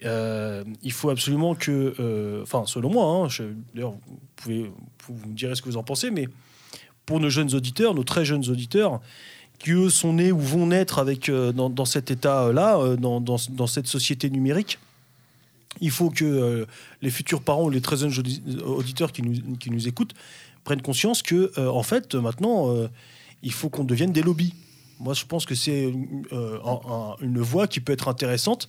Il faut absolument que, enfin, selon moi, hein, d'ailleurs, vous me direz ce que vous en pensez, mais pour nos jeunes auditeurs, nos très jeunes auditeurs, qui eux sont nés ou vont naître avec, dans, cet état-là, dans cette société numérique, il faut que euh, les futurs parents ou les très jeunes audi- auditeurs qui nous, qui nous écoutent prennent conscience que, euh, en fait, maintenant, euh, il faut qu'on devienne des lobbies. Moi, je pense que c'est un- un- une voie qui peut être intéressante.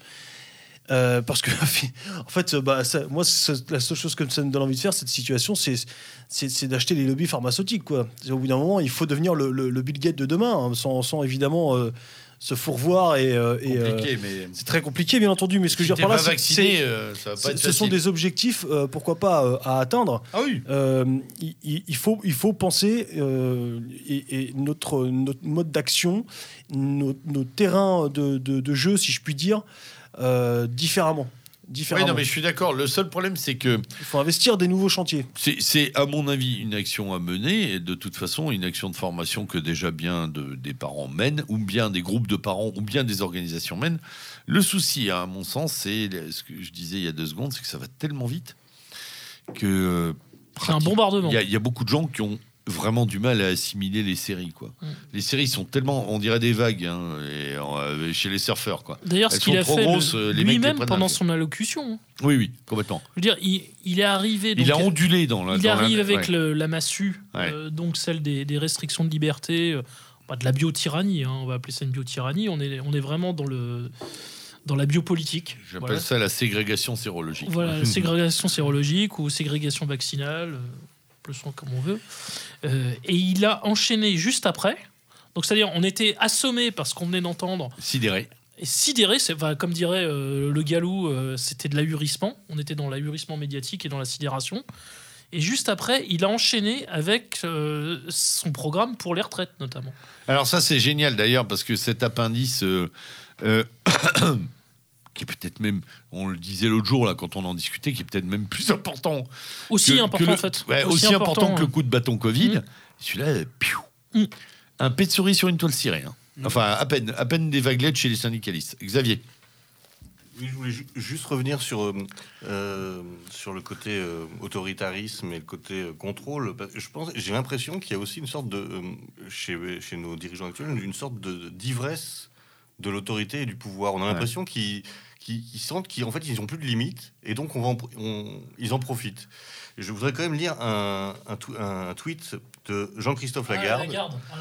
parce que, [LAUGHS] en fait, bah, moi, la seule chose que ça me donne envie de faire, cette situation, c'est d'acheter les lobbies pharmaceutiques. Quoi. Au bout d'un moment, il faut devenir le, Bill Gates de demain, hein, sans, sans évidemment se fourvoir. Et, euh, et, euh, mais. c'est très compliqué, bien entendu, mais ce que si je veux dire par là, c'est- ce sont des objectifs, euh, pourquoi pas, euh, à atteindre. Ah oui. Il, faut, il faut penser et, et notre, notre mode d'action, nos, terrains de, de- de jeu, si je puis dire, euh, différemment. Oui, non, mais je suis d'accord. Le seul problème, c'est que Il faut investir des nouveaux chantiers. c'est, à mon avis, une action à mener, et de toute façon, une action de formation que déjà bien de- des parents mènent, ou bien des groupes de parents, ou bien des organisations mènent. Le souci, à mon sens, c'est ce que je disais il y a deux secondes, c'est que ça va tellement vite que. euh, C'est un bombardement. Il y, a- il y a beaucoup de gens qui ont vraiment du mal à assimiler les séries. Quoi. Mm. Les séries sont tellement, on dirait des vagues hein, et, euh, chez les surfeurs. Quoi. D'ailleurs, ce qu'il a trop fait le- euh, lui-même pendant son allocution. hein. Oui, oui, complètement. Je veux dire, il, il est arrivé. Donc, il a ondulé dans la. il dans la- arrive avec ouais. le- la massue, Ouais. euh, donc celle des, des restrictions de liberté, euh, pas de la biotyrannie, hein, on va appeler ça une biotyrannie. On est, on est vraiment dans, le, dans la biopolitique. J'appelle Voilà. ça la ségrégation sérologique. Voilà, [LAUGHS] ségrégation sérologique ou ségrégation vaccinale, le son comme on veut. Euh, et il a enchaîné juste après. Donc, c'est-à-dire, on était assommé parce qu'on venait d'entendre Sidéré. et sidéré, c'est, enfin, comme dirait euh, le galou, euh, c'était de l'ahurissement. On était dans l'ahurissement médiatique et dans la sidération. Et juste après, il a enchaîné avec euh, son programme pour les retraites, notamment. Alors ça c'est génial d'ailleurs parce que cet appendice qui est peut-être même, on le disait l'autre jour là quand on en discutait, qui est peut-être même plus important. Aussi que- important, que le- en fait. ouais, aussi, important, que le coup de bâton Covid. Mm. Celui-là, piou. Mm. un pet de souris sur une toile cirée. hein. Enfin à peine, à peine des vaguelettes chez les syndicalistes. Xavier. Oui, je voulais ju- juste revenir sur, euh, euh, sur le côté euh, autoritarisme et le côté euh, contrôle. Que Je pense, j'ai l'impression qu'il y a aussi une sorte de, euh, chez, chez nos dirigeants actuels, une sorte de d'ivresse de l'autorité et du pouvoir. On a l'impression qu'ils qui, qui sentent qu'en fait, ils n'ont plus de limites, et donc on va en- on- ils en profitent. Et je voudrais quand même lire un, un, tw- un tweet de Jean-Christophe Lagarde.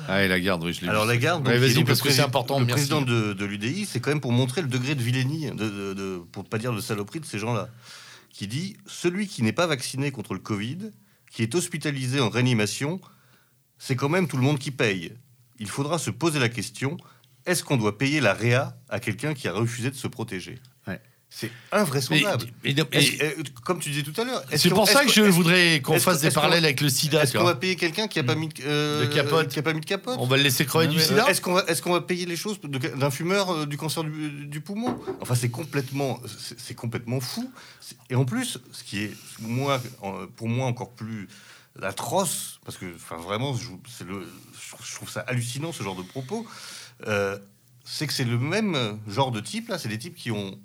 Ah, et la garde, oui, je l'ai Alors vu. Lagarde, Ouais, donc, vas-y, parce le que c'est important, Le merci. président de, de l'UDI, c'est quand même pour montrer le degré de vilainie, de, de- de- pour ne pas dire de saloperie de ces gens-là, qui dit celui qui n'est pas vacciné contre le Covid, qui est hospitalisé en réanimation, c'est quand même tout le monde qui paye. Il faudra se poser la question est-ce qu'on doit payer la réa à quelqu'un qui a refusé de se protéger? C'est invraisemblable. euh, comme tu disais tout à l'heure, C'est pour ça que je voudrais qu'on fasse des parallèles avec le sida. Est-ce qu'on va payer quelqu'un qui a pas mis de, euh, capote. qui a pas mis de capote On va le laisser crever du sida Euh, Est-ce qu'on va, est-ce qu'on va payer les choses d'un fumeur du cancer du, poumon? Enfin, c'est complètement, c'est complètement fou. Et en plus, ce qui est moi, pour moi encore plus atroce, parce que, enfin, vraiment, je, le, je trouve- ça hallucinant ce genre de propos. c'est que c'est le même genre de type là. C'est des types qui ont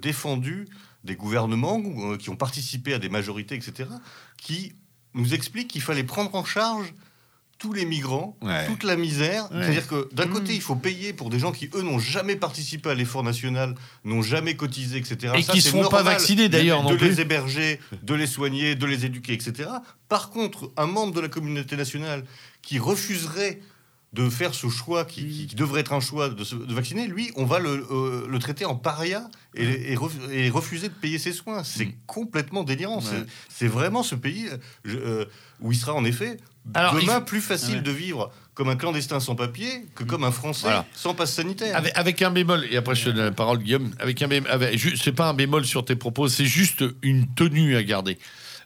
défendu des gouvernements, ou, euh, qui ont participé à des majorités, etc., qui nous expliquent qu'il fallait prendre en charge tous les migrants, Ouais. toute la misère. Ouais. C'est-à-dire que d'un Mmh. côté, il faut payer pour des gens qui, eux, n'ont jamais participé à l'effort national, n'ont jamais cotisé, etc. Et Ça, qui c'est se font pas vacciner, d'ailleurs, de, non de les héberger, de les soigner, de les éduquer, etc. Par contre, un membre de la communauté nationale qui refuserait de faire ce choix qui, qui- qui devrait être un choix de, se- de vacciner, lui, on va le, euh, le traiter en paria et, et ref- et refuser de payer ses soins. C'est Mm. complètement délirant. Ouais. C'est- vraiment ce pays euh, je- euh, où il sera en effet Alors, demain plus facile Ouais. de vivre comme un clandestin sans papier que comme un Français Voilà. sans passe sanitaire. Avec, avec un bémol, et après je te donne la parole, Guillaume. Avec un bémol, c'est pas un bémol sur tes propos, c'est juste une tenue à garder.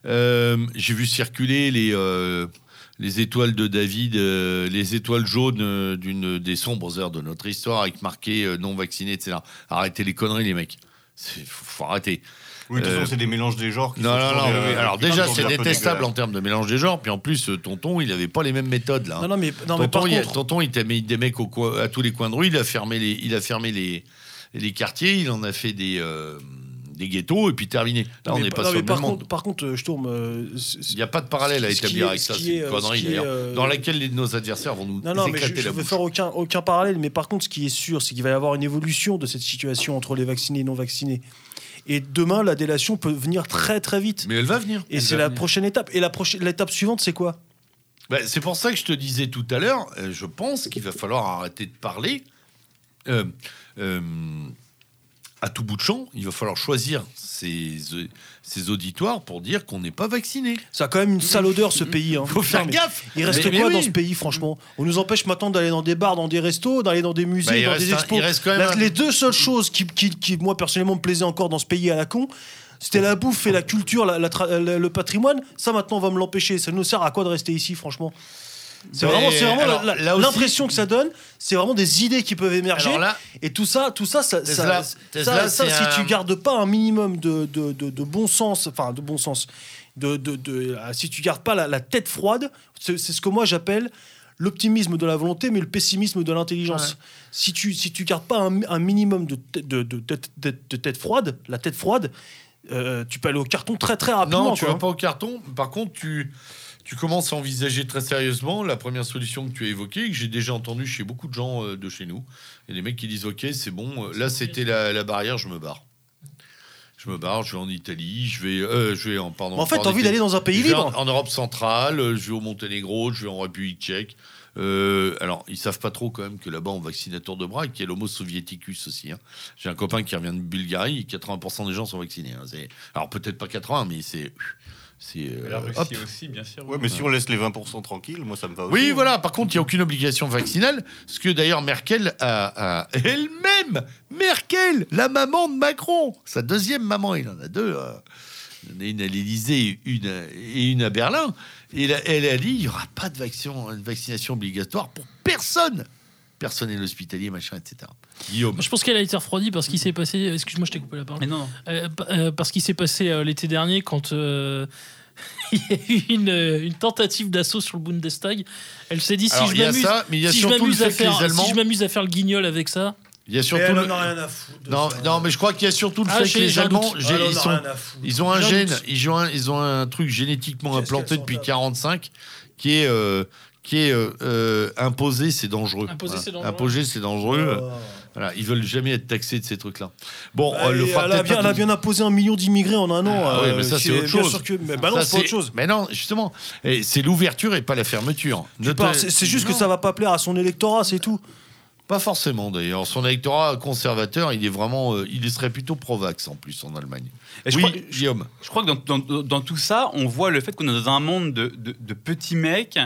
Euh, J'ai vu circuler les, euh, les étoiles de David, euh, les étoiles jaunes euh, d'une des sombres heures de notre histoire, avec marqué euh, non vacciné, etc. Arrêtez les conneries, les mecs. Il faut, faut arrêter. oui, de toute façon, c'est des mélanges des genres. Qui Non, sont non, non. des- oui, Alors déjà, c'est détestable en termes de mélange des genres. Puis en plus, tonton, il avait pas les mêmes méthodes là. Non, non, mais, non, mais par tonton, il, contre, tonton, il t'a mis des mecs au coin- à tous les coins de rue. Il a fermé les, il a fermé les, les quartiers. Il en a fait des, euh, des ghettos et puis terminé. Là, on mais n'est pas non, sur le par même monde. contre, par contre, euh, je tourne. euh, c- c- Il n'y a pas de parallèle à établir est- avec ça. C'est est, une euh, connerie ce d'ailleurs. euh, Dans laquelle nos adversaires vont nous Non, non, mais je, la veux faire aucun, aucun parallèle. Mais par contre, ce qui est sûr, c'est qu'il va y avoir une évolution de cette situation entre les vaccinés et non vaccinés. Et demain, la délation peut venir très très vite. Mais elle va venir. Et c'est la venir. prochaine étape. Et la prochaine, l'étape suivante, c'est quoi? Bah, c'est pour ça que je te disais tout à l'heure, euh, je pense qu'il va falloir arrêter de parler euh, euh, à tout bout de champ. Il va falloir choisir ses, ses auditoires pour dire qu'on n'est pas vacciné. Ça a quand même une sale odeur, ce pays. Hein. Faut faire gaffe. Il reste Mais- mais quoi oui. dans ce pays, franchement On nous empêche maintenant d'aller dans des bars, dans des restos, d'aller dans des musées, Bah, dans des un- expos. il reste quand même La- un- Les deux seules choses qui, qui, qui, moi, personnellement, me plaisaient encore dans ce pays à la con, c'était la bouffe et la culture, la- la- le patrimoine. Ça, maintenant, on va me l'empêcher. Ça nous sert à quoi de rester ici, franchement? C'est vraiment, c'est vraiment alors, la- la- là aussi- l'impression que ça donne. C'est vraiment des idées qui peuvent émerger. Alors là, Et tout ça, tout ça, ça, Tesla- ça, Tesla, ça- ça, c'est si un- tu gardes pas un minimum de, de, de, de bon sens, enfin de bon sens, de, de, de- ah, si tu gardes pas la, la tête froide, c'est c'est ce que moi j'appelle l'optimisme de la volonté, mais le pessimisme de l'intelligence. Ouais. Si tu si tu gardes pas un, un minimum de, tête- de, de, de- de tête froide, la tête froide, euh, tu peux aller au carton très très rapidement. non, tu quoi. vas pas au carton. Par contre, tu, tu commences à envisager très sérieusement la première solution que tu as évoquée, que j'ai déjà entendue chez beaucoup de gens euh, de chez nous. Il y a des mecs qui disent Ok, c'est bon, euh, là c'était la, la barrière, je me barre. Je me barre, je vais en Italie, je vais, euh, je vais en pardon. Mais en fait, t'as envie d'aller dans un pays libre. En, en Europe centrale, euh, je vais au Monténégro, je vais en République tchèque. Euh, alors, ils savent pas trop quand même que là-bas on vaccine à tour de bras et qu'il y a l'homo soviéticus aussi. hein. J'ai un copain qui revient de Bulgarie, et 80% des gens sont vaccinés. hein. Alors peut-être pas 80, mais c'est c'est euh, La Russie hop. aussi, bien sûr. Ouais, mais si on laisse les 20% tranquilles, moi ça me va aussi. Oui, voilà. Par contre, il n'y a aucune obligation vaccinale. Ce que d'ailleurs Merkel a, a elle-même, Merkel, la maman de Macron, sa deuxième maman, il en a deux. euh, il en a une à l'Élysée une et une à Berlin. Et là, elle a dit il n'y aura pas de, vaccin- de vaccination obligatoire pour personne. Personnel hospitalier, machin, etc. Guillaume. Je pense qu'elle a été refroidie parce qu'il s'est passé. Excuse-moi, je t'ai coupé la parole. Mais non. Euh, euh, parce qu'il s'est passé euh, l'été dernier quand euh, [LAUGHS] il y a eu une, une tentative d'assaut sur le Bundestag. Elle s'est dit si Alors, je m'amuse, ça, mais il y a si je à faire, les Allemands. si je m'amuse à faire le guignol avec ça. Il y a surtout elle le- en a rien à foutre. Non, ça. non, mais je crois qu'il y a surtout le Ah, fait que les Allemands, doute. j'ai- Elle en a ils, sont, ils ont un gène, ils ont un, ils ont un truc génétiquement implanté depuis tables 45 qui est, euh, qui est euh, euh, imposé, c'est dangereux. Imposé, c'est dangereux. Imposé, c'est dangereux. Oh. Voilà, ils veulent jamais être taxés de ces trucs-là. Bon, euh, le elle, a bien, elle a bien imposé un million d'immigrés en un an. Ah oui, euh, mais ça, c'est autre chose. que- mais bah non, c'est autre chose. Mais non, justement, c'est l'ouverture et pas la fermeture. C'est c'est juste que ça va pas plaire à son électorat, c'est tout. Pas forcément d'ailleurs. Son électorat conservateur, il est vraiment, euh, il serait plutôt pro-vax en plus en Allemagne. Et je oui, crois- Guillaume. Je crois que dans, dans- dans tout ça, on voit le fait qu'on est dans un monde de, de- de petits mecs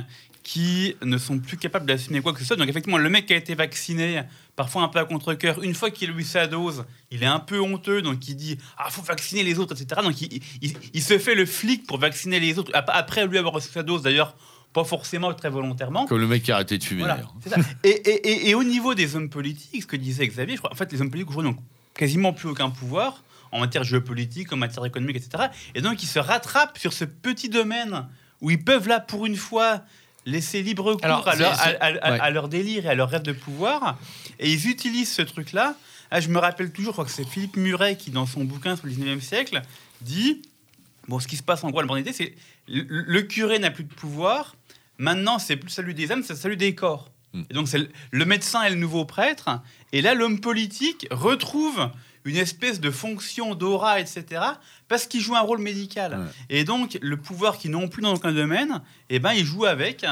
qui ne sont plus capables d'assumer quoi que ce soit. Donc effectivement, le mec qui a été vacciné, parfois un peu à contre-cœur, une fois qu'il a eu sa dose, il est un peu honteux, donc il dit « Ah, faut vacciner les autres, etc. » Donc il, il- il se fait le flic pour vacciner les autres, ap- après lui avoir reçu sa dose, d'ailleurs, pas forcément très volontairement. Comme le mec qui a arrêté de fumer Voilà, d'ailleurs. c'est ça. [LAUGHS] Et, et- et- et au niveau des hommes politiques, ce que disait Xavier, je crois, en fait, les hommes politiques aujourd'hui n'ont quasiment plus aucun pouvoir en matière géopolitique, en matière économique, etc. Et donc, ils se rattrapent sur ce petit domaine où ils peuvent, là, pour une fois, laisser libre cours Alors, à, leur, c'est- à- à- à- ouais. à leur délire et à leur rêve de pouvoir. Et ils utilisent ce truc-là. Ah, je me rappelle toujours, je crois que c'est Philippe Muret qui, dans son bouquin sur le 19e siècle, dit Bon, ce qui se passe en gros, la bonne idée, c'est le, le curé n'a plus de pouvoir. Maintenant, c'est plus celui des âmes, c'est celui des corps. Mm. Et donc, c'est le, le médecin et le nouveau prêtre. Et là, l'homme politique retrouve une espèce de fonction d'aura, etc., parce qu'il joue un rôle médical. Ouais. Et donc, le pouvoir qu'ils n'ont plus dans aucun domaine, eh ben, il joue avec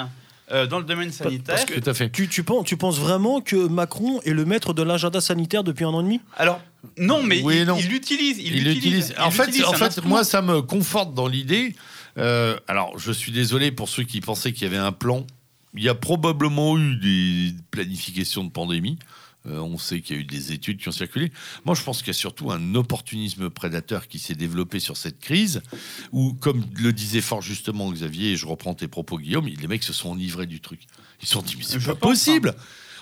euh, dans le domaine sanitaire. parce que- Tout à fait. Tu, tu, penses, tu penses vraiment que Macron est le maître de l'agenda sanitaire depuis un an et demi? Alors, non, mais Oui il l'utilise. Il Il l'utilise. l'utilise. Il En fait, en fait moi, ça me conforte dans l'idée. euh, alors, je suis désolé pour ceux qui pensaient qu'il y avait un plan. Il y a probablement eu des planifications de pandémie. Euh, on sait qu'il y a eu des études qui ont circulé. Moi, je pense qu'il y a surtout un opportunisme prédateur qui s'est développé sur cette crise, où, comme le disait fort justement Xavier, et je reprends tes propos, Guillaume, les mecs se sont enivrés du truc. Ils se sont dit, mais c'est pas pense, possible.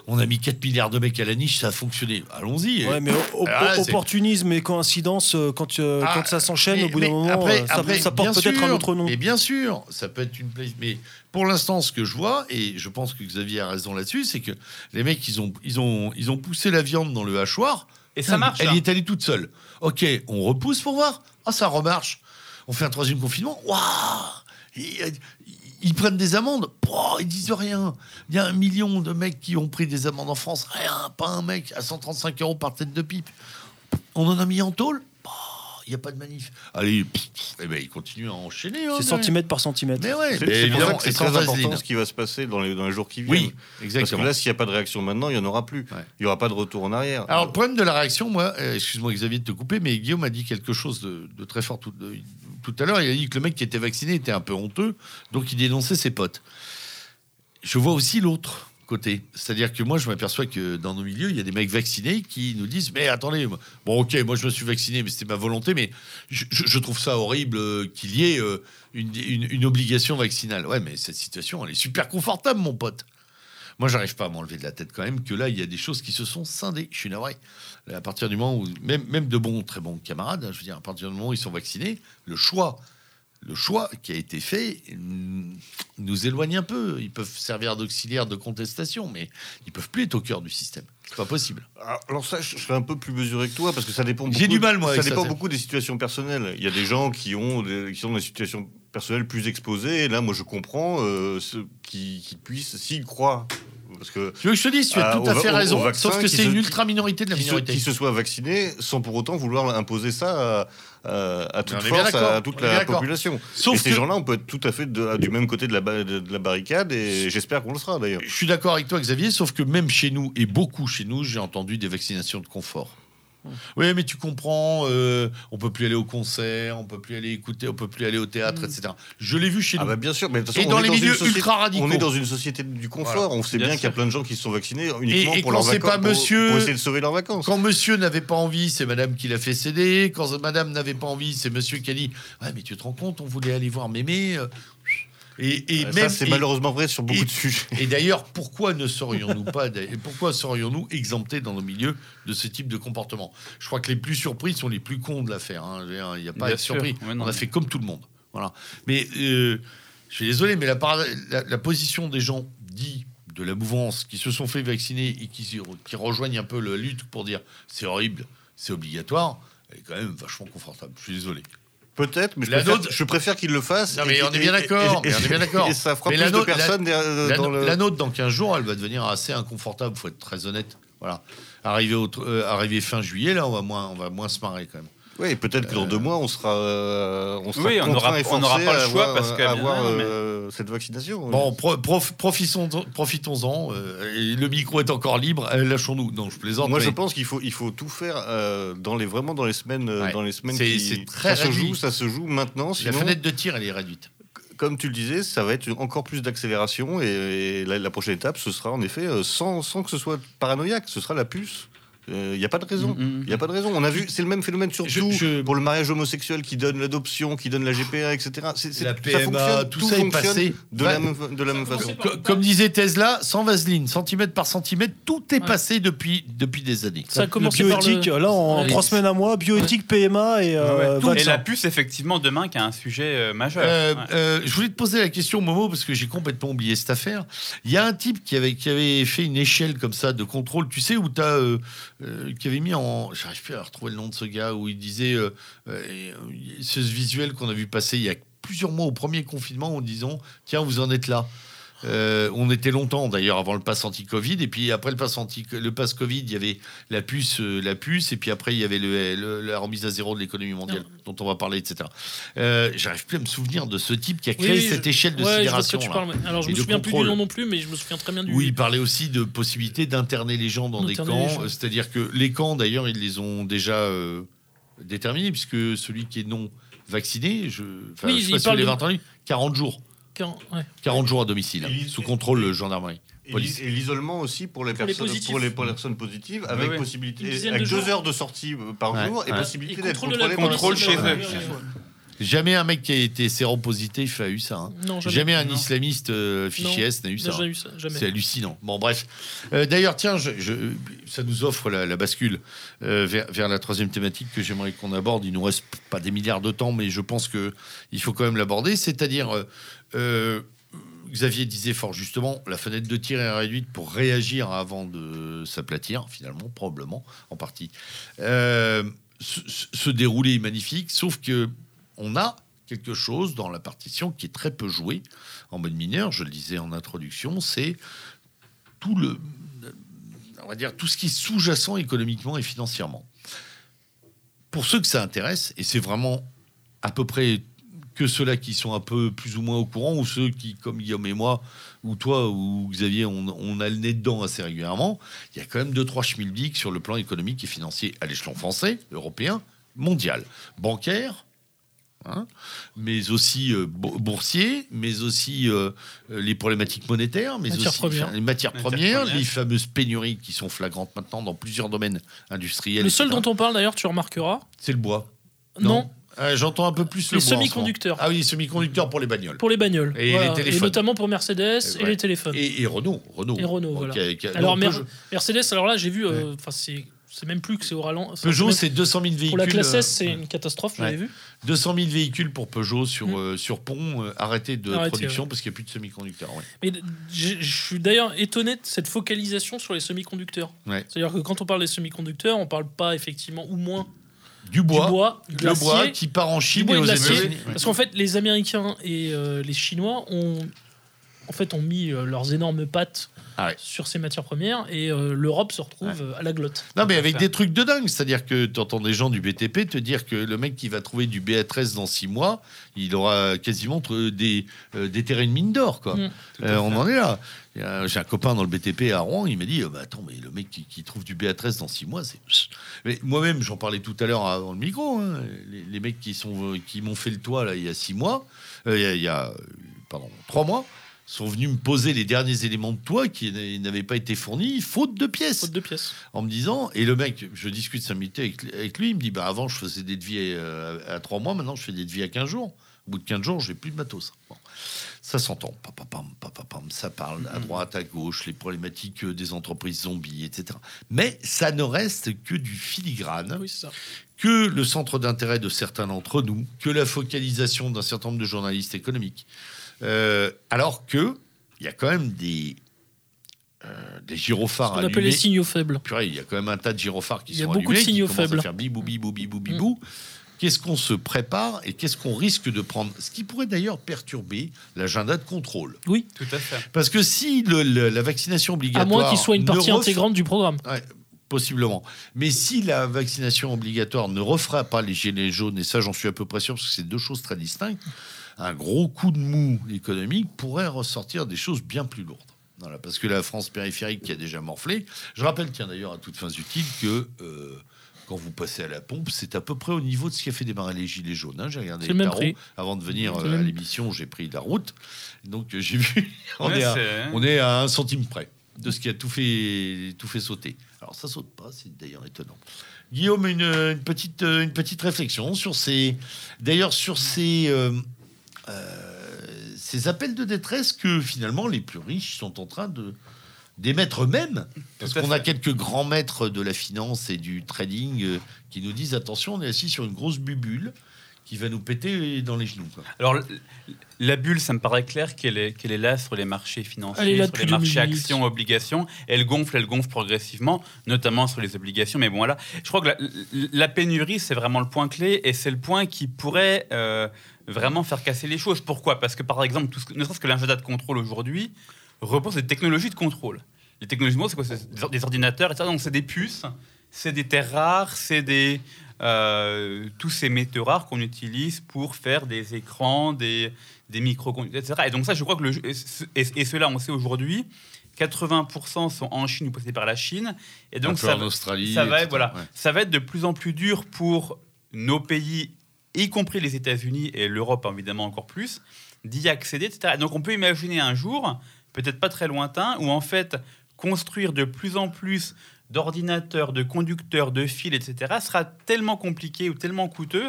On a mis 4 milliards de mecs à la niche, ça a fonctionné. Allons-y. Ouais, mais Ah, opportunisme et coïncidence, euh, quand, euh, Ah, quand ça s'enchaîne, au bout d'un moment, après- euh, ça, après, ça porte peut-être un autre nom. Mais bien sûr, ça peut être une place. Mais pour l'instant, ce que je vois, et je pense que Xavier a raison là-dessus, c'est que les mecs, ils ont, ils, ont, ils ont poussé la viande dans le hachoir. Et ça marche. Elle hein. y est allée toute seule. Ok, on repousse pour voir. Ah, ça remarche. On fait un troisième confinement. Waouh ils, prennent des amendes. Ils disent rien. Il y a un million de mecs qui ont pris des amendes en France. Rien, pas un mec à 135 euros par tête de pipe. On en a mis en tôle. Il n'y a pas de manif. Allez, pff, pff, eh ben, ils continuent à enchaîner. hein, C'est centimètre par centimètre. Mais ouais, C'est mais c'est très important ce qui va se passer dans les, dans les jours qui viennent. Oui, Parce que exactement. là, s'il n'y a pas de réaction maintenant, il n'y en aura plus. Ouais. Il n'y aura pas de retour en arrière. Alors, le problème de la réaction, moi, euh, excuse-moi Xavier de te couper, mais Guillaume a dit quelque chose de, de très fort tout, de- tout à l'heure. Il a dit que le mec qui était vacciné était un peu honteux, donc il dénonçait ses potes. Je vois aussi l'autre côté. C'est-à-dire que moi, je m'aperçois que dans nos milieux, il y a des mecs vaccinés qui nous disent Mais attendez, bon, ok, moi je me suis vacciné, mais c'était ma volonté, mais je, trouve ça horrible euh, qu'il y ait euh, une, une- une obligation vaccinale. Ouais, mais cette situation, elle est super confortable, mon pote. Moi, j'arrive pas à m'enlever de la tête quand même que là, il y a des choses qui se sont scindées. Je suis navré. À partir du moment où, même, même de bons, très bons camarades, hein, je veux dire, à partir du moment où ils sont vaccinés, le choix, le choix qui a été fait mm, nous éloigne un peu. Ils peuvent servir d'auxiliaire de contestation, mais ils peuvent plus être au cœur du système. C'est pas possible. Alors, alors ça, je serais un peu plus mesuré que toi parce que ça dépend. J'ai du mal, moi, Ça avec ça, dépend c'est- beaucoup des situations personnelles. Il y a des gens qui ont des, qui sont dans des situations personnelles plus exposées. Et là, moi, je comprends euh, ceux qui, qui puissent, s'ils croient, parce que Tu veux que je te dise, tu as Ah, tout à fait raison, vaccin sauf que c'est se- une ultra minorité de la qui se, minorité. qui se soient vaccinés sans pour autant vouloir imposer ça à, à- à toute force à toute la population. Sauf et ces que- gens-là, on peut être tout à fait de- du même côté de la, ba- de la barricade et j'espère qu'on le sera d'ailleurs. Je suis d'accord avec toi, Xavier, sauf que même chez nous, et beaucoup chez nous, j'ai entendu des vaccinations de confort. Oui, mais tu comprends, euh, on peut plus aller au concert, on peut plus aller écouter, on peut plus aller au théâtre, etc. Je l'ai vu chez Ah nous. bah bien sûr, mais de toute façon, Et dans on les une milieux société- ultra radicaux. On est dans une société du confort. Voilà. On sait Bien bien, qu'il y a plein de gens qui se sont vaccinés uniquement Et- et pour, quand leurs c'est vacances, pas pour- monsieur- pour essayer de sauver leurs vacances. Quand monsieur n'avait pas envie, c'est madame qui l'a fait céder. Quand madame n'avait pas envie, c'est monsieur qui a dit Ouais, mais tu te rends compte, on voulait aller voir mémé. Et, et Euh, même. ça, c'est malheureusement vrai sur beaucoup et- de sujets. Et d'ailleurs, pourquoi ne serions-nous pas, et pourquoi serions-nous exemptés dans nos milieux de ce type de comportement? Je crois que les plus surpris sont les plus cons de l'affaire. hein. Il n'y a pas à Bien être sûr. surpris. Ouais, non, On a mais- fait comme tout le monde. Voilà. Mais euh, je suis désolé, mais la, para- la, la position des gens dits de la mouvance qui se sont fait vacciner et qui, qui rejoignent un peu la lutte pour dire c'est horrible, c'est obligatoire, elle est quand même vachement confortable. Je suis désolé. Peut-être, mais je La préfère, je préfère qu'ils le fassent. Non, mais on est bien et- d'accord, et- mais on est bien d'accord. Et ça fera Mais plus la de la- personnes derrière- La, dans le. la nôtre, dans 15 jours, elle va devenir assez inconfortable, faut être très honnête. Voilà. Arrivé, au, euh, arrivé fin juillet, là, on va moins, on va moins se marrer quand même. Oui, peut-être que dans deux mois, on sera, euh, on sera Oui, on contraint aura- et on n'aura forcé pas le à choix avoir, parce que- à avoir, non, mais- euh, cette vaccination. Bon, pro- prof- profitons- profitons-en. euh, le micro est encore libre. euh, Lâchons-nous. Non, je plaisante. Moi, je pense qu'il faut, il faut tout faire euh, dans les, vraiment dans les semaines, euh, Ouais. dans les semaines C'est- qui très ça se joue, ça se joue maintenant. la Sinon, fenêtre de tir, elle est réduite. comme tu le disais, ça va être encore plus d'accélération et, et la, la prochaine étape, ce sera en effet euh, sans, sans que ce soit paranoïaque, ce sera la puce. Il n'y a pas de raison. Mm, mm. Il n'y a pas de raison. On a vu, c'est le même phénomène surtout Je- je- pour le mariage homosexuel qui donne l'adoption, qui donne la GPA, etc. C'est- c'est- La ça PMA, fonctionne, tout ça est fonctionne passé. de la même, de la même façon. Co- Comme disait Tesla, sans vaseline, centimètre par centimètre, tout est Ouais. passé depuis, depuis des années. Ça a par bioéthique, le... là, en Ouais. trois semaines à mois, bioéthique, PMA et euh, Et la puce, effectivement, demain, qui est un sujet euh, majeur. Euh, Ouais. euh, je voulais te poser la question, Momo, parce que j'ai complètement oublié cette affaire. Il y a un type qui avait, qui avait fait une échelle comme ça de contrôle, tu sais, où tu as. Qui avait mis en. J'arrive plus à retrouver le nom de ce gars, où il disait. euh, euh, ce visuel qu'on a vu passer il y a plusieurs mois au premier confinement en disant Tiens, vous en êtes là. Euh, on était longtemps d'ailleurs avant le pass anti-Covid et puis après le pass anti le pass Covid il y avait la puce euh, la puce et puis après il y avait le, le- la remise à zéro de l'économie mondiale dont on va parler etc. Euh, J'arrive plus à me souvenir de ce type qui a créé Oui, cette je- échelle de Ouais, je sidération parles. mais- Alors, je me souviens plus du nom non plus, mais je me souviens très bien du. où il parlait aussi de possibilité d'interner les gens dans des camps. Euh, C'est-à-dire que les camps, d'ailleurs, ils les ont déjà déterminés, puisque celui qui est non vacciné, je, Oui, je sais il pas si vous l'avez de- entendu, 40 jours. Quand- ouais. 40 jours à domicile, hein, Et- sous contrôle euh, gendarmerie. Et Police. l'i- Et l'isolement aussi pour les, Pour les personnes, positifs. pour les personnes positives, avec ouais. Une possibilité, avec de deux jours. heures de sortie euh, par Ouais, jour et ouais. possibilité d'être contrôlé Contrôle le chez eux. Jamais un mec qui a été séropositif a eu ça. hein. Non, jamais. Jamais un Non. islamiste euh, fichier S n'a eu ça. Jamais. C'est hallucinant. Bon, bref. Euh, D'ailleurs, tiens, je- je- ça nous offre la, la bascule euh, vers, vers la troisième thématique que j'aimerais qu'on aborde. Il nous reste pas des milliards de temps, mais je pense que il faut quand même l'aborder. C'est-à-dire, euh, Xavier disait fort justement, la fenêtre de tir est réduite pour réagir avant de s'aplatir, finalement, probablement, en partie. Euh, ce déroulé est magnifique, sauf que on a quelque chose dans la partition qui est très peu joué en mode mineur, je le disais en introduction, c'est tout le, on va dire tout ce qui est sous-jacent économiquement et financièrement. Pour ceux que ça intéresse, et c'est vraiment à peu près que ceux-là qui sont un peu plus ou moins au courant, ou ceux qui, comme Guillaume et moi, ou toi, ou Xavier, on, on a le nez dedans assez régulièrement, il y a quand même deux, trois schmilblick sur le plan économique et financier à l'échelon français, européen, mondial, bancaire, hein, mais aussi euh, bo- boursier, mais aussi euh, les problématiques monétaires, mais Matières aussi premières. enfin, les matières Matières premières, premières. les fameuses pénuries qui sont flagrantes maintenant dans plusieurs domaines industriels. Le seul etc. dont on parle d'ailleurs, tu remarqueras. c'est le bois. Non, Euh, J'entends un peu plus le Les semi-conducteurs. Ah oui, les semi-conducteurs pour les bagnoles. pour les bagnoles. Et Voilà. les téléphones. notamment pour Mercedes et, ouais. les téléphones. Et, et Renault, Renault. Et Renault, voilà. alors, Mer- Mercedes, alors là, j'ai vu, euh, enfin, c'est. C'est même plus que c'est au ralent. enfin, Peugeot, c'est 200 000 véhicules. Pour la classe euh, S, c'est une catastrophe, vous Ouais. vu 200 000 véhicules pour Peugeot sur, euh, sur pont, euh, arrêté de Arrêté, production ouais. parce qu'il n'y a plus de semi-conducteurs. ouais. Mais je suis d'ailleurs étonné de cette focalisation sur les semi-conducteurs. C'est-à-dire que quand on parle des semi-conducteurs, on parle pas effectivement ou moins Du bois, du bois, de le bois l'acier, qui part en Chine bois et et aux. États-Unis. Parce qu'en fait, les Américains et euh, les Chinois ont en fait ont mis euh, leurs énormes pattes Ah ouais. sur ces matières premières et euh, l'Europe se retrouve euh, à la glotte. Non, mais avec faire. des trucs de dingue. C'est-à-dire que tu entends des gens du BTP te dire que le mec qui va trouver du BA13 dans 6 mois, il aura quasiment des, euh, déterré une mine d'or. quoi. Mm. Euh, on en est là. J'ai un copain dans le BTP à Rouen, il m'a dit bah, Attends, mais le mec qui, qui trouve du BA13 dans 6 mois, c'est. Mais moi-même, j'en parlais tout à l'heure avant le micro. hein, les, les mecs qui, sont, qui m'ont fait le toit là, il y a 6 mois, euh, il y a, il y a, pardon, 3 mois, sont venus me poser les derniers éléments de toit qui n'avaient pas été fournis, faute de pièces Faute de pièces. en me disant, et le mec, je discute 5 minutes avec, avec lui, il me dit, bah avant je faisais des devis euh, à, 3 mois, maintenant je fais des devis à 15 jours. Au bout de 15 jours, j'ai plus de matos. Bon. Ça s'entend, ça parle à droite, à gauche, les problématiques euh, des entreprises zombies, etc. Mais ça ne reste que du filigrane oui, c'est ça. que le centre d'intérêt de certains d'entre nous, que la focalisation d'un certain nombre de journalistes économiques. Euh, alors que il y a quand même des, euh, des gyrophares Ce qu'on appelle allumés. les signaux faibles. Purée, il y a quand même un tas de gyrophares qui Il y a sont beaucoup de allumés, signaux faibles. à faire bibou, bibou, bibou, bibou. qu'est-ce qu'on se prépare et qu'est-ce qu'on risque de prendre? Ce qui pourrait d'ailleurs perturber l'agenda de contrôle. Oui, Tout à fait. Parce que si le- le- la vaccination à obligatoire. moins qu'il soit une ne partie ref- intégrante du programme. Ouais, possiblement. Mais si la vaccination obligatoire ne refera pas les gilets jaunes, et ça j'en suis à peu près sûr parce que c'est deux choses très distinctes, un gros coup de mou économique pourrait ressortir des choses bien plus lourdes. Voilà, parce que la France périphérique qui a déjà morflé, je rappelle, tiens d'ailleurs à toutes fins utiles, que euh, quand vous passez à la pompe, c'est à peu près au niveau de ce qui a fait démarrer les gilets jaunes. hein. J'ai regardé les le tarots avant de venir euh, à l'émission, j'ai pris la route. Donc euh, j'ai vu, [LAUGHS] on, Ouais, est à, c'est- on est à un centime près de ce qui a tout fait, tout fait sauter. Alors ça saute pas, c'est d'ailleurs étonnant. Guillaume, une, une petite, une petite réflexion sur ces, d'ailleurs sur ces, ces appels de détresse que finalement les plus riches sont en train de d'émettre eux-mêmes. Parce qu'on a quelques grands maîtres de la finance et du trading euh, qui nous disent attention, on est assis sur une grosse bubule qui va nous péter dans les genoux. quoi. Alors, la bulle, ça me paraît clair qu'elle est, qu'elle est là sur les marchés financiers, sur les marchés 2008. actions, obligations. Elle gonfle, elle gonfle progressivement, notamment sur les obligations. Mais bon, voilà. Je crois que la, la pénurie, c'est vraiment le point clé et c'est le point qui pourrait euh, vraiment faire casser les choses. Pourquoi? Parce que, par exemple, tout ce ne serait-ce que l'agenda de contrôle aujourd'hui repose sur des technologies de contrôle. Les technologies de contrôle, c'est quoi? Des or- des ordinateurs, etc. Donc, c'est des puces, c'est des terres rares, c'est des. euh, tous ces métaux rares qu'on utilise pour faire des écrans, des, des microconducteurs, etc. Et donc ça, je crois que le, et, ce- et, et cela, on sait aujourd'hui, 80% sont en Chine ou possédés par la Chine. Et donc Un peu ça, en Australie. ça va, etc. être, voilà, Ouais. ça va être de plus en plus dur pour nos pays, y compris les États-Unis et l'Europe évidemment encore plus, d'y accéder, etc. Donc on peut imaginer un jour, peut-être pas très lointain, où en fait construire de plus en plus d'ordinateurs, de conducteurs, de fils, etc. sera tellement compliqué ou tellement coûteux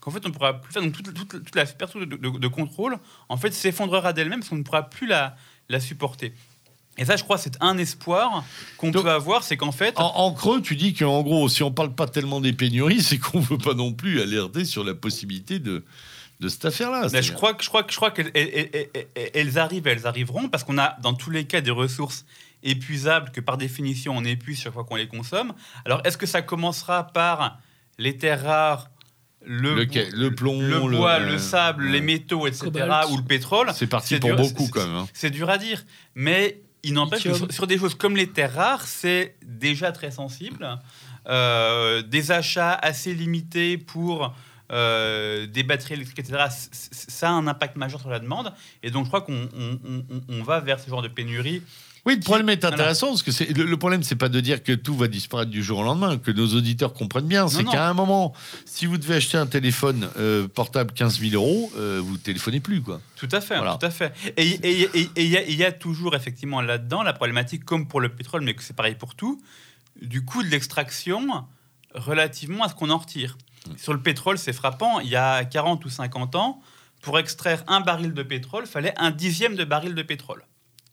qu'en fait on ne pourra plus faire. Toute, la structure de, contrôle en fait s'effondrera d'elle-même parce qu'on ne pourra plus la supporter. Et ça, je crois, c'est un espoir qu'on peut avoir, c'est qu'en fait, En, en creux, tu dis qu'en gros, si on parle pas tellement des pénuries, c'est qu'on veut pas non plus alerter sur la possibilité de, de cette affaire-là. Je crois que je crois que je crois qu'elles elles- elles- elles- elles arrivent, elles arriveront parce qu'on a dans tous les cas des ressources épuisables que par définition on épuise chaque fois qu'on les consomme. Alors est-ce que ça commencera par les terres rares, le, Le, bo- ca- le plomb, le bois, le, sable, ouais. les métaux, etc. Cobalt. ou le pétrole C'est parti pour dur, beaucoup quand même. hein. C'est dur à dire, mais il n'empêche que sur, sur des choses comme les terres rares, c'est déjà très sensible. Euh, des achats assez limités pour euh, des batteries électriques, etc., ça a un impact majeur sur la demande. Et donc, je crois qu'on on- on- on- on va vers ce genre de pénurie. Oui, le problème est intéressant parce que c'est le, le problème, c'est pas de dire que tout va disparaître du jour au lendemain, que nos auditeurs comprennent bien. C'est non. qu'à un moment, si vous devez acheter un téléphone euh, portable 15 000 euros, euh, vous téléphonez plus, quoi. Tout à fait, Voilà. tout à fait. Et il y, a- il y a toujours effectivement là-dedans la problématique, comme pour le pétrole, mais que c'est pareil pour tout, du coût de l'extraction relativement à ce qu'on en retire. Sur le pétrole, c'est frappant. Il y a 40 ou 50 ans, pour extraire un baril de pétrole, fallait un dixième de baril de pétrole.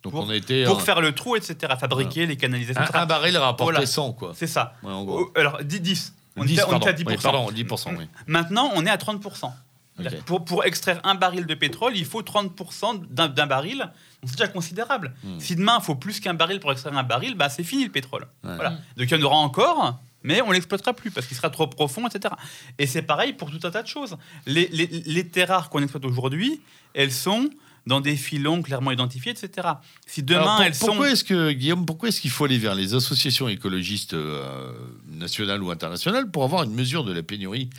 Donc Pour- on a été Pour un, faire le trou, etc. Fabriquer les canalisations. un, etc. un baril rapportait Voilà. 100, quoi. C'est ça. Ouais, en gros. Alors, 10. 10. On, 10, était, on pardon. était à 10%. Oui, pardon, 10%, oui. Maintenant, on est à 30%. C'est-à-dire Ok. que Pour, pour extraire un baril de pétrole, il faut 30% d'un baril. C'est déjà considérable. Hmm. Si demain, il faut plus qu'un baril pour extraire un baril, bah, c'est fini le pétrole. Ouais. Voilà. Donc il y en aura encore, mais on l'exploitera plus parce qu'il sera trop profond, etc. Et c'est pareil pour tout un tas de choses. Les, les, les terres rares qu'on exploite aujourd'hui, elles sont dans des filons clairement identifiés, etc. Si demain, Alors, pour- elles sont... pourquoi est-ce que Guillaume, pourquoi est-ce qu'il faut aller vers les associations écologistes euh, nationales ou internationales pour avoir une mesure de la pénurie?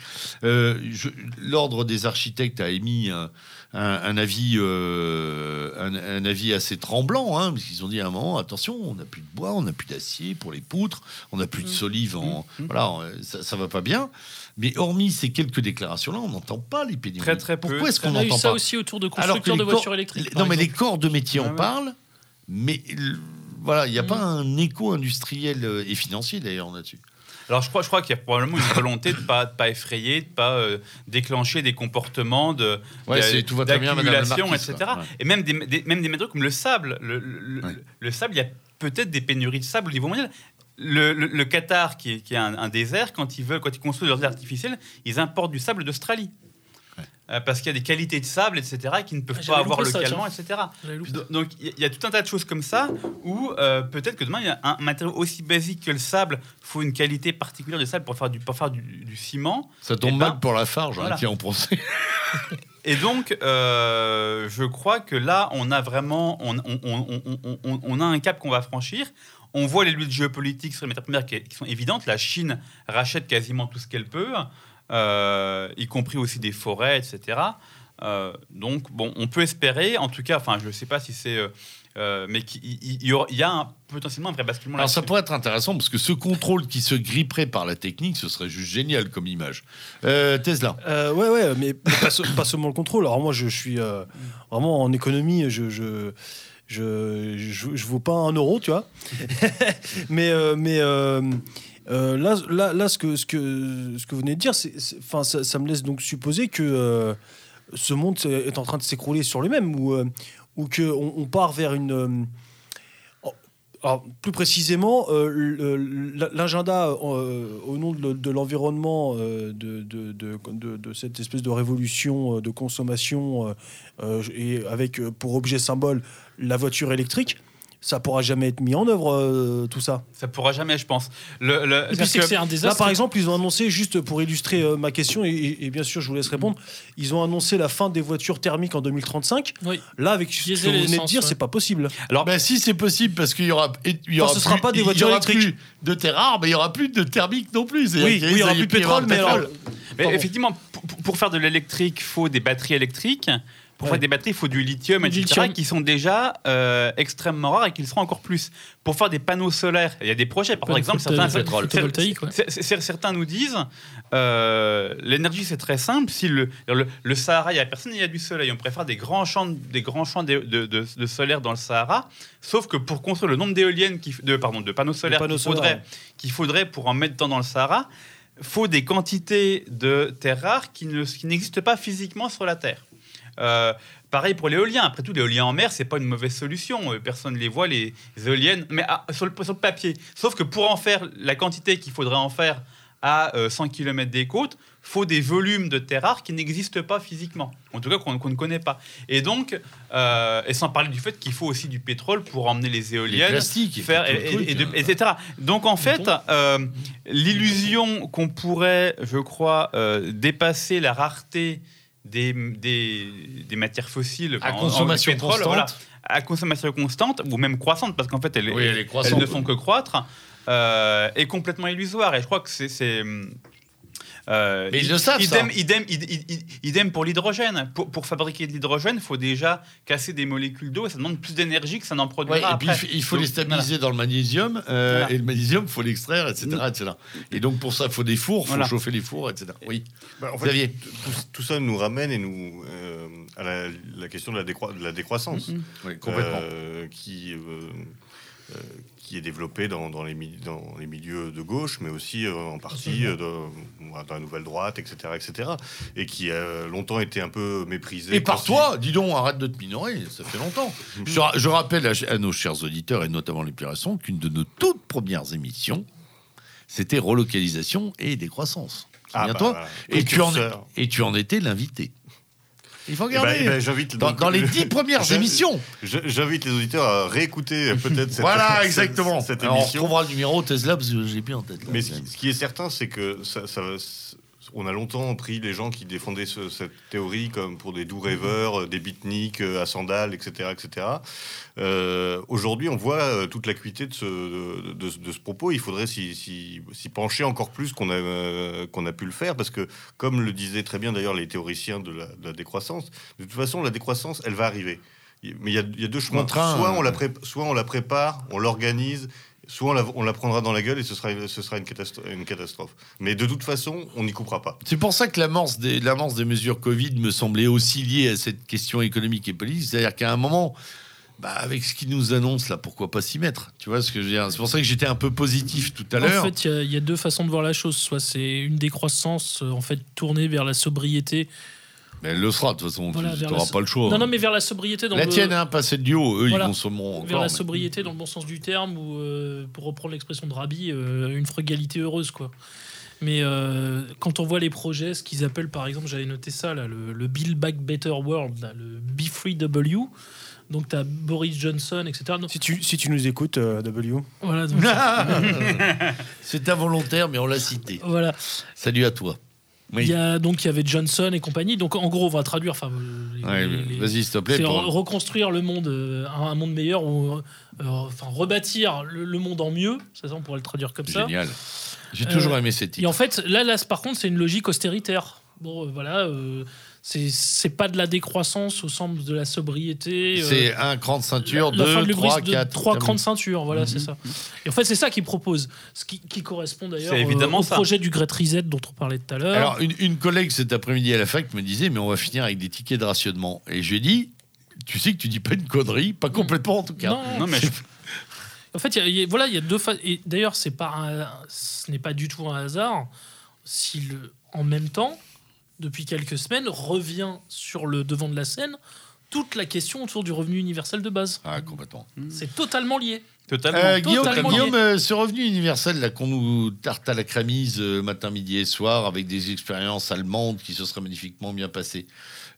Euh, L'ordre des architectes a émis un, un- un avis, euh, un, un avis assez tremblant, hein, parce qu'ils ont dit à un moment attention, on n'a plus de bois, on n'a plus d'acier pour les poutres, on n'a plus de solive, en, Mmh. voilà, euh, ça, ça va pas bien. Mais hormis ces quelques déclarations-là, on n'entend pas les pénuries. Très, très peu. Pourquoi est-ce qu'on On a eu n'entend ça pas aussi autour de constructeurs de voitures électriques. non, mais les corps de métier en ouais. parlent, mais voilà, il n'y a Mm. pas un écho industriel euh, et financier d'ailleurs là-dessus. Alors je crois, je crois qu'il y a probablement une volonté de ne pas, de pas effrayer, de ne pas euh, déclencher des comportements de, Ouais, de- c'est- tout va très bien, Madame la d'accumulation, Marquise, etc. quoi. Ouais. Et même des, des- même des métaux comme le sable. Le, le- Ouais. le sable, il y a peut-être des pénuries de sable au niveau mondial. Le, le- le Qatar, qui est, qui est un, un désert, quand ils veulent, quand ils construisent leurs îles artificielles, ils importent du sable d'Australie. Euh, parce qu'il y a des qualités de sable, etc., qui ne peuvent Ah, pas avoir loupé ça, localement, etc. Donc il y- il a tout un tas de choses comme ça où euh, peut-être que demain il y a un matériau aussi basique que le sable faut une qualité particulière de sable pour faire du pour faire du, du ciment. Ça tombe Eh ben, mal pour la farge, hein, voilà. qui en procès. [LAUGHS] Et donc euh, je crois que là on a vraiment on, on- on- on- on- on- on a un cap qu'on va franchir. On voit les luttes géopolitiques sur les matières premières qui, qui sont évidentes. La Chine rachète quasiment tout ce qu'elle peut, euh, y compris aussi des forêts, etc. Euh, donc, bon, on peut espérer, en tout cas, enfin, je ne sais pas si c'est. euh, euh, mais il y, a un- potentiellement un vrai basculement Alors ça pourrait être intéressant parce que ce contrôle qui se gripperait par la technique, ce serait juste génial comme image. Euh, Tesla. Euh, ouais, ouais, mais pas, se- pas seulement le contrôle. Alors moi, je, je suis euh, vraiment en économie, je je, je, je, je vaux pas un euro, tu vois. [LAUGHS] mais euh, mais euh, euh, là, là, là, ce que, ce que, ce que vous venez de dire, enfin, ça, me laisse donc supposer que euh, ce monde est en train de s'écrouler sur lui-même ou, euh, ou qu'on on part vers une... euh, plus précisément, l'agenda au nom de, de l'environnement, de, de, de- cette espèce de révolution de consommation, et avec pour objet symbole la voiture électrique, ça pourra jamais être mis en œuvre, euh, tout ça. Ça pourra jamais, je pense. Le, le- Et puis c'est-à-dire c'est que que- c'est un Là, par exemple, ils ont annoncé, juste pour illustrer euh, ma question, et, et- et bien sûr, je vous laisse répondre, ils ont annoncé la fin des voitures thermiques en 2035. Oui. Là, avec ce que vous venez de dire, ouais. c'est pas possible. Alors, ben, si c'est possible, parce qu'il y aura, il y aura ce sera plus- pas des il y voitures électriques. plus de terre rare, mais il y aura plus de thermique non plus. Oui, il y aura plus de pétrole, mais alors, Mais effectivement, pour, pour- pour faire de l'électrique, il faut des batteries électriques. Pour Ouais. faire des batteries, il faut du lithium, Du etc., lithium. qui sont déjà euh, extrêmement rares et qui le seront encore plus. Pour faire des panneaux solaires, il y a des projets. Par exemple, certains, certains nous disent euh, l'énergie, c'est très simple. Si le, le, le Sahara, il n'y a personne, il y a du soleil. On préfère des grands champs, des grands champs de, de- de- de solaire dans le Sahara. Sauf que pour construire le nombre d'éoliennes, qui- de, pardon, de panneaux solaires qu'il faudrait, pour en mettre tant dans le Sahara, faut des quantités de terres rares qui ne- qui n'existent pas physiquement sur la Terre. Euh, pareil pour l'éolien. Après tout, l'éolien en mer, c'est pas une mauvaise solution. Euh, Personne ne les voit, les éoliennes, mais ah, sur, le, sur le papier. Sauf que pour en faire la quantité qu'il faudrait en faire à euh, 100 km des côtes, faut des volumes de terres rares qui n'existent pas physiquement. En tout cas, qu'on ne connaît pas. Et donc, euh, et sans parler du fait qu'il faut aussi du pétrole pour emmener les éoliennes faire, tout le et- truc, et de- hein. etc. Donc en fait, euh, l'illusion qu'on pourrait, je crois, euh, dépasser la rareté des, des, des matières fossiles À en- en- consommation pétrole, constante. voilà, à consommation constante ou même croissante, parce qu'en fait, elles, Oui, elle est elles croissante. ne font que croître, euh, est complètement illusoire. Et je crois que c'est. Euh, Mais ils le savent, idem, ça. idem, id- id- id- idem pour l'hydrogène. Pour, pour fabriquer de l'hydrogène, il faut déjà casser des molécules d'eau et ça demande plus d'énergie que ça n'en Ouais, produira et puis après. il f- il faut Donc, les stabiliser dans le magnésium, euh, Voilà. et le magnésium, il faut l'extraire, etc., etc. Et donc pour ça, il faut des fours, il faut Voilà. chauffer les fours, etc. Oui, Bah, en fait, Xavier. tout, tout ça nous ramène et nous euh, à la, la question de la, décroi- de la décroissance. Mhm. Oui, complètement. euh, qui, euh, euh, qui est développé dans, dans les, dans les milieux de gauche, mais aussi euh, en partie euh, dans, dans la nouvelle droite, etc., etc., et qui a longtemps été un peu méprisé. Et par toi, dis donc, arrête de te minorer, ça fait longtemps. [LAUGHS] je, ra- je rappelle à, à nos chers auditeurs, et notamment les plus récents, qu'une de nos toutes premières émissions, c'était relocalisation et décroissance. Ah, Souviens-toi bah, et, tu en, et tu en étais l'invité. Il faut Eh ben, regarder. eh ben, j'invite dans, donc- dans les dix premières émissions. J'invite les auditeurs à réécouter euh, peut-être cette, Voilà, [LAUGHS] cette- exactement. cette Alors, on émission. retrouvera le numéro Tesla parce que j'ai plus en tête. là. Mais ce qui, ce qui est certain, c'est que ça, ça- on a longtemps pris les gens qui défendaient ce- cette théorie comme pour des doux rêveurs, euh, des beatniks euh, à sandales, etc. etc. Euh, Aujourd'hui, on voit toute l'acuité de ce, de, de- de ce propos. Il faudrait s'y pencher encore plus qu'on a, euh, qu'on a pu le faire, parce que, comme le disaient très bien d'ailleurs les théoriciens de la, de la décroissance, de toute façon, la décroissance, elle va arriver. Mais il y a, il y a deux chemins. Soit, on la soit on la prépare, on l'organise, soit on la, prendra dans la gueule et ce sera, ce sera une, catastro- une catastrophe. Mais de toute façon, on n'y coupera pas. C'est pour ça que l'amorce des, mesures Covid me semblait aussi liée à cette question économique et politique. C'est-à-dire qu'à un moment, bah, avec ce qu'ils nous annoncent là, pourquoi pas s'y mettre? Tu vois ce que je veux dire? C'est pour ça que j'étais un peu positif tout à l'heure. En fait, il y y, a deux façons de voir la chose. Soit c'est une décroissance euh, en fait tournée vers la sobriété. Mais elle le sera, de toute façon, Voilà, tu n'auras pas le choix. Non, non, mais vers la sobriété dans la le, tienne, hein, pas celle du haut, eux, Voilà. ils consommeront encore. vers la mais- sobriété dans le bon sens du terme ou euh, pour reprendre l'expression de Rabi, euh, une frugalité heureuse quoi. Mais euh, quand on voit les projets, ce qu'ils appellent par exemple, j'avais noté ça, là, le, le Build Back Better World, là, le B3W. Donc tu as Boris Johnson, etc. Donc, Si tu, si tu nous écoutes, euh, W. voilà, [LAUGHS] [LAUGHS] C'est involontaire, mais on l'a cité. voilà. Salut à toi. Oui. Il y a, donc il y avait Johnson et compagnie. Donc en gros, on va traduire. Enfin, euh, Ouais, Vas-y, s'il te plaît. c'est pour- reconstruire le monde, euh, un, monde meilleur ou euh, enfin rebâtir le, le monde en mieux. Ça, on pourrait le traduire comme ça. Génial. J'ai toujours Euh, aimé ces Et titres. en fait, là, là, par contre, c'est une logique austéritaire. Bon, euh, voilà, euh, c'est pas de la décroissance au sens de la sobriété. euh, C'est un cran de ceinture, la fin de deux, trois, de quatre. trois crans de ceinture, voilà, Mhm. c'est ça. Et en fait, c'est ça qu'ils proposent, ce qui, qui correspond d'ailleurs euh, au ça. projet du Great Reset dont on parlait tout à l'heure. Alors, une, une collègue cet après-midi à la fac me disait, mais on va finir avec des tickets de rationnement. Et je lui ai dit, tu sais que tu dis pas une connerie, pas complètement en tout cas. Non, Non, mais je- [LAUGHS] En fait, il y a- il y a- voilà, il y a deux phases. Et d'ailleurs, c'est pas un- ce n'est pas du tout un hasard si le, en même temps, depuis quelques semaines, revient sur le devant de la scène toute la question autour du revenu universel de base. Ah, complètement. C'est totalement lié. totalement. Euh, Guillaume, totalement Guillaume, euh, ce revenu universel là qu'on nous tarte à la cramise euh, matin, midi et soir avec des expériences allemandes qui se seraient magnifiquement bien passées.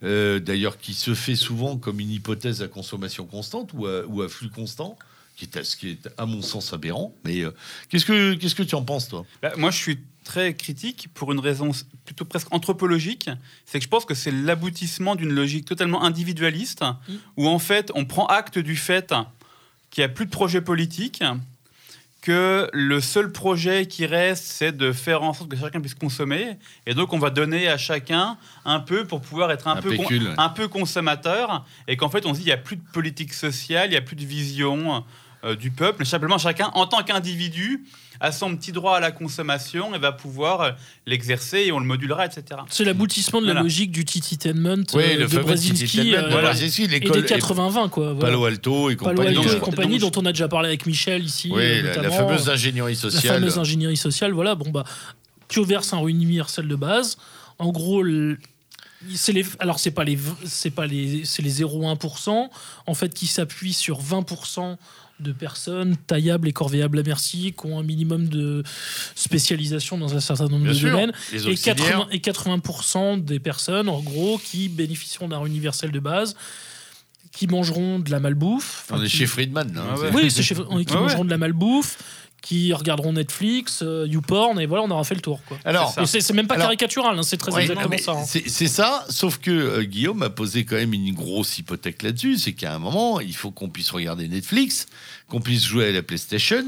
Euh, D'ailleurs, qui se fait souvent comme une hypothèse à consommation constante ou à, ou à flux constant, qui est à, ce qui est à mon sens aberrant. Mais euh, qu'est-ce que qu'est-ce que tu en penses toi? Bah, moi, je suis très critique pour une raison plutôt presque anthropologique. C'est que je pense que c'est l'aboutissement d'une logique totalement individualiste, où en fait, on prend acte du fait qu'il n'y a plus de projet politique, que le seul projet qui reste, c'est de faire en sorte que chacun puisse consommer, et donc on va donner à chacun un peu pour pouvoir être un, Un peu, con- pécule, ouais. un peu consommateur, et qu'en fait, on se dit il n'y a plus de politique sociale, il n'y a plus de vision euh, du peuple, simplement chacun, en tant qu'individu, a son petit droit à la consommation et va pouvoir euh, l'exercer et on le modulera, etc. C'est l'aboutissement de la Voilà. logique du Tititainment Oui, euh, le de fameux Brzezinski euh, voilà. Et des 80-20, quoi. voilà. Palo Alto et Palo compagnie. Alto Donc, et je- compagnie, donc, dont on a déjà parlé avec Michel ici. Oui, la, la notamment. fameuse ingénierie la sociale. fameuse ingénierie sociale, voilà, bon bah, tu verses un universel de base. En gros, le- c'est les, alors c'est pas les, c'est pas les, c'est les 0,1%, en fait, qui s'appuient sur 20% de personnes taillables et corvéables à merci, qui ont un minimum de spécialisation dans un certain nombre Bien de sûr, domaines, les et auxiliaires. 80, et 80% des personnes, en gros, qui bénéficieront d'un universel de base, qui mangeront de la malbouffe. On est qui- chez Friedman. hein. Ah ouais. oui, c'est chez- qui Ouais, mangeront de la malbouffe, qui regarderont Netflix, euh, YouPorn, et voilà, on aura fait le tour. Quoi. Alors, C'est même pas Alors- caricatural, hein, c'est très Ouais, exactement ça. hein. C'est ça, sauf que euh, Guillaume a posé quand même une grosse hypothèque là-dessus. C'est qu'à un moment, il faut qu'on puisse regarder Netflix, qu'on puisse jouer à la PlayStation,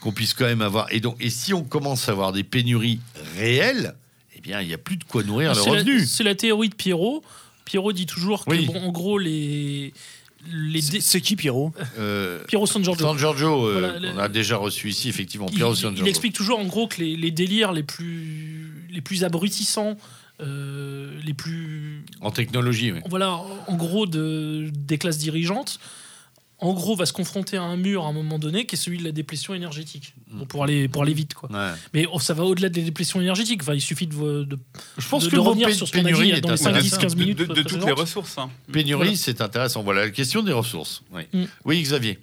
qu'on puisse quand même avoir. Et donc, et si on commence à avoir des pénuries réelles, eh bien, il n'y a plus de quoi nourrir le C'est la- revenu. C'est la, théorie de Pierrot. Pierrot dit toujours que, Oui. bon, en gros, les. Les C'est dé- c'est qui Pierrot Euh, [LAUGHS] Pierrot San Giorgio. San Giorgio, euh, Voilà, on a déjà reçu ici, effectivement, il, Piero il- San il Giorgio. explique toujours en gros que les, les délires les plus, les plus abrutissants, euh, les plus En technologie, oui. voilà, en gros, de, des classes dirigeantes, en gros, va se confronter à un mur à un moment donné, qui est celui de la déplétion énergétique, Mm. Bon, pour, aller, pour aller vite. Quoi. Ouais. Mais oh, ça va au-delà des déplétions énergétiques. Enfin, il suffit de, de, Je pense de- que de revenir sur ce qu'on a dit dans les 5, 10, intéressant. 15 De, minutes de- de toutes les ressources. hein. Pénurie, Voilà. c'est intéressant. Voilà la question des ressources. Oui, Mm. oui Xavier.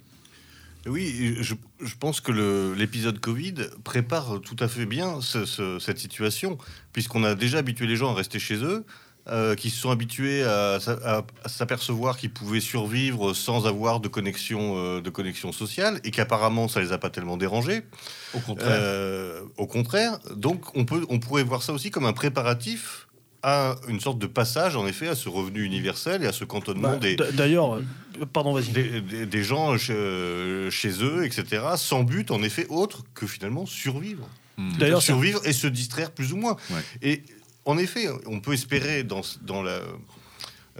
Oui, je, je pense que l'épisode Covid prépare tout à fait bien ce- ce- cette situation, puisqu'on a déjà habitué les gens à rester chez eux, euh, qui se sont habitués à, s'a- à- à s'apercevoir qu'ils pouvaient survivre sans avoir de connexion, euh, de connexion sociale, et qu'apparemment ça les a pas tellement dérangés. Au contraire. Euh, au contraire, donc on, peut, on pourrait voir ça aussi comme un préparatif à une sorte de passage, en effet, à ce revenu universel et à ce cantonnement Bah, des, D'ailleurs, pardon, vas-y. des, des- des gens chez, chez eux, etc., sans but, en effet, autre que finalement survivre. Mm. D'ailleurs, survivre et se distraire plus ou moins. Ouais. Et en effet, on peut espérer dans, ce- dans, la,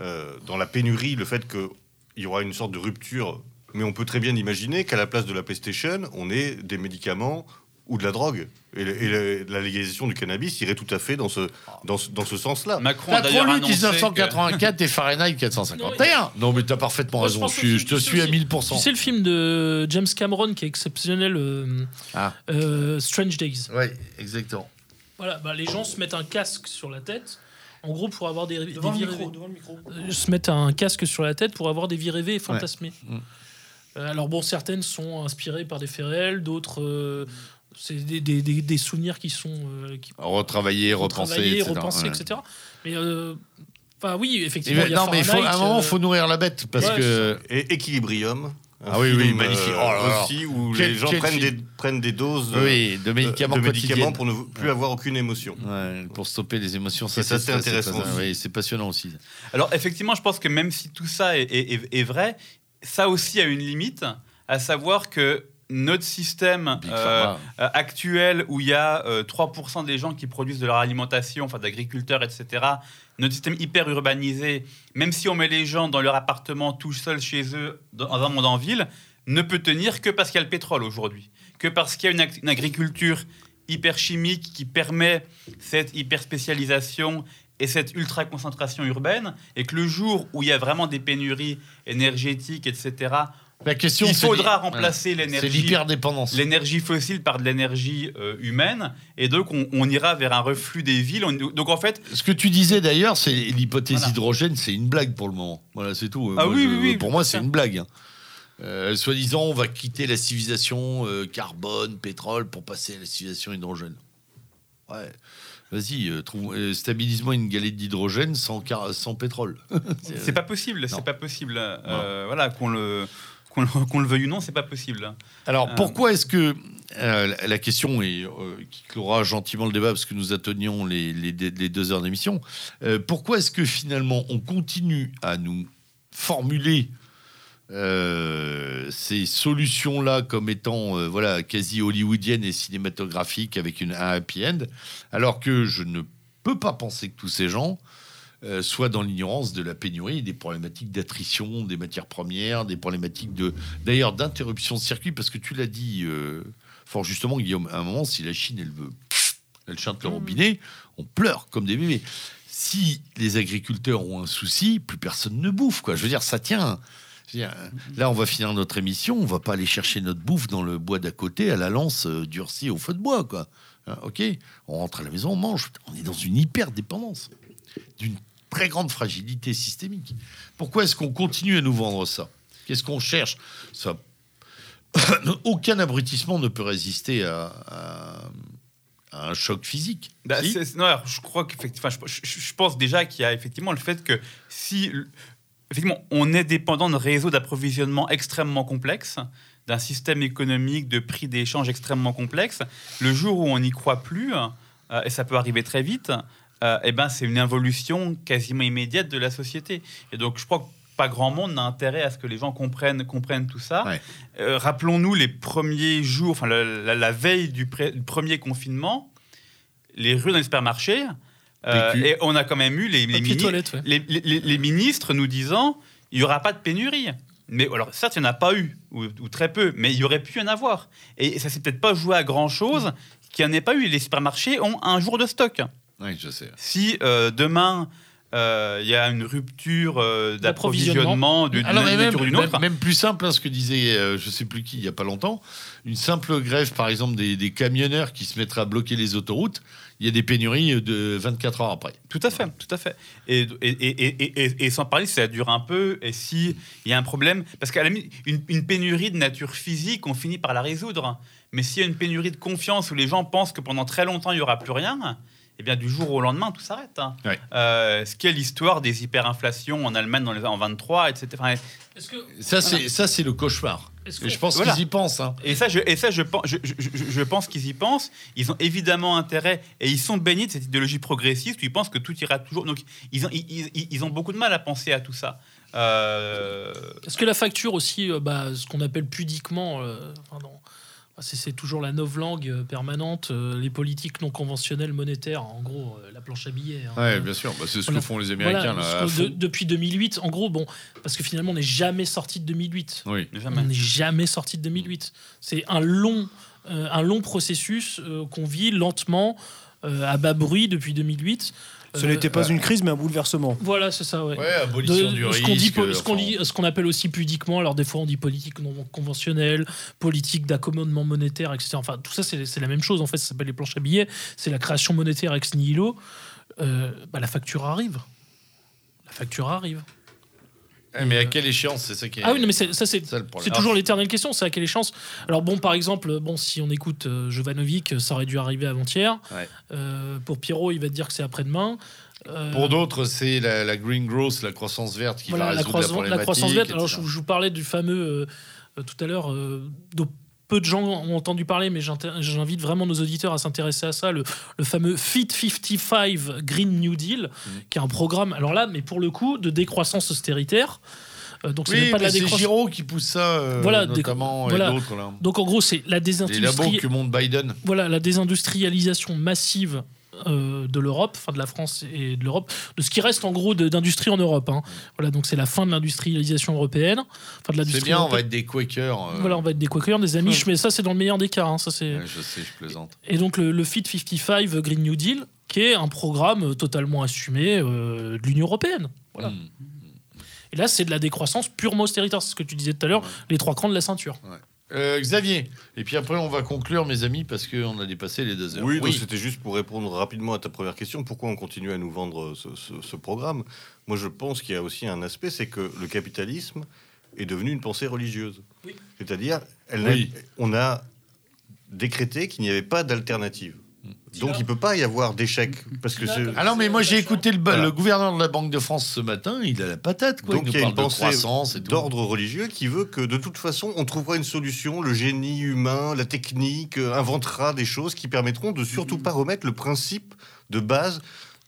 euh, dans la pénurie le fait qu'il y aura une sorte de rupture, mais on peut très bien imaginer qu'à la place de la PlayStation, on ait des médicaments ou de la drogue. Et, le- et le- la légalisation du cannabis irait tout à fait dans ce, dans ce, dans ce sens-là. Macron a T'as trop d'ailleurs lu annoncé que- 1984 et Fahrenheit 451 Non, mais t'as parfaitement Moi, je raison. Je, te suis à c'est- 1000%. Tu sais le film de James Cameron qui est exceptionnel, euh, Ah. euh, Strange Days. Oui, exactement. Voilà, bah, les gens se mettent un casque sur la tête, en gros pour avoir des, des Devant le vies micro, rêvées. devant le micro. Euh, se mettent un casque sur la tête pour avoir des vies rêvées et fantasmées. Mm. Euh, alors bon, certaines sont inspirées par des faits réels, d'autres euh, C'est des, des- des- des souvenirs qui sont euh, qui Retravailler, repenser, retravaillés, etc. repensés, Ouais. etc. Mais euh, enfin oui, Et effectivement. ben, il y a non, mais il faut, à un Fahrenheit, moment, euh, il faut nourrir la bête parce ouais, que. Et Equilibrium. Un Ah oui, oui, magnifique. euh, Oh là aussi où Quel- les gens prennent des, prennent des doses euh, Oui, de médicaments de quotidiens. médicaments pour ne plus avoir aucune émotion. Ouais, pour stopper les émotions, ça, c'est intéressant oui, c'est passionnant aussi. Alors effectivement, je pense que même si tout ça est, est- est- est vrai, ça aussi a une limite, à savoir que notre système euh, euh, actuel, où il y a euh, 3% des gens qui produisent de leur alimentation, enfin d'agriculteurs, etc., notre système hyper urbanisé, même si on met les gens dans leur appartement tout seuls chez eux, dans un monde en ville, ne peut tenir que parce qu'il y a le pétrole aujourd'hui, que parce qu'il y a une, une agriculture hyper chimique qui permet cette hyper spécialisation et cette ultra concentration urbaine, et que le jour où il y a vraiment des pénuries énergétiques, etc., La question, il faudra remplacer l'énergie l'énergie fossile par de l'énergie euh, humaine, et donc on, on ira vers un reflux des villes. On- donc en fait, Ce que tu disais d'ailleurs, c'est l'hypothèse Voilà. hydrogène, c'est une blague pour le moment. Voilà, c'est tout. Ah Moi, oui, je- oui, oui, Pour moi, c'est une blague. hein. Euh, Soi-disant, on va quitter la civilisation euh, carbone, pétrole pour passer à la civilisation hydrogène. Ouais. Vas-y, euh, euh, stabilise-moi une galette d'hydrogène sans, car- sans pétrole. [LAUGHS] c'est pas possible, c'est pas possible. Euh, voilà, qu'on le qu'on le, veuille ou non, c'est pas possible. Alors Euh, pourquoi est-ce que euh, la- question est euh, qui clora gentiment le débat parce que nous atteignons les, les- les deux heures d'émission. euh, pourquoi est-ce que finalement on continue à nous formuler ces solutions-là comme étant voilà quasi hollywoodiennes et cinématographiques avec une, un happy end, alors que je ne peux pas penser que tous ces gens euh, soient dans l'ignorance de la pénurie, des problématiques d'attrition des matières premières, des problématiques de d'ailleurs d'interruption de circuit, parce que tu l'as dit euh, fort justement, Guillaume, à un moment, si la Chine, elle veut, elle chante le robinet, on pleure comme des bébés. Si les agriculteurs ont un souci, plus personne ne bouffe, quoi. Je veux dire, ça tient. Dire, là, on va finir notre émission, on va pas aller chercher notre bouffe dans le bois d'à côté à la lance euh, durcie au feu de bois, quoi. Hein, ok, on rentre à la maison, on mange. On est dans une hyper dépendance, d'une très grande fragilité systémique. Pourquoi est-ce qu'on continue à nous vendre ça? Qu'est-ce qu'on cherche? Ça... [COUGHS] Aucun abrutissement ne peut résister à, un choc physique. Bah, Si non, alors, je crois qu'effectivement, je, je- je pense déjà qu'il y a effectivement le fait que si effectivement on est dépendant de réseaux d'approvisionnement extrêmement complexes, d'un système économique de prix d'échange extrêmement complexe, le jour où on n'y croit plus, euh, et ça peut arriver très vite, euh, eh ben c'est une involution quasiment immédiate de la société. Et donc je crois que pas grand monde n'a intérêt à ce que les gens comprennent, comprennent tout ça. Ouais. Euh, Rappelons-nous les premiers jours, enfin la, la- la veille du, pré- du premier confinement, les rues dans les supermarchés, euh, et on a quand même eu les, les, Papier mini- toilette, ouais. les- les- les- les ministres nous disant il n'y aura pas de pénurie. Mais alors, certes, il n'y en a pas eu, ou, ou très peu, mais il y aurait pu y en avoir. Et ça s'est peut-être pas joué à grand-chose qu'il n'y en ait pas eu. Les supermarchés ont un jour de stock. Oui, je sais. Si euh, demain, euh, il y a une rupture euh, D'approvisionnement. d'une même, nature ou d'une autre, même- même plus simple, hein, ce que disait, euh, je sais plus qui, il y a pas longtemps, une simple grève, par exemple, des, des camionneurs qui se mettraient à bloquer les autoroutes, il y a des pénuries de 24 heures après. Tout à fait, tout à fait. Et, et, et, et, et- et sans parler si ça dure un peu, et s'il y a un problème, parce qu'à la limite, une, une pénurie de nature physique, on finit par la résoudre. Mais s'il y a une pénurie de confiance où les gens pensent que pendant très longtemps, il n'y aura plus rien, eh bien, du jour au lendemain, tout s'arrête. hein. Ouais. Euh, ce qui est l'histoire des hyperinflations en Allemagne dans les en 23, etc. Enfin, que, Ça, c'est ça, c'est le cauchemar. que- je pense Voilà. qu'ils y pensent. hein. Et ça, je, et ça, je, pense- je, je- pense qu'ils y pensent. Ils ont évidemment intérêt et ils sont baignés de cette idéologie progressiste où ils pensent que tout ira toujours. Donc, ils ont, ils, ils- ils ont beaucoup de mal à penser à tout ça. Euh, Est-ce que la facture aussi, euh, bah, ce qu'on appelle pudiquement, euh, enfin, non, c'est toujours la novlangue euh, permanente, euh, les politiques non conventionnelles monétaires, en gros, euh, la planche à billets. hein. Ouais, bien sûr. Bah, c'est ce Voilà. que font les Voilà, Américains. là, de- depuis 2008, en gros, bon, parce que finalement, on n'est jamais sorti de 2008. Oui. jamais. On n'est jamais sorti de 2008. C'est un long, euh, un long processus euh, qu'on vit lentement, euh, à bas bruit depuis 2008. Ce Euh, n'était pas ouais. une crise, mais un bouleversement. Voilà, c'est ça, ouais. Ouais, abolition De- du ce risque. qu'on dit, po- euh, ce qu'on enfin, ce qu'on appelle aussi pudiquement, alors des fois on dit politique non conventionnelle, politique d'accommodement monétaire, etc. Enfin, tout ça, c'est c'est la même chose, en fait, ça s'appelle les planches à billets, c'est la création monétaire ex nihilo. Euh, bah, la facture arrive. La facture arrive. Eh, mais à quelle échéance C'est ça qui est. Ah oui, non, mais ça c'est le toujours l'éternelle question, c'est à quelle échéance? Alors bon, par exemple, bon, si on écoute euh, Jovanovic, ça aurait dû arriver avant-hier. Ouais. Euh, pour Pierrot, il va te dire que c'est après-demain. Euh, Pour d'autres, c'est la, la green growth, la croissance verte qui voilà, va la, résoudre croissance, la la croissance verte. Alors, je, je vous parlais du fameux euh, euh, tout à l'heure, euh, peu de gens ont entendu parler, mais j'invite vraiment nos auditeurs à s'intéresser à ça, le, le fameux Fit 55 Green New Deal, Mm. qui est un programme, alors là, mais pour le coup, de décroissance austéritaire. Euh, donc, c'est Oui, pas de la c'est décroissance. Giraud qui pousse ça, euh, Voilà, des- notamment, et voilà. d'autres. là. Donc, en gros, c'est la Les labos désindustrialisation. que monte Biden. voilà, la désindustrialisation massive euh, de l'Europe, enfin de la France et de l'Europe, de ce qui reste en gros d'industrie en Europe. hein. Voilà, donc c'est la fin de l'industrialisation européenne, enfin de C'est bien, on va être des Quakers. euh, Voilà, on va être des Quakers, des Amish, mais ça c'est dans le meilleur des cas. hein, ça c'est. ouais, je sais, je plaisante. Et donc le, le Fit 55 Green New Deal, qui est un programme totalement assumé euh, de l'Union européenne. Voilà. Hmm. Et là, c'est de la décroissance purement austéritaire, c'est ce que tu disais tout à l'heure, Ouais. les trois crans de la ceinture. Euh, Xavier, et puis après on va conclure, mes amis, parce qu'on a dépassé les deux heures. Oui, donc c'était juste pour répondre rapidement à ta première question. Pourquoi on continue à nous vendre ce, ce- ce programme? Moi, je pense qu'il y a aussi un aspect, c'est que le capitalisme est devenu une pensée religieuse. Oui. C'est-à-dire, Oui. on a décrété qu'il n'y avait pas d'alternative. Donc, il peut pas y avoir d'échec. Parce que Ah non, mais moi j'ai écouté le, ba- Voilà. le gouverneur de la Banque de France ce matin, il a la patate. Quoi. Donc il il y a une pensée d'ordre religieux qui veut que de toute façon on trouvera une solution, le génie humain, la technique euh, inventera des choses qui permettront de surtout pas remettre le principe de base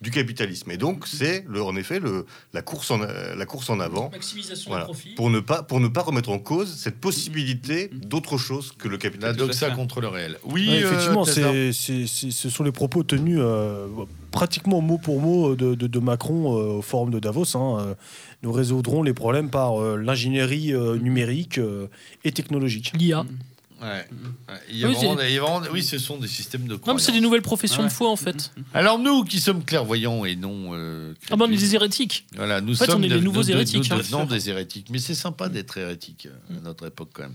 du capitalisme. Et donc c'est le, en effet le, la, course en, euh, la course en avant Maximisation voilà, des profits. pour, ne pas, pour ne pas remettre en cause cette possibilité d'autre chose que le La capitalisme. doxa contre le réel. Oui, Ouais, effectivement, euh, Tazar. c'est, ce sont les propos tenus euh, pratiquement mot pour mot de, de- de Macron euh, au forum de Davos. hein. Nous résoudrons les problèmes par euh, l'ingénierie euh, numérique euh, et technologique. L'IA. Ouais. Ouais, Il y a Oui, vraiment c'est- des- il y a vraiment- oui, ce sont des systèmes de Non, mais c'est des nouvelles professions Ouais. de foi en fait. Alors nous qui sommes clairvoyants et non... euh, Ah ben on est des hérétiques. Voilà, nous En fait, sommes on est les de- nouveaux de- de- hérétiques, Nous hein. devenons des hérétiques. Mais c'est sympa d'être hérétique euh, à notre époque quand même.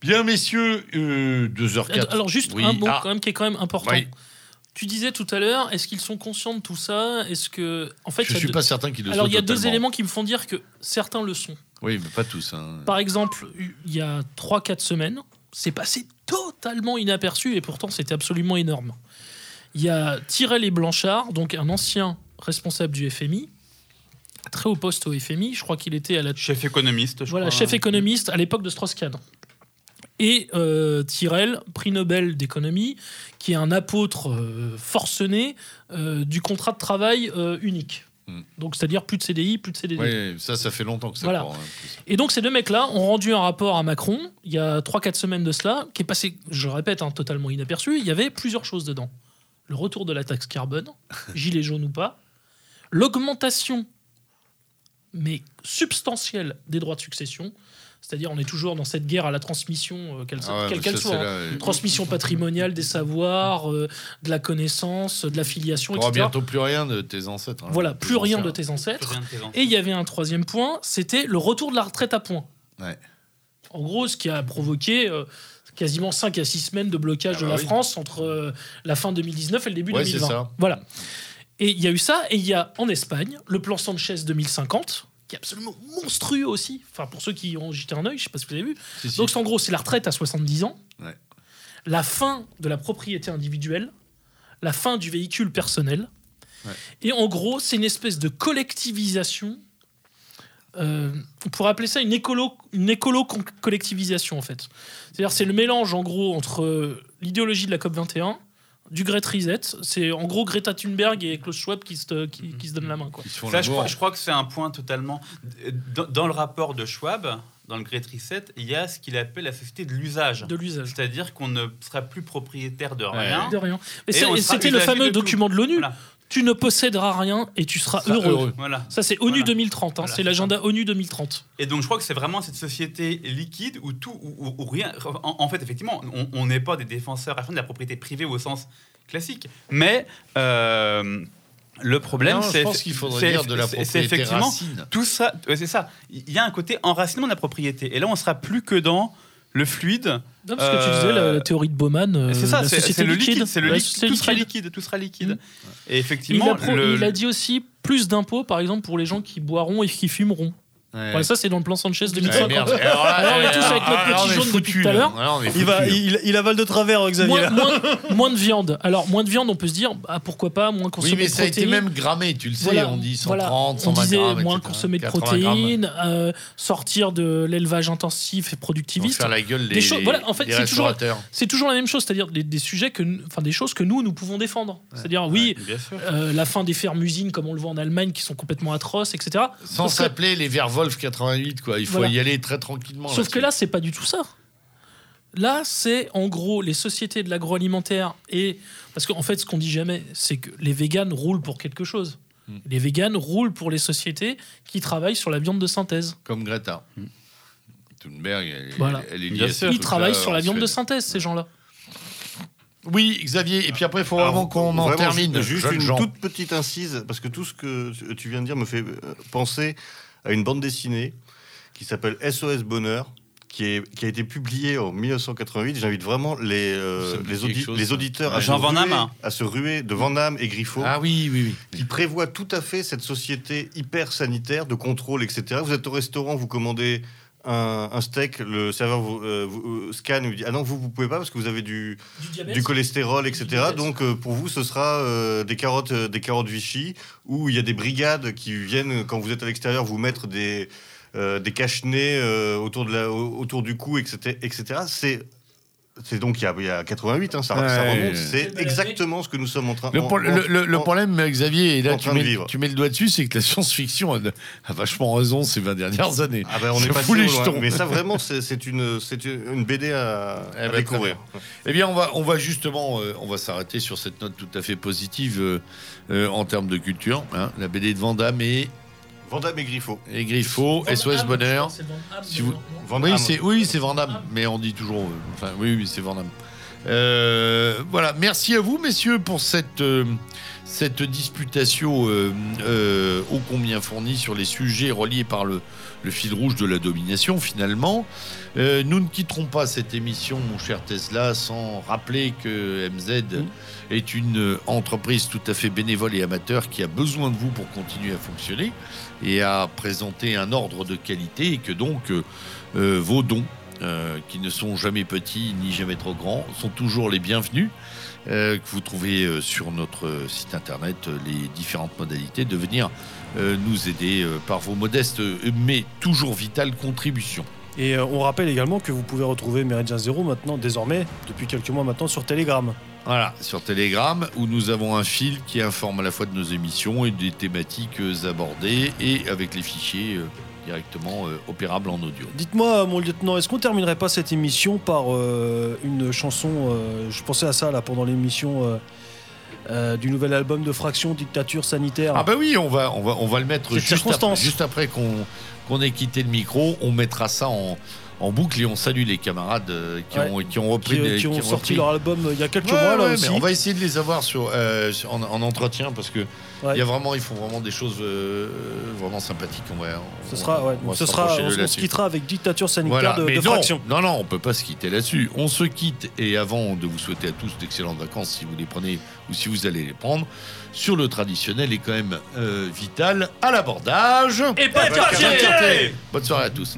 Bien, messieurs, euh, 2h04. Alors juste Oui. un mot Ah, quand même qui est quand même important. Oui. Tu disais tout à l'heure, est-ce qu'ils sont conscients de tout ça? Est-ce que en fait, Je y a suis deux- pas certain qu'il le alors soit il y a deux totalement. éléments qui me font dire que certains le sont. Oui, mais pas tous. hein. Par exemple, il y a 3-4 semaines, c'est passé totalement inaperçu et pourtant c'était absolument énorme. Il y a Tyrell et Blanchard, donc un ancien responsable du FMI, très haut poste au FMI, je crois qu'il était à la Chef économiste, je voilà, crois. chef économiste à l'époque de Strauss-Kahn. Et euh, Tyrell, prix Nobel d'économie, qui est un apôtre euh, forcené euh, du contrat de travail euh, unique. Hmm. Donc, c'est-à-dire plus de CDI, plus de CDD. Oui, ça, ça fait longtemps que ça Voilà. court, hein. Et donc, ces deux mecs-là ont rendu un rapport à Macron, il y a 3-4 semaines de cela, qui est passé, je répète, hein, totalement inaperçu. Il y avait plusieurs choses dedans. Le retour de la taxe carbone, [LAUGHS] gilet jaune ou pas, l'augmentation, mais substantielle, des droits de succession. C'est-à-dire, on est toujours dans cette guerre à la transmission, euh, qu'elle Ah ouais, quelle soit. hein. euh, Transmission patrimoniale des savoirs, euh, de la connaissance, de la filiation, T'auras etc. bientôt plus rien de tes ancêtres. hein, Voilà, plus rien de tes ancêtres. Plus rien de tes ancêtres. Et il y avait un troisième point, c'était le retour de la retraite à points. Ouais. En gros, ce qui a provoqué euh, quasiment 5 à 6 semaines de blocage Ah de bah la oui. France entre euh, la fin 2019 et le début Ouais, c'est 2020. ça. Voilà. Et il y a eu ça, et il y a en Espagne le plan Sanchez 2050, qui est absolument monstrueux aussi. Enfin, pour ceux qui ont jeté un œil, je sais pas si vous avez vu. Si, si. Donc, en gros, c'est la retraite à 70 ans, Ouais. la fin de la propriété individuelle, la fin du véhicule personnel. Ouais. Et en gros, c'est une espèce de collectivisation. euh, on pourrait appeler ça une écolo, une écolo collectivisation en fait. C'est-à-dire c'est le mélange en gros entre euh, l'idéologie de la COP 21, du Great Reset. C'est en gros Greta Thunberg et Klaus Schwab qui se, qui, qui se donnent la main quoi. Ça, je crois, je crois que c'est un point totalement. Dans, dans le rapport de Schwab, dans le Great Reset, il y a ce qu'il appelle la société de l'usage. De l'usage. C'est-à-dire qu'on ne sera plus propriétaire de Ouais. rien. De rien. Mais c'était le fameux document de l'ONU. Voilà. Tu ne posséderas rien et tu seras Sera heureux. heureux. Voilà. Ça, c'est ONU Voilà. 2030. hein, Voilà, c'est l'agenda ONU 2030. Et donc je crois que c'est vraiment cette société liquide où tout ou, rien. En, en fait, effectivement, on- n'est pas des défenseurs à fond de la propriété privée au sens classique, mais euh, le problème, c'est pense qu'il faudrait dire de la propriété effectivement racine. tout ça. c'est ça. Il y a un côté enracinement de la propriété. Et là, on sera plus que dans le fluide. Non, parce que tu Euh, disais la, la théorie de Bauman, euh, c'est ça, c'est le liquide. C'est le liquide. Tout sera liquide. Tout sera liquide. Et Il effectivement, a, pro- le- il a dit aussi plus d'impôts, par exemple, pour les gens qui boiront et qui fumeront. Ouais. Voilà, ça, c'est dans le plan Sanchez Ouais, 2050. merde. Alors là, Alors, on est tous avec notre petit jaune foutu, depuis tout à l'heure. Il, va, il, il avale de travers, Xavier. Moins, moins- moins de viande. Alors, moins de viande, on peut se dire, ah, pourquoi pas, moins Oui, consommer mais de ça a été protéines. même grammé, tu le sais, Voilà, on dit voilà. 130, 120 On disait grammes, moins etc. consommer de 80 grammes. protéines, euh, sortir de l'élevage intensif et productiviste. faire la gueule Des choses- voilà, en fait, c'est toujours- toujours la même chose, c'est-à-dire des, des sujets que, enfin des choses que nous nous pouvons défendre. C'est-à-dire oui, euh, la fin des fermes-usines comme on le voit en Allemagne qui sont complètement atroces, etc. Sans s'appeler les Verwolf 88, quoi. Il faut Voilà. y aller très tranquillement. Sauf que là, c'est pas du tout ça. Là, c'est en gros les sociétés de l'agroalimentaire et parce qu'en fait, ce qu'on dit jamais, c'est que les véganes roulent pour quelque chose. Hmm. Les véganes roulent pour les sociétés qui travaillent sur la viande de synthèse. Comme Greta. Thunberg, elle, Voilà. elle est liée à sûr. Ils travaillent sur la viande de synthèse, ces gens-là. Oui, Xavier. Et puis après, il faut Alors, vraiment qu'on en termine. ju- Juste une gens. toute petite incise, parce que tout ce que tu- tu viens de dire me fait euh, penser à une bande dessinée qui s'appelle SOS Bonheur, qui, est, qui a été publiée en 1988. J'invite vraiment les, euh, les, quelque audi- chose, les ça. auditeurs à, Ouais. se Jean Van ruer, Damme. à se ruer de Van Damme et Griffo. Ah oui, oui, oui. qui prévoit tout à fait cette société hyper sanitaire de contrôle, etc. Vous êtes au restaurant, vous commandez un, un steak, le serveur vous, euh, vous, euh, scanne, vous dit ah non vous vous pouvez pas parce que vous avez du, du cholestérol, etc. diabète. Donc euh, pour vous ce sera euh, des carottes, des carottes Vichy, où il y a des brigades qui viennent quand vous êtes à l'extérieur vous mettre des des cache-nez autour de la, au- autour du cou, etc. etc. C'est c'est donc il y a, il y a 88, hein, ça, ça Ouais. remonte. Eh C'est exactement ce que nous sommes en train Le, en- pro- le- le- le en- problème, Xavier, et là en tu mets, vivre. tu mets le doigt dessus, c'est que la science-fiction a, a vachement raison ces 20 dernières années. Ah ben on Ça est pas fout les loin. jetons. Mais ça vraiment c'est une BD à, Eh à ben, découvrir. Eh bien, on va, on va justement, euh, on va s'arrêter sur cette note tout à fait positive euh, euh, en termes de culture. hein. La BD de Vandame et, Vandame et Griffo. et Griffo, SOS Bonheur. Si vous- Oui, c'est oui, c'est Vandame, mais on dit toujours. euh, Enfin, oui, oui, c'est Vandame. Euh, voilà, merci à vous, messieurs, pour cette euh, cette disputation euh, euh, ô combien fournie sur les sujets reliés par le, le fil rouge de la domination, finalement. Euh, nous ne quitterons pas cette émission, mon cher Tesla, sans rappeler que MZ est une entreprise tout à fait bénévole et amateur qui a besoin de vous pour continuer à fonctionner et à présenter un ordre de qualité et que donc euh, euh, vos dons, euh, qui ne sont jamais petits ni jamais trop grands, sont toujours les bienvenus. que vous trouvez sur notre site internet les différentes modalités de venir nous aider par vos modestes mais toujours vitales contributions. Et euh, on rappelle également que vous pouvez retrouver Méridien Zéro maintenant, désormais, depuis quelques mois maintenant, sur Telegram. Voilà, sur Telegram, où nous avons un fil qui informe à la fois de nos émissions et des thématiques euh, abordées, et avec les fichiers euh, directement opérables en audio. Dites-moi, mon lieutenant, est-ce qu'on terminerait pas cette émission par euh, une chanson euh, Je pensais à ça là pendant l'émission euh, euh, du nouvel album de Fraction, Dictature sanitaire. Ah bah oui, on va, on va, on va le mettre juste juste après qu'on qu'on ait quitté le micro, on mettra ça en, en boucle et on salue les camarades euh, qui, Ouais. ont, qui ont repris qui, des- qui ont qui sorti repris. leur album euh, il y a quelques Ouais, mois là ouais, aussi. mais on va essayer de les avoir sur, euh, en, en entretien parce que Ouais. il y a vraiment, ils font vraiment des choses euh, vraiment sympathiques. On va, on- Ce sera, ouais, on va ce sera, on, se quittera avec Dictature sanitaire Voilà, de, mais de non, Fraction. non, non, on peut pas se quitter là-dessus. On se quitte et avant de vous souhaiter à tous d'excellentes vacances si vous les prenez ou si vous allez les prendre, sur le traditionnel et quand même euh, vital à l'abordage. Et pas de Bonne soirée à tous.